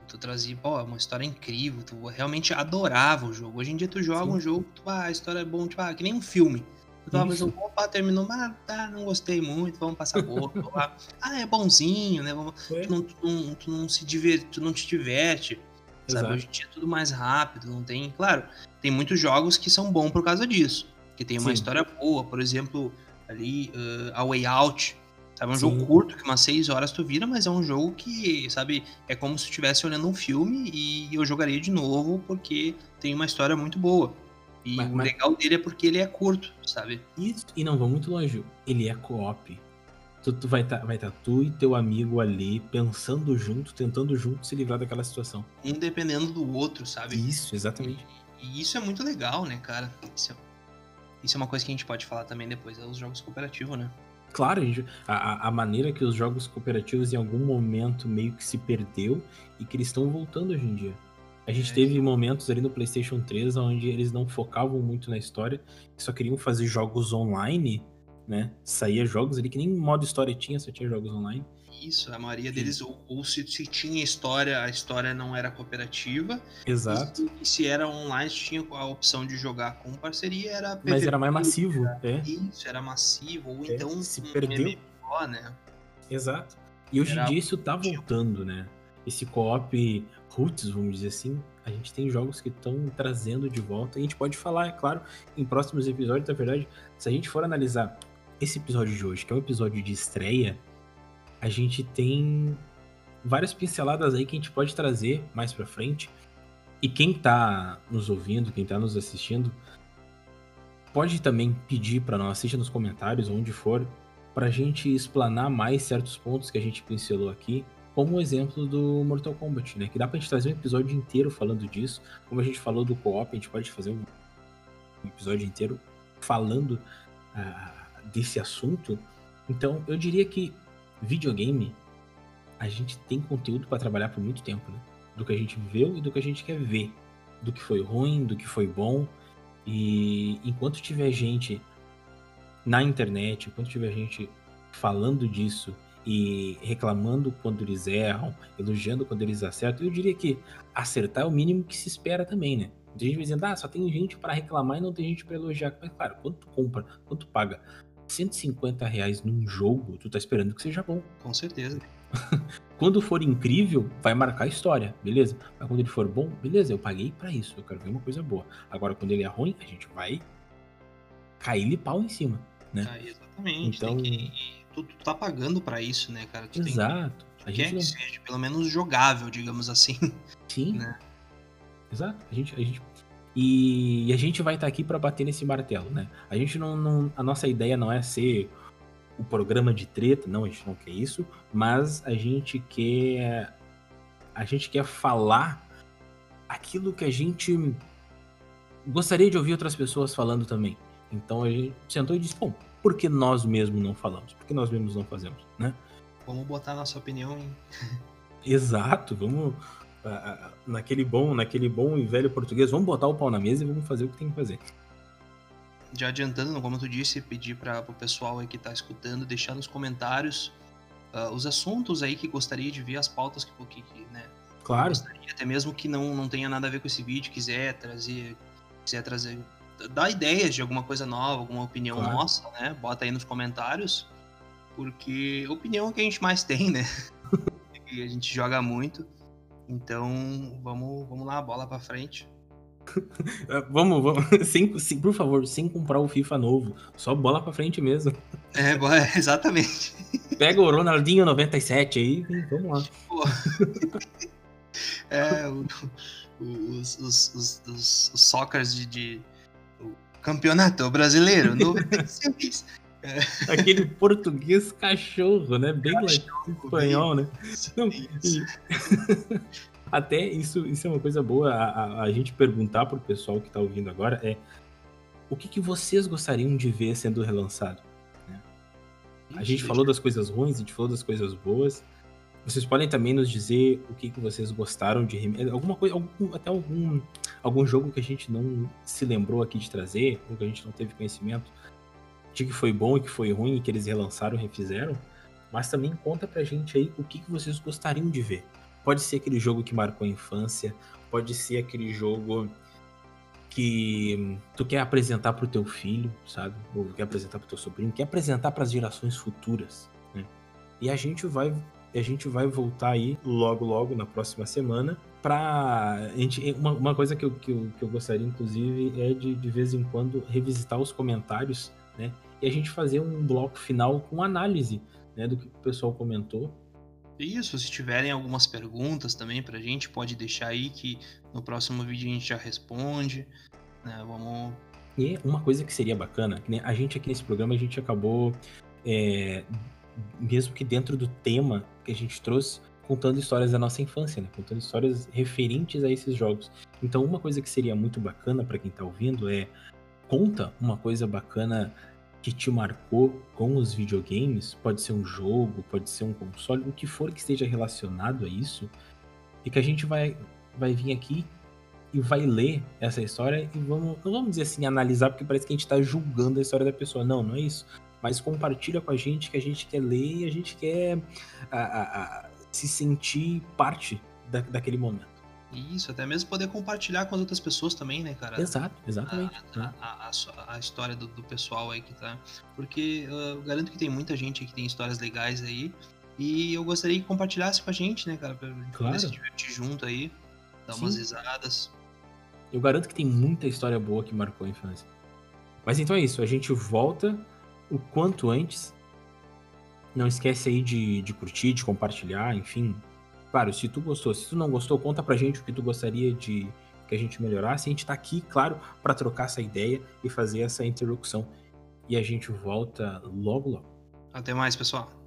Tu, tu trazia, pô, uma história incrível, tu realmente adorava o jogo. Hoje em dia tu joga Sim. um jogo, tu, ah, a história é bom, tipo, ah, que nem um filme. Tava pensando, opa, terminou, mas tá, não gostei muito, vamos passar boca. ah, é bonzinho, né? Vamos, é. tu, não, tu, não, tu não se diverte, tu não te diverte. Sabe? Hoje em dia é tudo mais rápido, não tem. Claro, tem muitos jogos que são bons por causa disso. Que tem uma Sim. história boa, por exemplo, ali, uh, A Way Out. Sabe, é um Sim. jogo curto, que umas 6 horas tu vira, mas é um jogo que, sabe, é como se estivesse olhando um filme e eu jogaria de novo porque tem uma história muito boa. E mas, o legal dele é porque ele é curto, sabe? Isso, e não vou muito longe, ele é co-op. Tu, tu, vai estar tá, vai tá tu e teu amigo ali pensando junto, tentando junto se livrar daquela situação. Um dependendo do outro, sabe? Isso, exatamente. E, e isso é muito legal, né, cara? Isso é, isso é, uma coisa que a gente pode falar também depois, é os jogos cooperativos, né? Claro, a, a maneira que os jogos cooperativos em algum momento meio que se perdeu e que eles estão voltando hoje em dia. A gente é, teve momentos ali no PlayStation 3 onde eles não focavam muito na história, só queriam fazer jogos online né? Saía jogos ali que nem modo história tinha, só tinha jogos online. Isso, a maioria deles, ou, ou se, se, tinha história, a história não era cooperativa. Exato. E, se era online, tinha a opção de jogar com parceria, era Mas era mais massivo, é. Isso, era massivo, ou é, então se um perdeu. MMO, né? Exato. E hoje era... em dia isso tá voltando, né? Esse co-op roots, vamos dizer assim, a gente tem jogos que estão trazendo de volta. A gente pode falar, é claro, em próximos episódios, na verdade, se a gente for analisar esse episódio de hoje, que é um episódio de estreia, a gente tem várias pinceladas aí que a gente pode trazer mais para frente. E quem tá nos ouvindo, quem tá nos assistindo, pode também pedir para nós, seja nos comentários, onde for, pra gente explanar mais certos pontos que a gente pincelou aqui, como o exemplo do Mortal Kombat, né? Que dá pra gente trazer um episódio inteiro falando disso. Como a gente falou do co-op, a gente pode fazer um episódio inteiro falando uh, desse assunto. Então, eu diria que videogame, a gente tem conteúdo para trabalhar por muito tempo, né? Do que a gente viveu e do que a gente quer ver. Do que foi ruim, do que foi bom. E enquanto tiver gente na internet, enquanto tiver gente falando disso e reclamando quando eles erram, elogiando quando eles acertam, eu diria que acertar é o mínimo que se espera também, né? Tem gente dizendo, ah, só tem gente para reclamar e não tem gente para elogiar. Mas, claro, quanto compra, quanto paga 150 reais num jogo, tu tá esperando que seja bom. Com certeza. quando for incrível, vai marcar a história, beleza? Mas quando ele for bom, beleza, eu paguei para isso, eu quero ver uma coisa boa. Agora, quando ele é ruim, a gente vai cair-lhe pau em cima, né? Ah, exatamente. Então, que... tu, tu, tá pagando para isso, né, cara? Tu Exato. Tem... a gente quer não... que seja pelo menos jogável, digamos assim. Sim. Né? Exato. A gente, a gente e, e a gente vai estar tá aqui para bater nesse martelo, né? A gente não, não, a nossa ideia não é ser o programa de treta, não, a gente não quer isso, mas a gente quer a gente quer falar aquilo que a gente gostaria de ouvir outras pessoas falando também. Então a gente sentou e disse, bom, por que nós mesmos não falamos? Por que nós mesmos não fazemos, né? Vamos botar nossa opinião em... Exato, vamos naquele bom, naquele bom e velho português, vamos botar o pau na mesa e vamos fazer o que tem que fazer. Já adiantando, como tu disse, pedir para o pessoal aí que está escutando deixar nos comentários uh, os assuntos aí que gostaria de ver, as pautas que, que, que né? Claro. Gostaria, até mesmo que não, não tenha nada a ver com esse vídeo, quiser trazer, quiser trazer, dar ideias de alguma coisa nova, alguma opinião claro. nossa, né? Bota aí nos comentários, porque opinião é o que a gente mais tem, né? e a gente joga muito. Então, vamos, vamos lá, bola para frente. vamos, vamos. Sem, sem, por favor, sem comprar o FIFA novo. Só bola pra frente mesmo. É, exatamente. Pega o Ronaldinho 97 aí e vamos lá. É, o, os, os, os, os, soccers de, de campeonato brasileiro 96. É. Aquele português cachorro, né? Bem cachorro, espanhol, bem... né? Não, e... Até isso, isso é uma coisa boa a, a, a gente perguntar pro pessoal que tá ouvindo agora é o que, que vocês gostariam de ver sendo relançado? Né? A gente falou das coisas ruins, a gente falou das coisas boas. Vocês podem também nos dizer o que, que vocês gostaram de alguma coisa, algum, até algum, algum jogo que a gente não se lembrou aqui de trazer, ou que a gente não teve conhecimento de que foi bom e que foi ruim e que eles relançaram refizeram, mas também conta pra gente aí o que, que vocês gostariam de ver. Pode ser aquele jogo que marcou a infância, pode ser aquele jogo que tu quer apresentar pro teu filho, sabe? Ou quer apresentar pro teu sobrinho, quer apresentar para as gerações futuras, né? E a gente vai a gente vai voltar aí logo logo na próxima semana para gente uma, uma coisa que eu, que eu, que, eu, gostaria inclusive é de de vez em quando revisitar os comentários né e a gente fazer um bloco final com análise né do que o pessoal comentou isso, se tiverem algumas perguntas também pra gente, pode deixar aí que no próximo vídeo a gente já responde. Né? Vamos. E uma coisa que seria bacana, né? a gente aqui nesse programa a gente acabou, é, mesmo que dentro do tema que a gente trouxe, contando histórias da nossa infância, né? Contando histórias referentes a esses jogos. Então, uma coisa que seria muito bacana para quem tá ouvindo é conta uma coisa bacana que te marcou com os videogames, pode ser um jogo, pode ser um console, o que for que esteja relacionado a isso, e que a gente vai, vai vir aqui e vai ler essa história e vamos, não vamos dizer assim, analisar, porque parece que a gente está julgando a história da pessoa. Não, não é isso. Mas compartilha com a gente que a gente quer ler e a gente quer a, a, a, se sentir parte da, daquele momento. Isso, até mesmo poder compartilhar com as outras pessoas também, né, cara? Exato, exatamente. A, a, a, a história do, do, pessoal aí que tá. Porque uh, eu garanto que tem muita gente que tem histórias legais aí. E eu gostaria que compartilhasse com a gente, né, cara? Pra claro. se divertir junto aí, dar Sim. umas risadas. Eu garanto que tem muita história boa que marcou a infância. Mas então é isso, a gente volta o quanto antes. Não esquece aí de, de curtir, de compartilhar, enfim, Claro, se tu gostou, se tu não gostou, conta pra gente o que tu gostaria de que a gente melhorasse. A gente tá aqui, claro, para trocar essa ideia e fazer essa interlocução. E a gente volta logo logo. Até mais, pessoal.